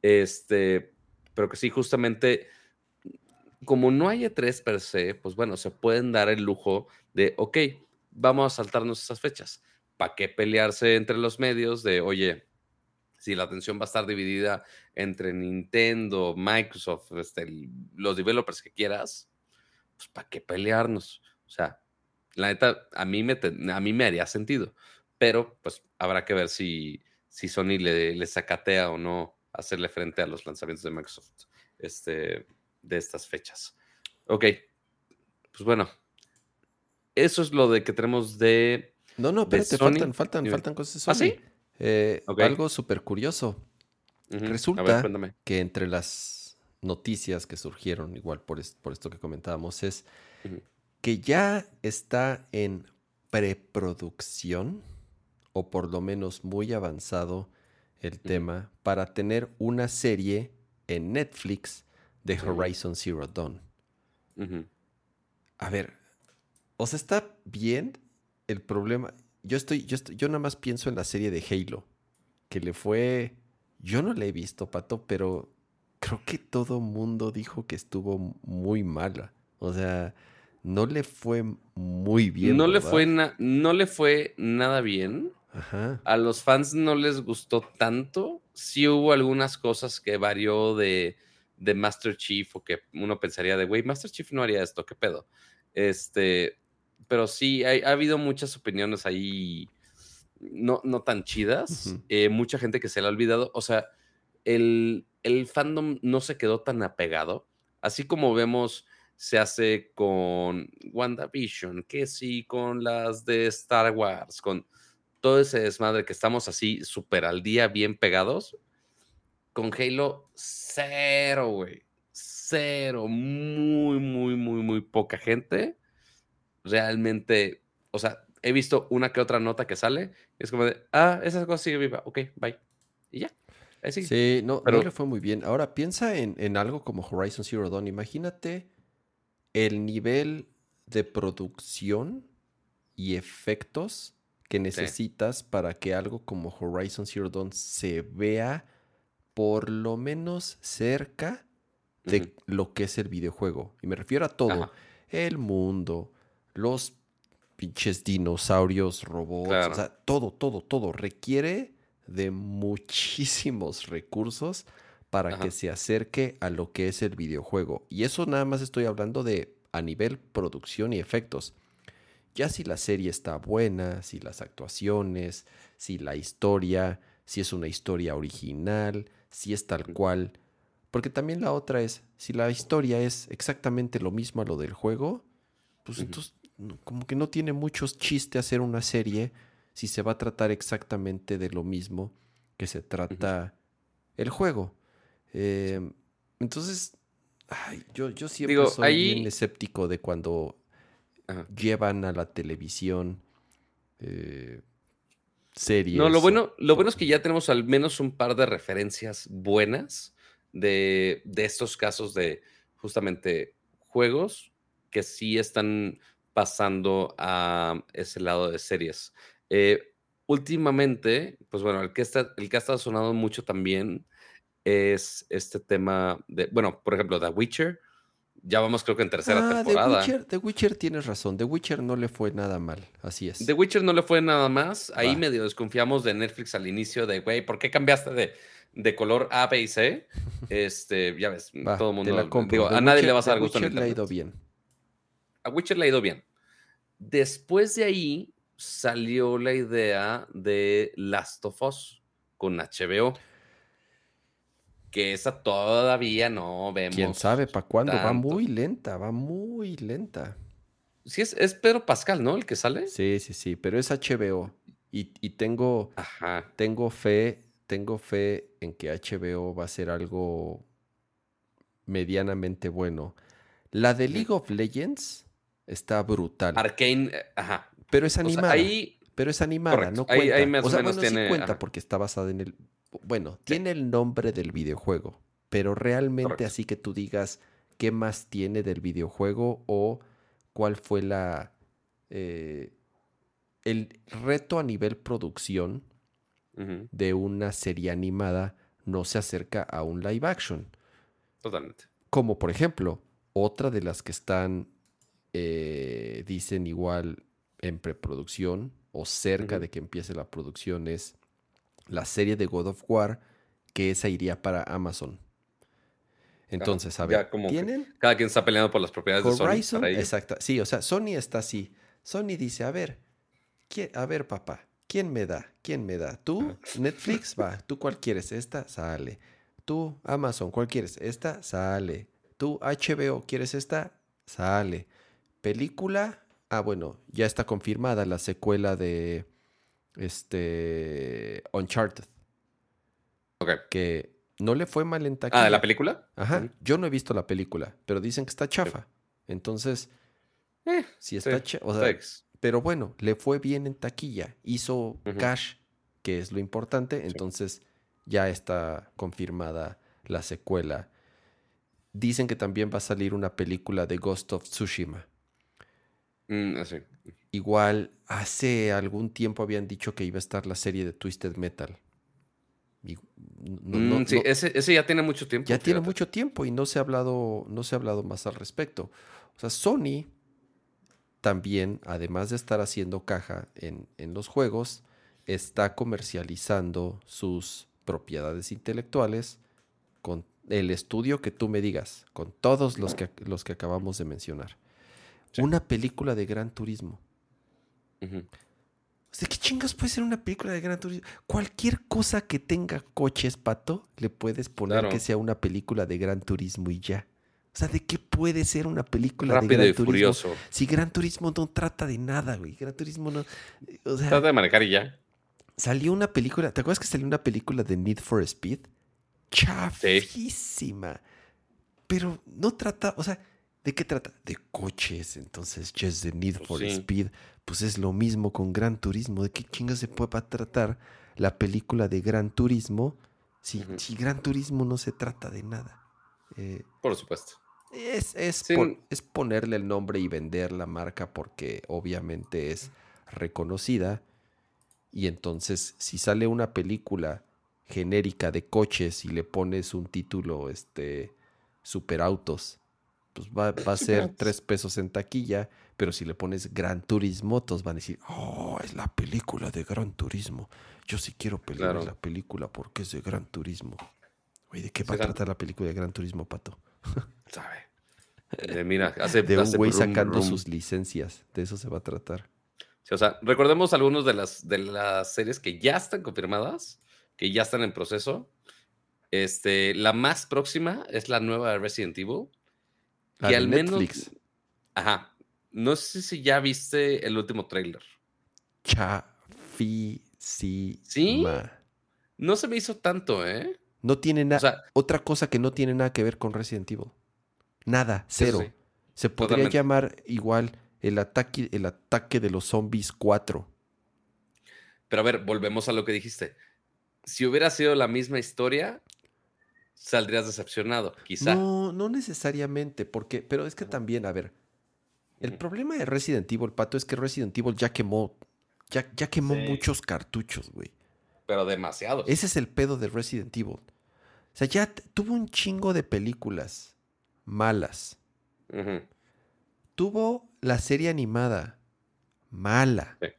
Este, pero que sí, justamente, como no hay E3 per se, pues bueno, se pueden dar el lujo de, ok, vamos a saltarnos esas fechas. ¿Para qué pelearse entre los medios de, oye, si la atención va a estar dividida entre Nintendo, Microsoft, este, los developers que quieras, pues ¿para qué pelearnos? O sea, la neta, a mí me, te- a mí me haría sentido, pero pues habrá que ver si, si Sony le, le sacatea o no hacerle frente a los lanzamientos de Microsoft este, de estas fechas. Ok, pues bueno, eso es lo de que tenemos de... No, no, espérate, faltan, faltan, faltan cosas de ¿Ah, sí? Eh. Algo súper curioso. Resulta que entre las noticias que surgieron, igual por, es- por esto que comentábamos, es que ya está en preproducción, o por lo menos muy avanzado el tema, para tener una serie en Netflix de. Horizon Zero Dawn. A ver, o sea, está bien el problema. Yo estoy, yo estoy, yo nada más pienso en la serie de Halo, que le fue. Yo no la he visto, Pato, pero creo que todo mundo dijo que estuvo muy mala. O sea, no le fue muy bien. no, le fue na- no le fue nada bien. Ajá. A los fans no les gustó tanto. Sí hubo algunas cosas que varió de, de Master Chief o que uno pensaría de, güey, Master Chief no haría esto, ¿qué pedo? Este, pero sí, hay- ha habido muchas opiniones ahí no, no tan chidas. Eh, mucha gente que se le ha olvidado. O sea, el, el fandom no se quedó tan apegado. Así como vemos, se hace con WandaVision, que sí, con las de Star Wars, con todo ese desmadre que estamos así súper al día, bien pegados. Con Halo, cero, güey. Cero. Muy, muy, muy, muy poca gente. Realmente, o sea, he visto una que otra nota que sale. Y es como de, ah, esa cosa sigue viva. Ok, bye. Y ya. Sigue. Sí, no, no Pero- le fue muy bien. Ahora piensa en, en algo como Horizon Zero Dawn. Imagínate el nivel de producción y efectos que necesitas para que algo como Horizon Zero Dawn se vea por lo menos cerca de lo que es el videojuego. Y me refiero a todo. Ajá. El mundo, los pinches dinosaurios, robots, Claro. o sea, todo, todo, todo. Requiere de muchísimos recursos para Ajá. que se acerque a lo que es el videojuego. Y eso nada más estoy hablando de a nivel producción y efectos. Ya si la serie está buena, si las actuaciones, si la historia, si es una historia original, si es tal cual. Porque también la otra es, si la historia es exactamente lo mismo a lo del juego, pues entonces como que no tiene muchos chistes hacer una serie si se va a tratar exactamente de lo mismo que se trata el juego. Eh, entonces, ay, yo, yo siempre Digo, soy ahí- bien escéptico de cuando Ajá. llevan a la televisión eh, series. No, lo bueno, lo bueno es que ya tenemos al menos un par de referencias buenas de, de estos casos de justamente juegos que sí están pasando a ese lado de series. Eh, últimamente, pues bueno, el que, está, el que ha estado sonando mucho también es este tema de, bueno, por ejemplo, The Witcher. Ya vamos creo que en tercera Ah, The temporada. Witcher, The Witcher tienes razón. The Witcher no le fue nada mal. Así es. The Witcher no le fue nada más. Ahí medio desconfiamos de Netflix al inicio de, güey, ¿por qué cambiaste de, de color A, B y C? Este, ya ves, Va, todo el mundo. la compro. digo, a nadie le vas a dar gusto en Witcher le ha ido bien. A Witcher le ha ido bien. Después de ahí salió la idea de Last of Us con HBO. Que esa todavía no vemos. ¿Quién sabe para cuándo? Va muy lenta, va muy lenta. Sí, es, es Pedro Pascal, ¿no? El que sale. Sí, sí, sí, pero es HBO. Y, y tengo, Ajá. tengo fe, tengo fe en que HBO va a ser algo medianamente bueno. La de. League of Legends está brutal, Arcane, eh, ajá. pero es O sea, animada. ahí, Pero es animada, Correcto. no cuenta. ahí más o sea, menos bueno, sí tiene- cuenta ajá. porque está basada en el... Bueno, tiene el nombre del videojuego, pero realmente Correcto. así que tú digas qué más tiene del videojuego o cuál fue la... eh, el reto a nivel producción de una serie animada no se acerca a un live action. totalmente. Como por ejemplo, otra de las que están, eh, dicen igual en preproducción o cerca de que empiece la producción es la serie de God of War, que esa iría para Amazon. Entonces, a ya ver, como que ¿tienen Cada quien está peleando por las propiedades de Sony. Exacto. Sí, o sea, Sony está así. Sony dice, a ver, ¿quién- a ver, papá, ¿quién me da? ¿Quién me da? ¿Tú? Netflix, va. ¿Tú cuál quieres? Esta, sale. ¿Tú? Amazon, ¿cuál quieres? Esta, sale. ¿Tú? HBO, ¿quieres esta? Sale. ¿Película? Ah, bueno, ya está confirmada la secuela de este Uncharted, Ok. que no le fue mal en taquilla. Ah, ¿de la película? Ajá, yo no he visto la película, pero dicen que está chafa. Entonces, Eh, si está sí, chafa, o sea, pero bueno, le fue bien en taquilla, hizo cash, que es lo importante, entonces ya está confirmada la secuela. Dicen que también va a salir una película de Ghost of Tsushima. Mm, así. Igual hace algún tiempo habían dicho que iba a estar la serie de Twisted Metal. Y no- no- Mm, sí, no- ese, ese ya tiene mucho tiempo. ya tiene mucho tiempo y no se ha hablado, no se ha hablado más al respecto. O sea, Sony también, además de estar haciendo caja en, en los juegos, está comercializando sus propiedades intelectuales con el estudio que tú me digas, con todos los que, los que acabamos de mencionar. Sí. Una película de Gran Turismo. Ujú. O sea, ¿qué chingas puede ser una película de Gran Turismo? Cualquier cosa que tenga coches, pato, le puedes poner Claro. que sea una película de Gran Turismo y ya. O sea, ¿de qué puede ser una película de Gran y Turismo? furioso. Si Gran Turismo no trata de nada, güey. Gran Turismo no. O sea, Trata de manejar y ya. salió una película. ¿Te acuerdas que salió una película de Need for Speed? Chafísima. Pero no trata, o sea, ¿de qué trata? De coches. Entonces, just the Need Pues for sí. Speed. Pues es lo mismo con Gran Turismo. ¿De qué chingas se puede tratar la película de Gran Turismo si, Gran Turismo no se trata de nada? Eh, Por supuesto. es, es, Sí. es ponerle el nombre y vender la marca porque obviamente es reconocida. Y entonces, si sale una película genérica de coches y le pones un título, este, superautos, pues va, va a ser tres pesos en taquilla. Pero si le pones Gran Turismo, todos van a decir, oh, es la película de Gran Turismo. Yo sí quiero pelear Claro. la película porque es de Gran Turismo. Oye, ¿de qué va a tratar la película de Gran Turismo, Pato? Sabe. De, mira, hace, de un güey sacando sus licencias. De eso se va a tratar. Sí, o sea, recordemos algunos de las, de las series que ya están confirmadas, que ya están en proceso. Este, la más próxima es la nueva de Resident Evil. La de al menos. Ajá. No sé si ya viste el último tráiler. Chafísima. No se me hizo tanto, ¿eh? No tiene nada. O sea- otra cosa que no tiene nada que ver con Resident Evil. Nada, cero. sí, Se podría totalmente. llamar igual el ataque, el ataque de los zombies 4. Pero a ver, volvemos a lo que dijiste. Si hubiera sido la misma historia, saldrías decepcionado, quizá. No, no necesariamente, porque, pero es que también, a ver, el problema de Resident Evil, Pato, es que Resident Evil ya quemó, ya, ya quemó Sí. muchos cartuchos, güey. Pero demasiado. Ese es el pedo de Resident Evil. O sea, ya tuvo un chingo de películas malas. Tuvo la serie animada. Mala. Sí.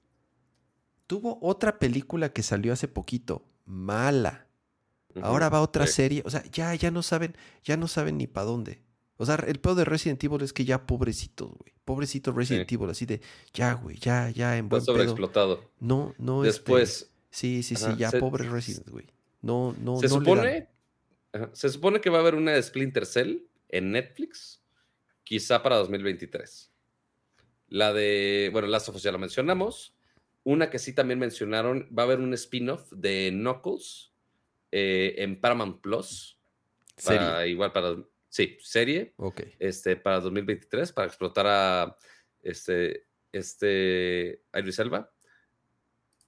Tuvo otra película que salió hace poquito. Mala. Ahora va otra Sí. serie. O sea, ya, ya no saben, ya no saben ni para dónde. O sea, el peor de Resident Evil es que ya pobrecitos, güey. Pobrecito Resident Evil, así de, ya, güey, ya, ya, en Está buen pedo. sobreexplotado. No, no, este, Después, Sí, sí, sí, Ajá, ya se- pobre Resident, güey. No, no, se no supone. ajá, se supone que va a haber una de Splinter Cell en Netflix, quizá para 2023. La de. Bueno, Last of Us ya la mencionamos. Una que sí también mencionaron, va a haber un spin-off de Knuckles eh, en Paramount Plus. Serie. para- igual para. Sí, serie. Ok. este, para 2023 para explotar a este, este, a Idris Elba.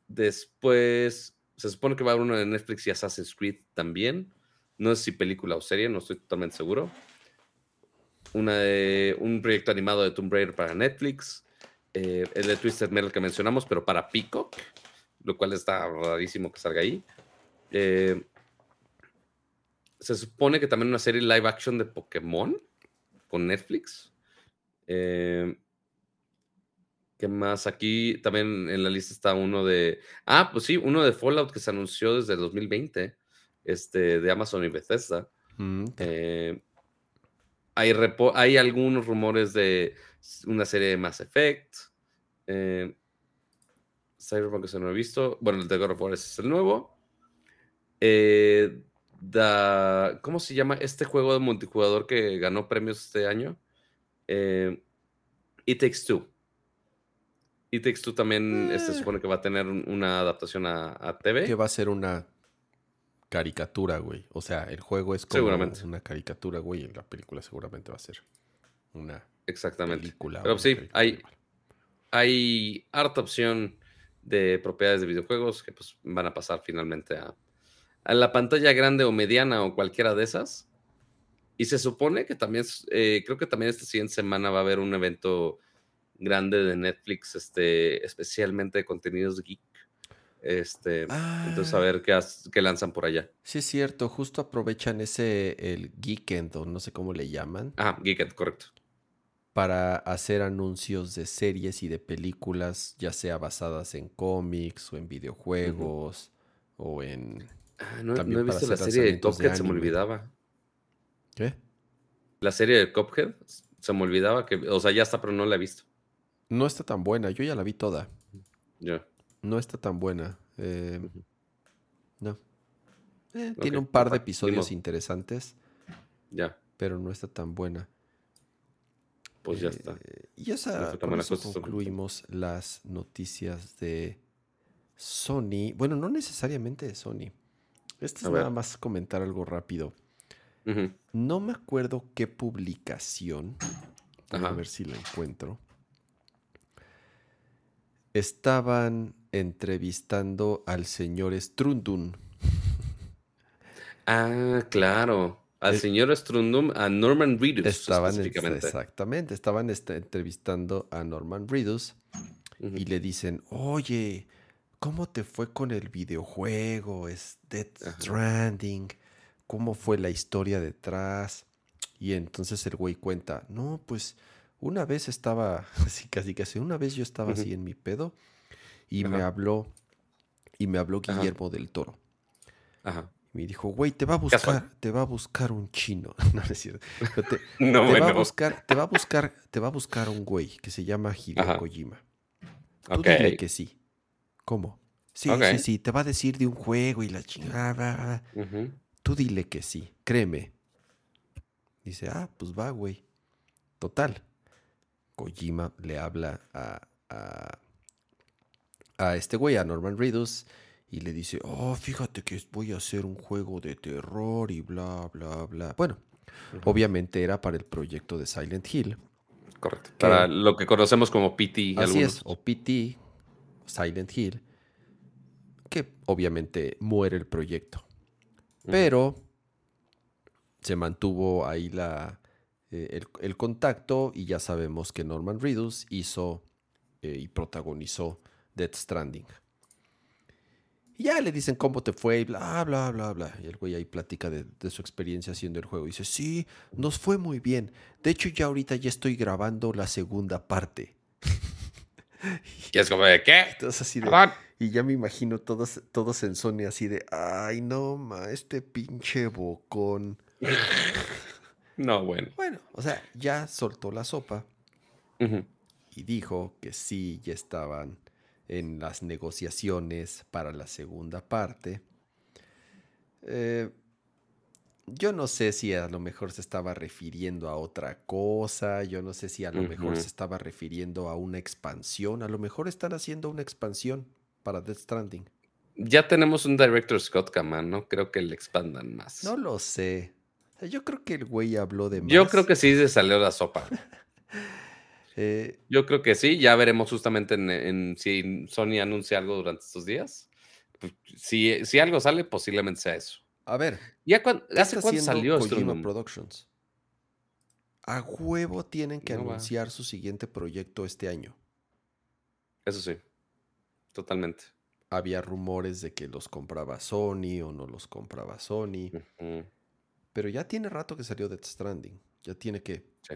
Después, se supone que va a haber uno de Netflix y Assassin's Creed también. No sé si película o serie, no estoy totalmente seguro. Una de, un proyecto animado de Tomb Raider para Netflix. eh, el de Twisted Metal que mencionamos, pero para Peacock, lo cual está rarísimo que salga ahí. Eh, se supone que también una serie live action de Pokémon con Netflix. Eh, ¿Qué más? Aquí también en la lista está uno de. Ah, pues sí, uno de Fallout que se anunció desde el 2020, este, de Amazon y Bethesda. Mm, Eh, hay, hay algunos rumores de una serie de Mass Effect. Eh, Cyberpunk que se no he visto. Bueno, el de God of War es el nuevo. Eh, da- ¿Cómo se llama este juego de multijugador que ganó premios este año? Eh, It Takes Two. It Takes Two también eh, se Eh. supone que va a tener un- una adaptación a, a TV. que va a ser una caricatura, güey. O sea, el juego es como Seguramente. una caricatura, güey, y la película seguramente va a ser una Exactamente. película. Pero sí, hay- igual. hay harta opción de propiedades de videojuegos que pues, van a pasar finalmente a, a la pantalla grande o mediana o cualquiera de esas. Y se supone que también, eh, creo que también esta siguiente semana va a haber un evento grande de Netflix, este, especialmente de contenidos geek. Este, entonces a Ah. ver qué, has- qué lanzan por allá. Sí, es cierto. Justo aprovechan ese, el Geekend, o no sé cómo le llaman, Ah, Geekend, correcto. para hacer anuncios de series y de películas, ya sea basadas en cómics o en videojuegos o en... Ah, no, También no he visto la serie de Cuphead, se me olvidaba. ¿Qué? La serie de Cuphead, se me olvidaba que, o sea, ya está, pero no la he visto. No está tan buena. Yo ya la vi toda. Ya. No está tan buena. eh, no. Eh, tiene un par de episodios interesantes, Ya, pero no está tan buena. pues ya Eh, está. Y esa, con eso concluimos las noticias de Sony. Bueno, no necesariamente de Sony. Esto es A ver. nada más comentar algo rápido. No me acuerdo qué publicación. A ver si la encuentro. Estaban entrevistando al señor Strundun. Ah, claro. Al señor Strundum, a Norman Reedus Estaban específicamente. exactamente, estaban este, entrevistando a Norman Reedus y le dicen, oye, ¿cómo te fue con el videojuego? Es Death. Stranding. ¿Cómo fue la historia detrás? Y entonces el güey cuenta, no, pues una vez estaba, así casi casi, una vez yo estaba así en mi pedo y me habló, y me habló Ajá. Guillermo del Toro. Ajá. Y me dijo, güey, te va a Casual. buscar, te va a buscar un chino. no, no es cierto. Te, No, te va a buscar, te va a buscar, te va a buscar un güey que se llama Hideo. Kojima. Tú Ok. dile que sí. ¿Cómo? Sí, sí, sí, te va a decir de un juego y la chingada. bla. Ujú. Tú dile que sí, créeme. Dice, ah, pues va, güey. Total. Kojima le habla a, a, a este güey, a Norman Reedus, y le dice, oh, fíjate que voy a hacer un juego de terror y bla, bla, bla. Bueno, obviamente era para el proyecto de Silent Hill. Correcto. que- Para lo que conocemos como PT. Así algunos. es, o PT, Silent Hill, que obviamente muere el proyecto. Pero se mantuvo ahí la, eh, el, el contacto y ya sabemos que Norman Reedus hizo eh, y protagonizó Death Stranding. Y ya le dicen cómo te fue y bla, bla, bla, bla. Y el güey ahí platica de, de su experiencia haciendo el juego. Y dice, sí, nos fue muy bien. De hecho, ya ahorita ya estoy grabando la segunda parte. Y es como de, ¿qué? Entonces así de... Y ya me imagino todos, todos en Sony así de, ay, no, ma, este pinche bocón. No, bueno. Bueno, o sea, ya soltó la sopa y dijo que sí, ya estaban en las negociaciones para la segunda parte. Eh, yo no sé si a lo mejor se estaba refiriendo a otra cosa, yo no sé si a lo mejor se estaba refiriendo a una expansión, a lo mejor están haciendo una expansión para Death Stranding. Ya tenemos un director Scott Kaman, ¿no? Creo que le expandan más. No lo sé. Yo creo que el güey habló de más. Yo creo que sí se salió la sopa. Eh, Yo creo que sí. Ya veremos justamente en, en si Sony anuncia algo durante estos días. Pues, si, si algo sale, posiblemente sea eso. A ver, ¿Ya cuán- ¿qué ¿Hace está cuánto haciendo salió Kojima? Productions? A huevo tienen que No anunciar su siguiente proyecto este año. Eso sí. Totalmente. Había rumores de que los compraba Sony o no los compraba Sony. Pero ya tiene rato que salió Death Stranding. Ya tiene que Sí.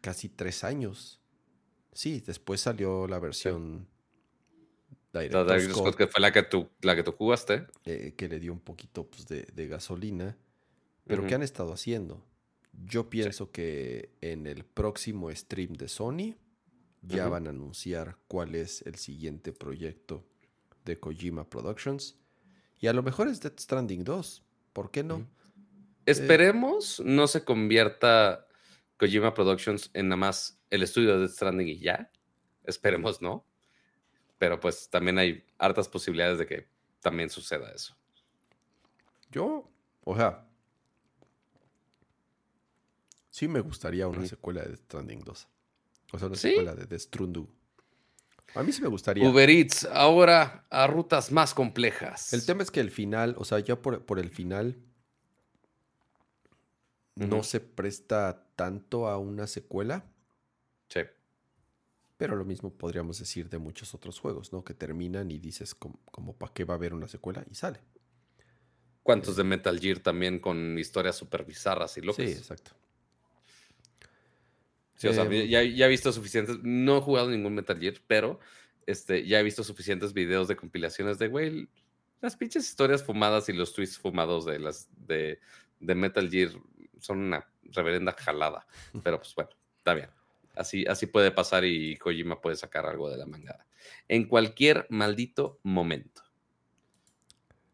casi tres años. Sí, después salió la versión Scott, que fue la que tú, la que tú jugaste. eh, que le dio un poquito pues, de, de gasolina. Pero Ujú. ¿qué han estado haciendo? Yo pienso que en el próximo stream de Sony ya van a anunciar cuál es el siguiente proyecto de Kojima Productions. Y a lo mejor es Death Stranding 2. ¿Por qué no? Ujú. Esperemos no se convierta Kojima Productions en nada más el estudio de Death Stranding y ya. Esperemos no. Pero pues también hay hartas posibilidades de que también suceda eso. Yo, o sea, sí me gustaría una secuela de Stranding 2. O sea, una ¿Sí? secuela de Stranding. A mí sí me gustaría. Uber Eats ahora a rutas más complejas. El tema es que el final, o sea, ya por, por el final, no se presta tanto a una secuela, Sí. Pero lo mismo podríamos decir de muchos otros juegos, ¿no? Que terminan y dices como, como para qué va a haber una secuela y sale. ¿Cuántos de Metal Gear también con historias súper bizarras y locas? Sí, exacto. Sí, o sea, Em, ya, ya he visto suficientes, no he jugado ningún Metal Gear, pero este, ya he visto suficientes videos de compilaciones de, güey, las pinches historias fumadas y los twists fumados de las de, de Metal Gear son una reverenda jalada. Pero pues bueno, está bien. Así, así puede pasar y Kojima puede sacar algo de la mangada. En cualquier maldito momento.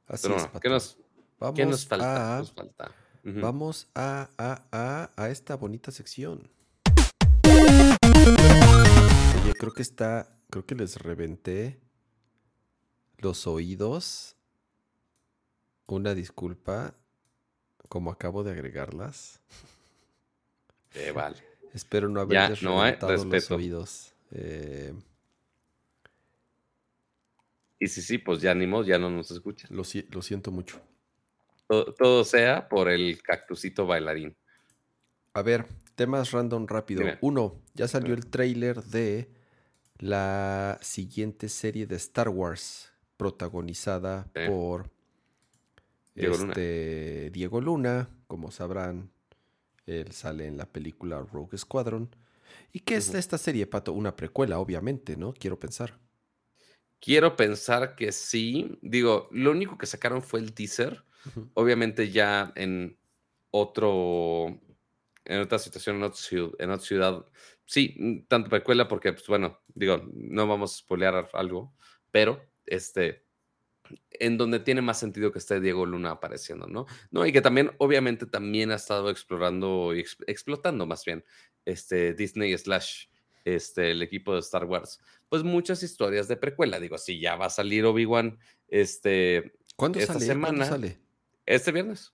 Así Pero es, ¿qué nos, Vamos qué nos falta? ¿Qué a, nos falta? Ujú. vamos a, a, a, a esta bonita sección. Oye, creo que está, creo que les reventé los oídos. Una disculpa, como acabo de agregarlas. Eh, vale. Espero no Ya, haberles no hay reventado los oídos. Eh, Y si sí, pues ya ni modo, ya no nos escuchan. lo, si- lo siento mucho. Todo, todo sea por el cactusito bailarín. A ver, temas random rápido. Dime. Uno, ya salió el tráiler de la siguiente serie de Star Wars protagonizada Sí. por Diego Luna. este, Diego Luna. Como sabrán, él sale en la película Rogue Squadron. ¿Y qué es esta serie, Pato? Una precuela, obviamente, ¿no? Quiero pensar. Quiero pensar que sí. Digo, lo único que sacaron fue el teaser. Obviamente ya en otro, en otra situación, en otra ciudad, en otra ciudad. Sí, tanto precuela porque, pues bueno, digo, no vamos a spoilear algo, pero este, en donde tiene más sentido que esté Diego Luna apareciendo, ¿no? No, y que también, obviamente, también ha estado explorando y ex- explotando más bien este Disney slash este, el equipo de Star Wars, pues muchas historias de precuela. Digo, si ya va a salir Obi-Wan este, ¿Cuándo Esta sale? ¿Cuándo semana, sale? este viernes.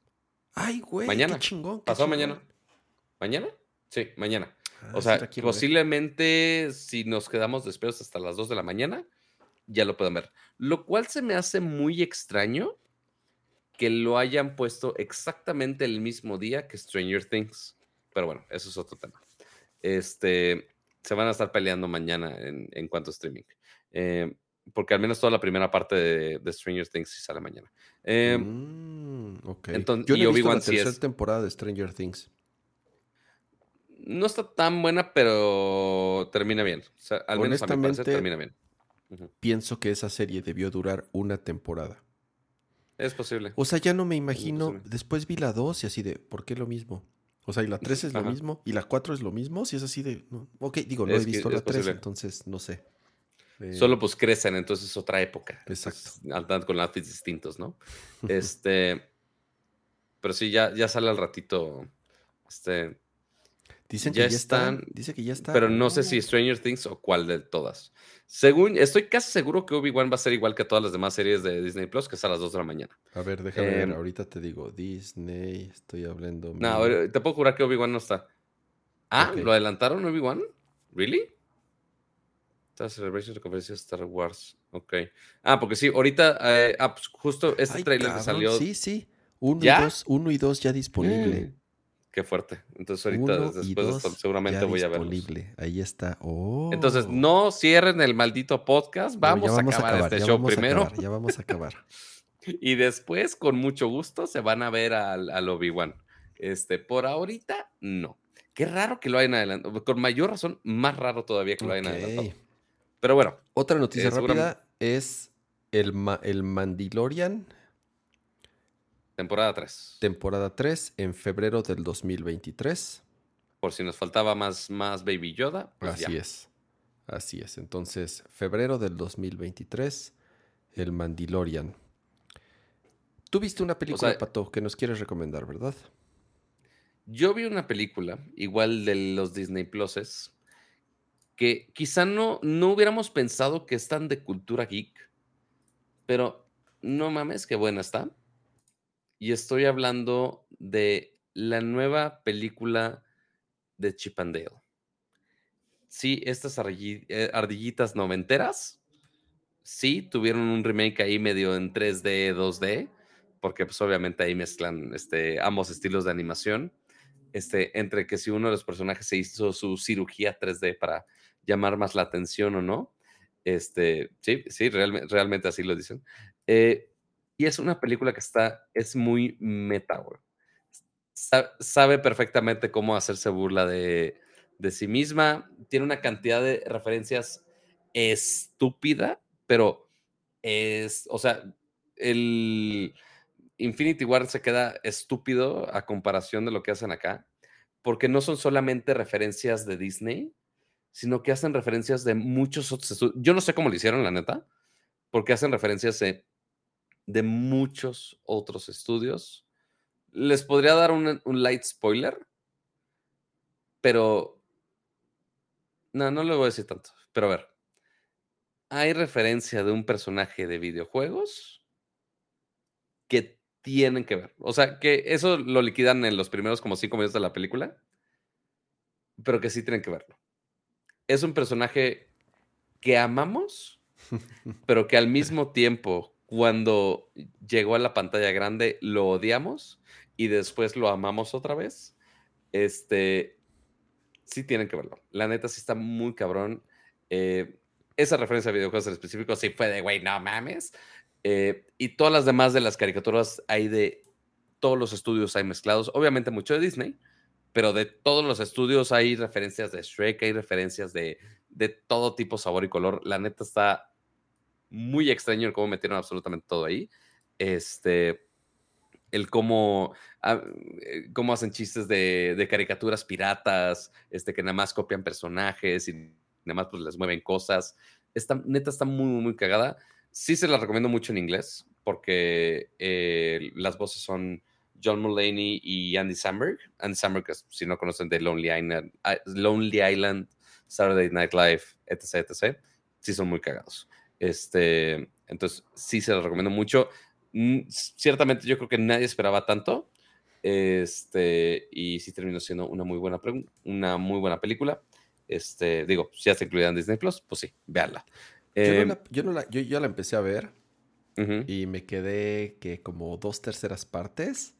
Ay, güey, Mañana. qué chingón. qué chingón. mañana. ¿Mañana? Sí, mañana. Ah, O sea, posiblemente si nos quedamos despiertos hasta las 2 de la mañana, ya lo pueden ver. Lo cual se me hace muy extraño que lo hayan puesto exactamente el mismo día que Stranger Things. Pero bueno, eso es otro tema. Este, se van a estar peleando mañana en, en cuanto a streaming. Eh, porque al menos toda la primera parte de, de Stranger Things sí sale mañana. Eh, Mm, ok. entonces- Yo y no he visto la sí tercera es- temporada de Stranger Things. No está tan buena, pero termina bien. O sea, al menos a mi parecer termina bien. Pienso que esa serie debió durar una temporada. Es posible. O sea, ya no me imagino. Después vi la 2 y así de, ¿por qué lo mismo? O sea, y la 3 es lo mismo y la 4 es lo mismo. Si es así de. no. Ok, digo, no Es he visto la 3, posible. entonces no sé. Eh, Solo pues crecen, entonces es otra época. Exacto. Andan con outfits distintos, ¿no? Este. Pero sí, ya, ya sale al ratito. Este. Dicen ya que ya está. están, Dice que ya está. Pero no sé si. Stranger Things o cuál de todas. Según, estoy casi seguro que Obi-Wan va a ser igual que todas las demás series de Disney Plus, que es a las 2 de la mañana. A ver, déjame ver. Em, Ahorita te digo. Disney, estoy hablando. No, mal. te puedo jurar que Obi-Wan no está. Ah. ¿lo adelantaron Obi-Wan? ¿Really? Esta celebration de conferencia de Star Wars. Ok. Ah, porque sí, ahorita. eh, ah, pues justo este Ay, trailer que salió. Sí, sí. Uno ¿Ya? y dos, uno y dos ya disponible. Mm, Qué fuerte. Entonces, ahorita, después seguramente voy a verlos. Ahí está. Oh. Entonces, no cierren el maldito podcast. Vamos, a acabar este show primero. acabar, ya vamos a acabar. Y después, con mucho gusto, se van a ver al, al Obi-Wan. Este, por ahorita, no. Qué raro que lo hayan adelantado. Con mayor razón, más raro todavía que lo hayan adelantado. Pero bueno, Otra noticia Eh, rápida es el, Ma- el Mandalorian, temporada 3. temporada 3, en febrero del 2023. Por si nos faltaba más, más Baby Yoda. Pues Así ya. es. Así es. Entonces, febrero del 2023, el Mandalorian. Tú viste una película, sea- Pato, que nos quieres recomendar, ¿verdad? Yo vi una película, igual de los Disney Pluses, que quizá no, no hubiéramos pensado que es tan de cultura geek, pero no mames, qué buena está. Y estoy hablando de la nueva película de Chip and Dale. Sí, estas eh, ardillitas noventeras, sí, tuvieron un remake ahí medio en 3D, 2D, porque pues obviamente ahí mezclan este, ambos estilos de animación este, entre que si uno de los personajes se hizo su cirugía 3D para llamar más la atención o no. Este, sí, sí, realme- realmente así lo dicen. Eh, y es una película que está, es muy meta, güey. Sa- sabe perfectamente cómo hacerse burla de, de sí misma. Tiene una cantidad de referencias estúpida, pero es, o sea, el Infinity War se queda estúpido a comparación de lo que hacen acá, porque no son solamente referencias de Disney, sino que hacen referencias de muchos otros estudios. Yo no sé cómo lo hicieron, la neta, porque hacen referencias de, de muchos otros estudios. Les podría dar un, un light spoiler, pero no, no le voy a decir tanto. Pero a ver, hay referencia de un personaje de videojuegos que tienen que ver. O sea, que eso lo liquidan en los primeros como cinco minutos de la película, pero que sí tienen que verlo. Es un personaje que amamos, pero que al mismo tiempo, cuando llegó a la pantalla grande, lo odiamos y después lo amamos otra vez. Este, sí tienen que verlo. La neta sí está muy cabrón. Eh, esa referencia a videojuegos en específico sí fue de, güey, no mames. Eh, y todas las demás de las caricaturas hay de todos los estudios hay mezclados. Obviamente mucho de Disney, pero de todos los estudios hay referencias de Shrek, hay referencias de, de todo tipo, sabor y color. La neta está muy extraño el cómo metieron absolutamente todo ahí. Este, el cómo, ah, eh, cómo hacen chistes de, caricaturas piratas, este, que nada más copian personajes y nada más pues les mueven cosas. Esta, neta está muy, muy, cagada. Sí se la recomiendo mucho en inglés porque eh, las voces son John Mulaney y Andy Samberg. Andy Samberg, si no conocen de Lonely Island, ah, Lonely Island, Saturday Night Live, etc, etc, sí son muy cagados. Este, entonces, sí se los recomiendo mucho. Mm, Ciertamente yo creo que nadie esperaba tanto. Este, y sí terminó siendo una muy buena, una muy buena película. Este, digo, si ya está incluida en Disney Plus, pues sí, véanla. Yo, Eh, no la, yo, no la- yo ya la empecé a ver ujú, y me quedé que como dos terceras partes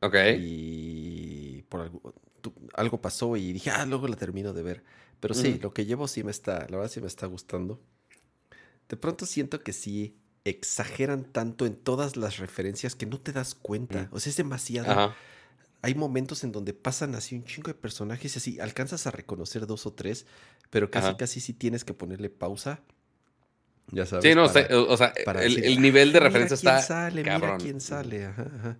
Ok. y por algo, algo pasó y dije, ah, luego la termino de ver. Pero sí, Ujú. lo que llevo sí me está, la verdad sí me está gustando. De pronto siento que sí exageran tanto en todas las referencias que no te das cuenta. O sea, es demasiado. Ajá. Hay momentos en donde pasan así un chingo de personajes y así alcanzas a reconocer dos o tres, pero casi, Ajá. casi sí tienes que ponerle pausa. Ya sabes. Sí, no, para- o o sea, para el, decir, el nivel de "Ah, mira referencia quién está sale, cabrón. Mira quién sale, ajá, ajá.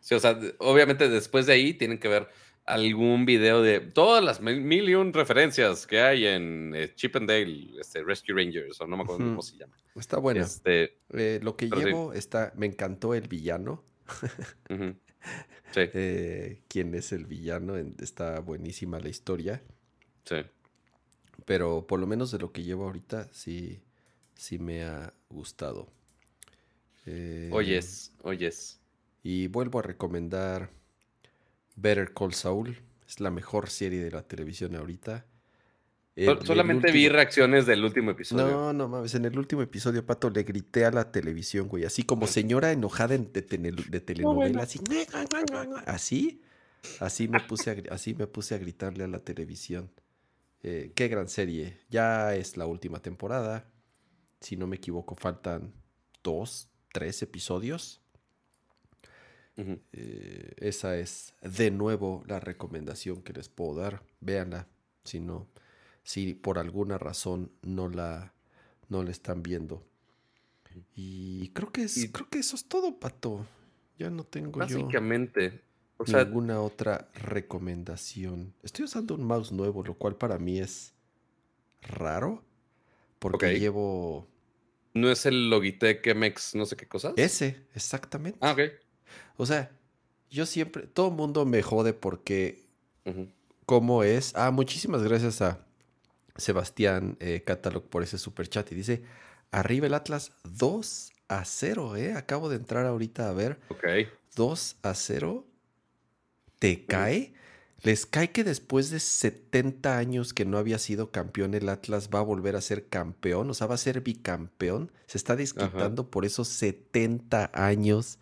Sí, o sea, obviamente después de ahí tienen que ver algún video de todas las mil, y un referencias que hay en eh, Chip and Dale, este, Rescue Rangers, o no me acuerdo cómo se llama. Está bueno. Este, Eh, lo que sí. llevo está. Me encantó el villano. Sí, eh, quién es el villano. Está buenísima la historia. sí. Pero por lo menos de lo que llevo ahorita, sí, sí me ha gustado. Eh, Oyes, oyes. Y vuelvo a recomendar Better Call Saul. Es la mejor serie de la televisión ahorita. El- Sol- el Solamente vi reacciones del último episodio. No, no mames. En el último episodio, Pato, le grité a la televisión, güey. Así como señora enojada en- de, telenovela. Así. Así. Así me, puse a, así me puse a gritarle a la televisión. Eh, qué gran serie. Ya es la última temporada. Si no me equivoco, faltan dos, tres episodios. Eh, esa es de nuevo la recomendación que les puedo dar. Véanla. Si no, si por alguna razón no la, no la están viendo. Y creo que es, Y- creo que eso es todo, Pato. Ya no tengo yo Básicamente, o sea, ninguna otra recomendación. Estoy usando un mouse nuevo, lo cual para mí es raro. Porque llevo no es el Logitech MX, no sé qué cosas. ese, exactamente. Ah, ok. O sea, yo siempre, todo el mundo me jode porque Ujú. cómo es. Ah, muchísimas gracias a Sebastián eh, Catalog por ese super chat. Y dice, arriba el Atlas 2 a 0, ¿eh? Acabo de entrar ahorita a ver. Ok. 2 a 0. ¿Te cae? ¿Les cae que después de 70 años que no había sido campeón el Atlas va a volver a ser campeón? O sea, va a ser bicampeón. Se está desquitando por esos 70 años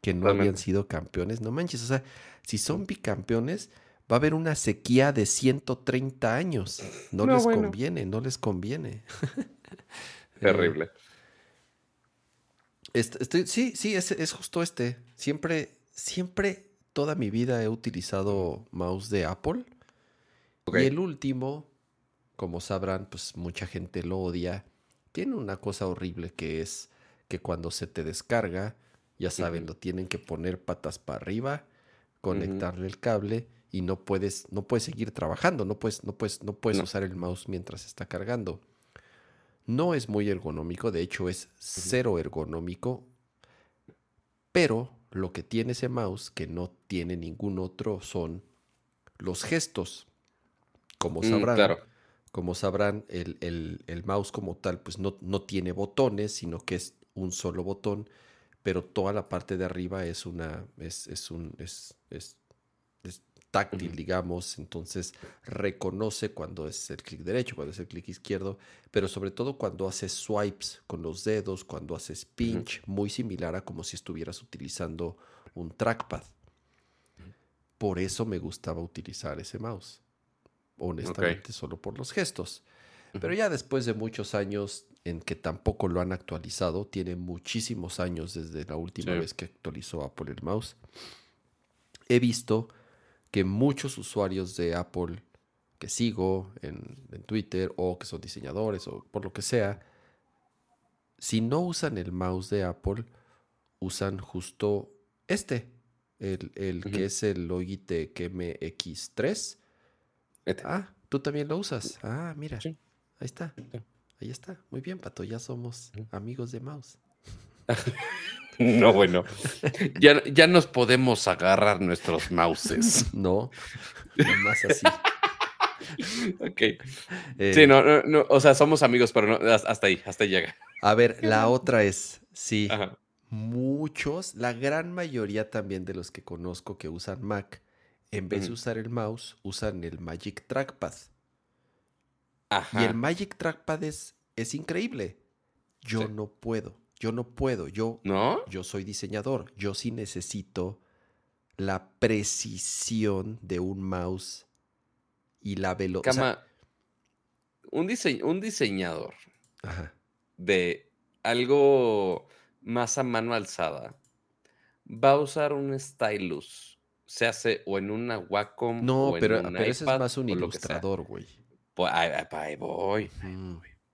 que no habían sido campeones. No manches, o sea, si son bicampeones, va a haber una sequía de 130 años. No, No, les bueno. conviene, no les conviene. Eh, Terrible. Est- estoy, sí, sí, es, es justo este. Siempre, siempre, toda mi vida he utilizado mouse de Apple. Y el último, como sabrán, pues mucha gente lo odia. Tiene una cosa horrible que es que cuando se te descarga, ya saben, lo tienen que poner patas para arriba, conectarle el cable y no puedes, no puedes seguir trabajando, no puedes, no puedes, no puedes No. usar el mouse mientras está cargando. No es muy ergonómico, de hecho es cero ergonómico, pero lo que tiene ese mouse que no tiene ningún otro son los gestos. Como Mm, sabrán, claro. como sabrán, el, el- el mouse como tal, pues no, no tiene botones, sino que es un solo botón, pero toda la parte de arriba es una, es, es un, es, es- es táctil, digamos, entonces reconoce cuando es el clic derecho, cuando es el clic izquierdo, pero sobre todo cuando haces swipes con los dedos, cuando haces pinch, muy similar a como si estuvieras utilizando un trackpad. Por eso me gustaba utilizar ese mouse. Honestamente, solo por los gestos. Pero ya después de muchos años en que tampoco lo han actualizado, tiene muchísimos años desde la última Sí. vez que actualizó Apple el mouse, he visto que muchos usuarios de Apple que sigo en, en Twitter o que son diseñadores o por lo que sea, si no usan el mouse de Apple, usan justo este, el, el que es el Logitech MX3. Este. Ah, tú también lo usas. Ah, mira. Sí. Ahí está. Ahí está. Muy bien, Pato. Ya somos amigos de mouse. No, bueno. Ya, ya nos podemos agarrar nuestros mouses. No, más así. ok. Eh, Sí, no, no, no, o sea, somos amigos, pero no, hasta ahí, hasta ahí llega. A ver, la otra es, sí, Ajá. muchos, la gran mayoría también de los que conozco que usan Mac, en vez de usar el mouse, usan el Magic Trackpad. Ajá. Y el Magic Trackpad es, es increíble. Yo Sí. no puedo, yo no puedo, yo, ¿No? yo soy diseñador, yo sí necesito la precisión de un mouse y la velocidad. Un, dise- un diseñador ajá. de algo más a mano alzada, va a usar un stylus. Se hace o en una Wacom No, o en pero, un pero ese es más un ilustrador, güey. Pues, ahí, ahí- ahí voy.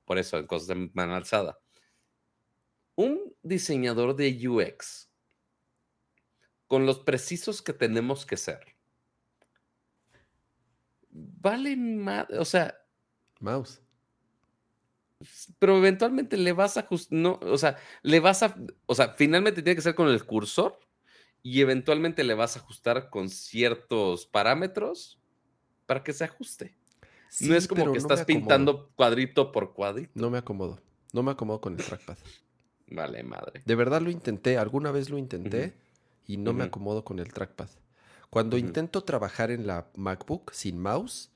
Por eso, en cosas de mano alzada. Un diseñador de UX, con los precisos que tenemos que ser, vale más, o sea, Mouse. pero eventualmente le vas a ajustar, no, o sea, le vas a, o sea, finalmente tiene que ser con el cursor y eventualmente le vas a ajustar con ciertos parámetros para que se ajuste. No es como que no estás pintando cuadrito por cuadrito. No me acomodo. No me acomodo con el trackpad. Vale, madre. De verdad lo intenté, alguna vez lo intenté y no me acomodo con el trackpad. Cuando intento trabajar en la MacBook sin mouse,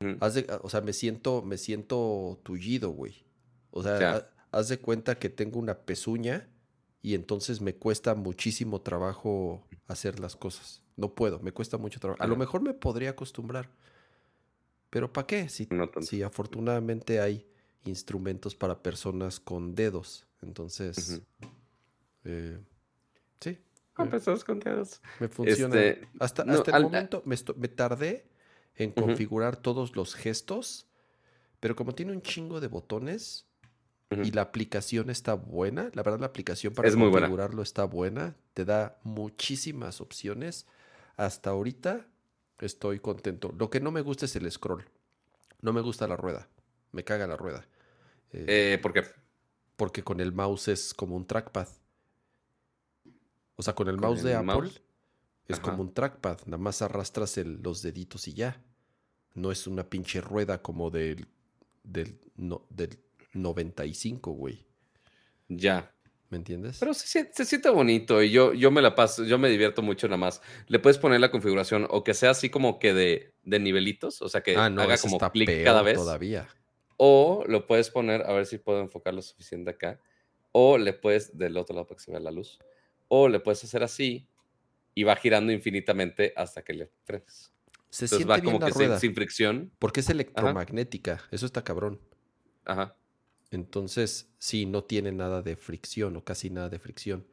de- o sea, me siento, me siento tullido, güey. O sea, Ya. haz de cuenta que tengo una pezuña y entonces me cuesta muchísimo trabajo hacer las cosas. No puedo, me cuesta mucho trabajo. A lo mejor me podría acostumbrar. Pero ¿para qué? Si, No tanto. si afortunadamente hay instrumentos para personas con dedos. Entonces, Ujú. eh, sí, Ah, me, pues, estás contentos. me funciona. Este, hasta no, hasta el al- momento me, me tardé en Ujú. configurar todos los gestos, pero como tiene un chingo de botones Ujú. y la aplicación está buena, la verdad la aplicación para Es muy buena. configurarlo está buena, te da muchísimas opciones. Hasta ahorita estoy contento. Lo que no me gusta es el scroll. No me gusta la rueda. Me caga la rueda. Eh, Eh, ¿Por qué? porque con el mouse es como un trackpad. O sea, con el ¿Con mouse de Apple mouse? es como un trackpad. Nada más arrastras el- los deditos y ya. No es una pinche rueda como del, del, no, del 95, güey. Ya. ¿Me entiendes? Pero se, sien- se siente bonito y yo, yo me la paso, yo me divierto mucho nada más. Le puedes poner la configuración o que sea así como que de, de nivelitos, o sea que ah, no, haga como clic cada vez. todavía. O lo puedes poner, a ver si puedo enfocar lo suficiente acá. O le puedes, del otro lado para que se vea la luz. O le puedes hacer así y va girando infinitamente hasta que le frenes. Se Entonces siente va bien como la que sin, rueda. sin fricción. Porque es electromagnética. Eso está cabrón. Ajá. Entonces, sí, no tiene nada de fricción o casi nada de fricción.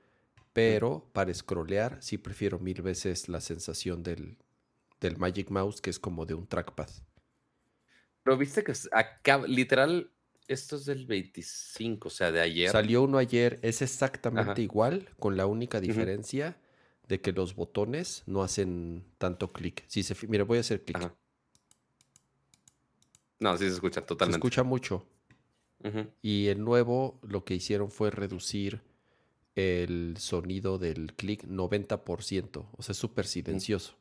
Pero para scrollear, sí prefiero mil veces la sensación del, del Magic Mouse, que es como de un trackpad. Pero viste que acá, literal, esto es del 25, o sea, de ayer. Salió uno ayer, es exactamente Ajá. igual, con la única diferencia de que los botones no hacen tanto clic. Si se, mira, voy a hacer clic. No, sí se escucha Se totalmente. escucha mucho. Y el nuevo lo que hicieron fue reducir el sonido del clic 90%. O sea, es súper silencioso.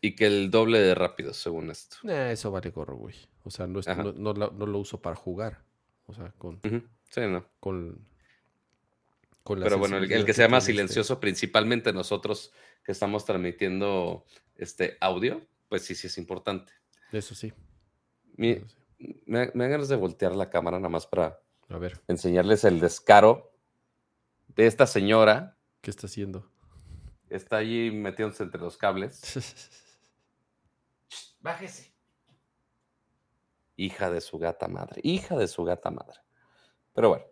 Y que el doble de rápido, según esto. Nah, eso vale gorro, güey. O sea, no, es- no, no lo- no lo uso para jugar. O sea, con, Ujú. Sí, no. con, Pero bueno, el, que sea más este. silencioso, principalmente nosotros que estamos transmitiendo este audio, pues sí, sí es importante. Eso sí. Mi- eso sí. Me, me dan ganas de voltear la cámara nada más para A ver, enseñarles el descaro de esta señora. ¿qué está haciendo? Está allí metiéndose entre los cables. Bájese. Hija de su gata madre. Hija de su gata madre. Pero bueno,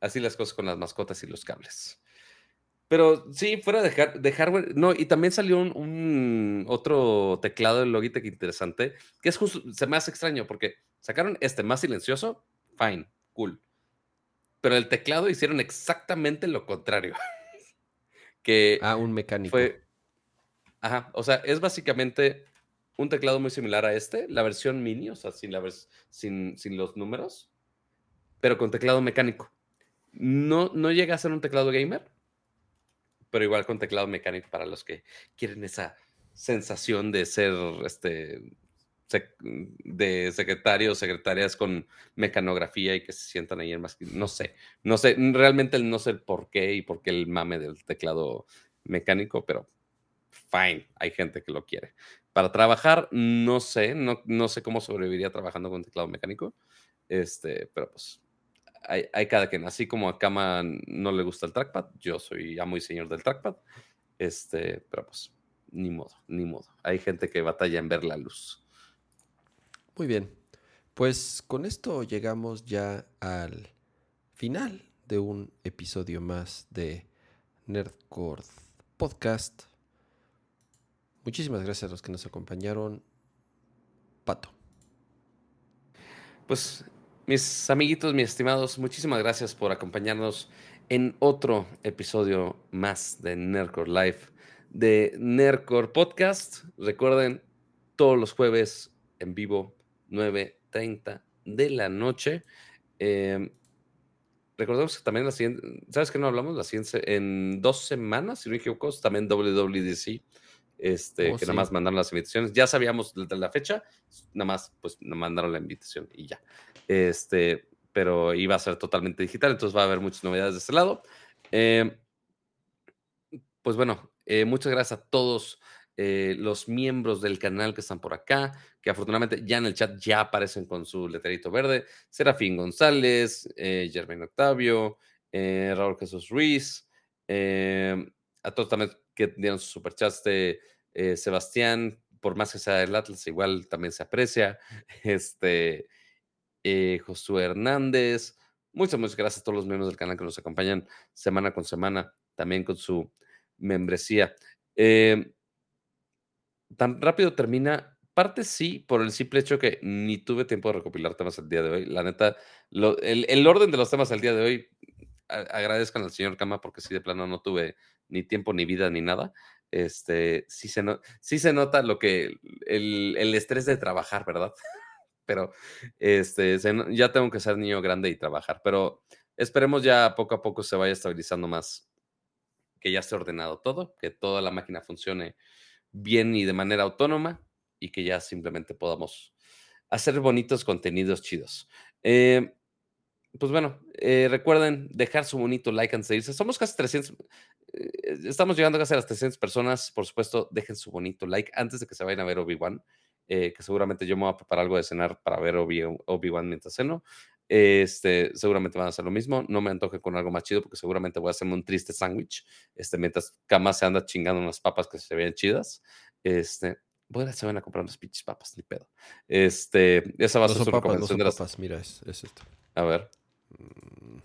así las cosas con las mascotas y los cables. Pero sí, fuera de, har- de hardware. No, y también salió un, un otro teclado de Logitech interesante, que es justo, se me hace extraño porque sacaron este más silencioso, fine, cool. Pero el teclado hicieron exactamente lo contrario. que ah, un mecánico. fue. Ajá, o sea, es básicamente un teclado muy similar a este, la versión mini, o sea, sin, la vers- sin, sin los números, pero con teclado mecánico. No, no llega a ser un teclado gamer, pero igual con teclado mecánico para los que quieren esa sensación de ser este de secretarios, secretarias con mecanografía y que se sientan ahí en más. No sé, no sé, realmente no sé por qué y por qué el mame del teclado mecánico, pero fine, hay gente que lo quiere. Para trabajar, no sé, no, no sé cómo sobreviviría trabajando con teclado mecánico, este, pero pues hay, hay cada quien. Así como a Kama no le gusta el trackpad, yo soy amo y señor del trackpad, este, pero pues ni modo, ni modo. Hay gente que batalla en ver la luz. Muy bien. Pues con esto llegamos ya al final de un episodio más de Nerdcore Podcast. Muchísimas gracias a los que nos acompañaron. Pato. Pues, mis amiguitos, mis estimados, muchísimas gracias por acompañarnos en otro episodio más de Nerdcore Live, de Nerdcore Podcast. Recuerden, todos los jueves en vivo, 9.30 de la noche. Eh, recordemos que también la siguiente, ¿sabes qué no hablamos? La siguiente, en dos semanas, si no me equivoco, también WWDC, este, Oh, que sí. nada más mandaron las invitaciones. Ya sabíamos la, la fecha, nada más pues nos mandaron la invitación y ya. Este, pero iba a ser totalmente digital, entonces va a haber muchas novedades de este lado. Eh, pues bueno, eh, muchas gracias a todos eh, los miembros del canal que están por acá, que afortunadamente ya en el chat ya aparecen con su letrerito verde. Serafín González, eh, Germain Octavio, eh, Raúl Jesús Ruiz, eh, a todos también que dieron sus superchats eh, Sebastián, por más que sea del Atlas, igual también se aprecia. Este, Josué Hernández. Muchas, muchas gracias a todos los miembros del canal que nos acompañan semana con semana, también con su membresía. Tan rápido termina. Parte sí, por el simple hecho que ni tuve tiempo de recopilar temas el día de hoy. La neta, lo- el, el orden de los temas el día de hoy, a- agradezcan al señor Cama porque sí, de plano no tuve ni tiempo, ni vida, ni nada. Este, sí se, no- sí se nota lo que, el, el estrés de trabajar, ¿verdad? Pero este, ya tengo que ser niño grande y trabajar. Pero esperemos ya poco a poco se vaya estabilizando más, que ya esté ordenado todo, que toda la máquina funcione bien y de manera autónoma y que ya simplemente podamos hacer bonitos contenidos chidos. Eh, pues bueno, eh, recuerden dejar su bonito like antes de irse. Somos casi 300, eh, estamos llegando casi a las 300 personas. Por supuesto, dejen su bonito like antes de que se vayan a ver Obi-Wan, eh, que seguramente yo me voy a preparar algo de cenar para ver Obi- Obi-Wan mientras ceno. Este, seguramente van a hacer lo mismo. No me antoje con algo más chido porque seguramente voy a hacerme un triste sándwich este, mientras Kama se anda chingando unas papas que se vean chidas. Este, voy a ir a se van a comprar unas pinches papas, ni pedo. Este, esa va a No ser su papas, no recomendación de las. papas. Mira, es, es esto. A ver. Mm,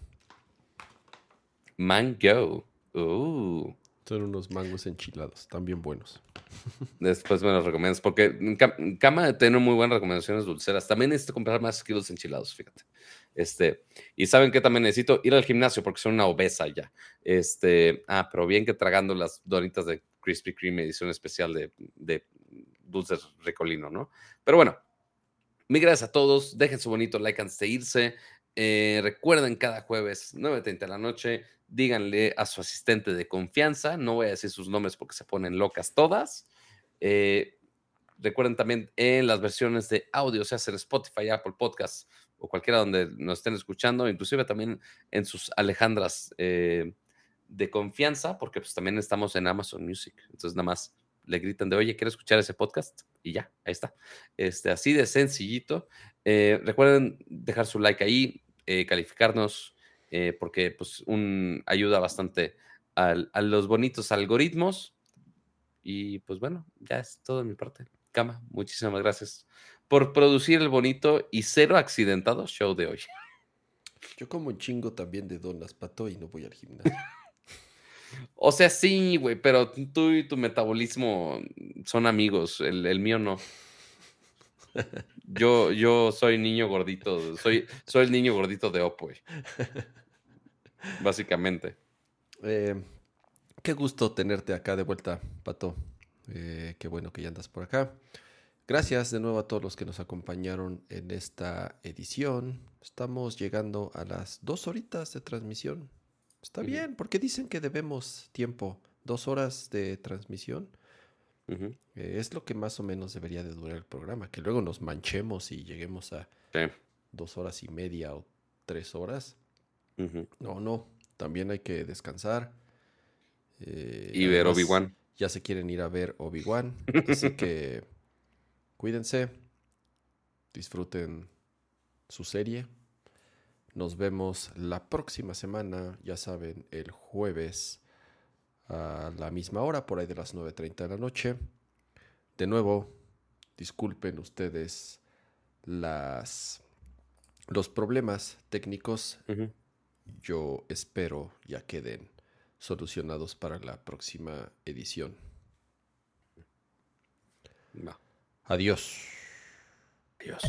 Mango. Uh. Son unos mangos enchilados, también buenos. Después me los recomiendas, porque Cam- Cama tiene muy buenas recomendaciones dulceras. También necesito comprar más kilos enchilados, fíjate. Este, y saben que también necesito ir al gimnasio porque soy una obesa ya. Este, ah, pero bien que tragando las donitas de Krispy Kreme edición especial de, de dulces ricolino, ¿no? Pero bueno, mil gracias a todos. Dejen su bonito like antes de irse. Eh, recuerden cada jueves, 9.30 de la noche, díganle a su asistente de confianza. No voy a decir sus nombres porque se ponen locas todas. Eh, recuerden también en las versiones de audio, sea en Spotify, Apple Podcasts o cualquiera donde nos estén escuchando, inclusive también en sus Alejandras eh, de confianza, porque pues también estamos en Amazon Music. Entonces nada más le gritan de, oye, ¿quiero escuchar ese podcast? Y ya, ahí está. Este, así de sencillito. Eh, recuerden dejar su like ahí, eh, calificarnos, eh, porque pues un, ayuda bastante al- a los bonitos algoritmos. Y pues bueno, ya es todo de mi parte. Cama, muchísimas gracias por producir el bonito y cero accidentado show de hoy. Yo como un chingo también de donas, pato, y no voy al gimnasio. O sea, sí, güey, pero tú y tu metabolismo son amigos, el, el mío no. Yo, yo soy niño gordito, soy, soy el niño gordito de güey. Básicamente. Eh, qué gusto tenerte acá de vuelta, Pato. Eh, qué bueno que ya andas por acá. Gracias de nuevo a todos los que nos acompañaron en esta edición. Estamos llegando a las dos horitas de transmisión. Está bien, porque dicen que debemos tiempo. Dos horas de transmisión. Eh, es lo que más o menos debería de durar el programa. Que luego nos manchemos y lleguemos a sí, dos horas y media o tres horas. No, no. También hay que descansar. Eh, Y ver Obi-Wan. Ya se quieren ir a ver Obi-Wan. Así que cuídense. Disfruten su serie. Nos vemos la próxima semana. Ya saben, el jueves a la misma hora, por ahí de las 9.30 de la noche. De nuevo, disculpen ustedes las, los problemas técnicos yo espero ya queden solucionados para la próxima edición. Adiós. Adiós.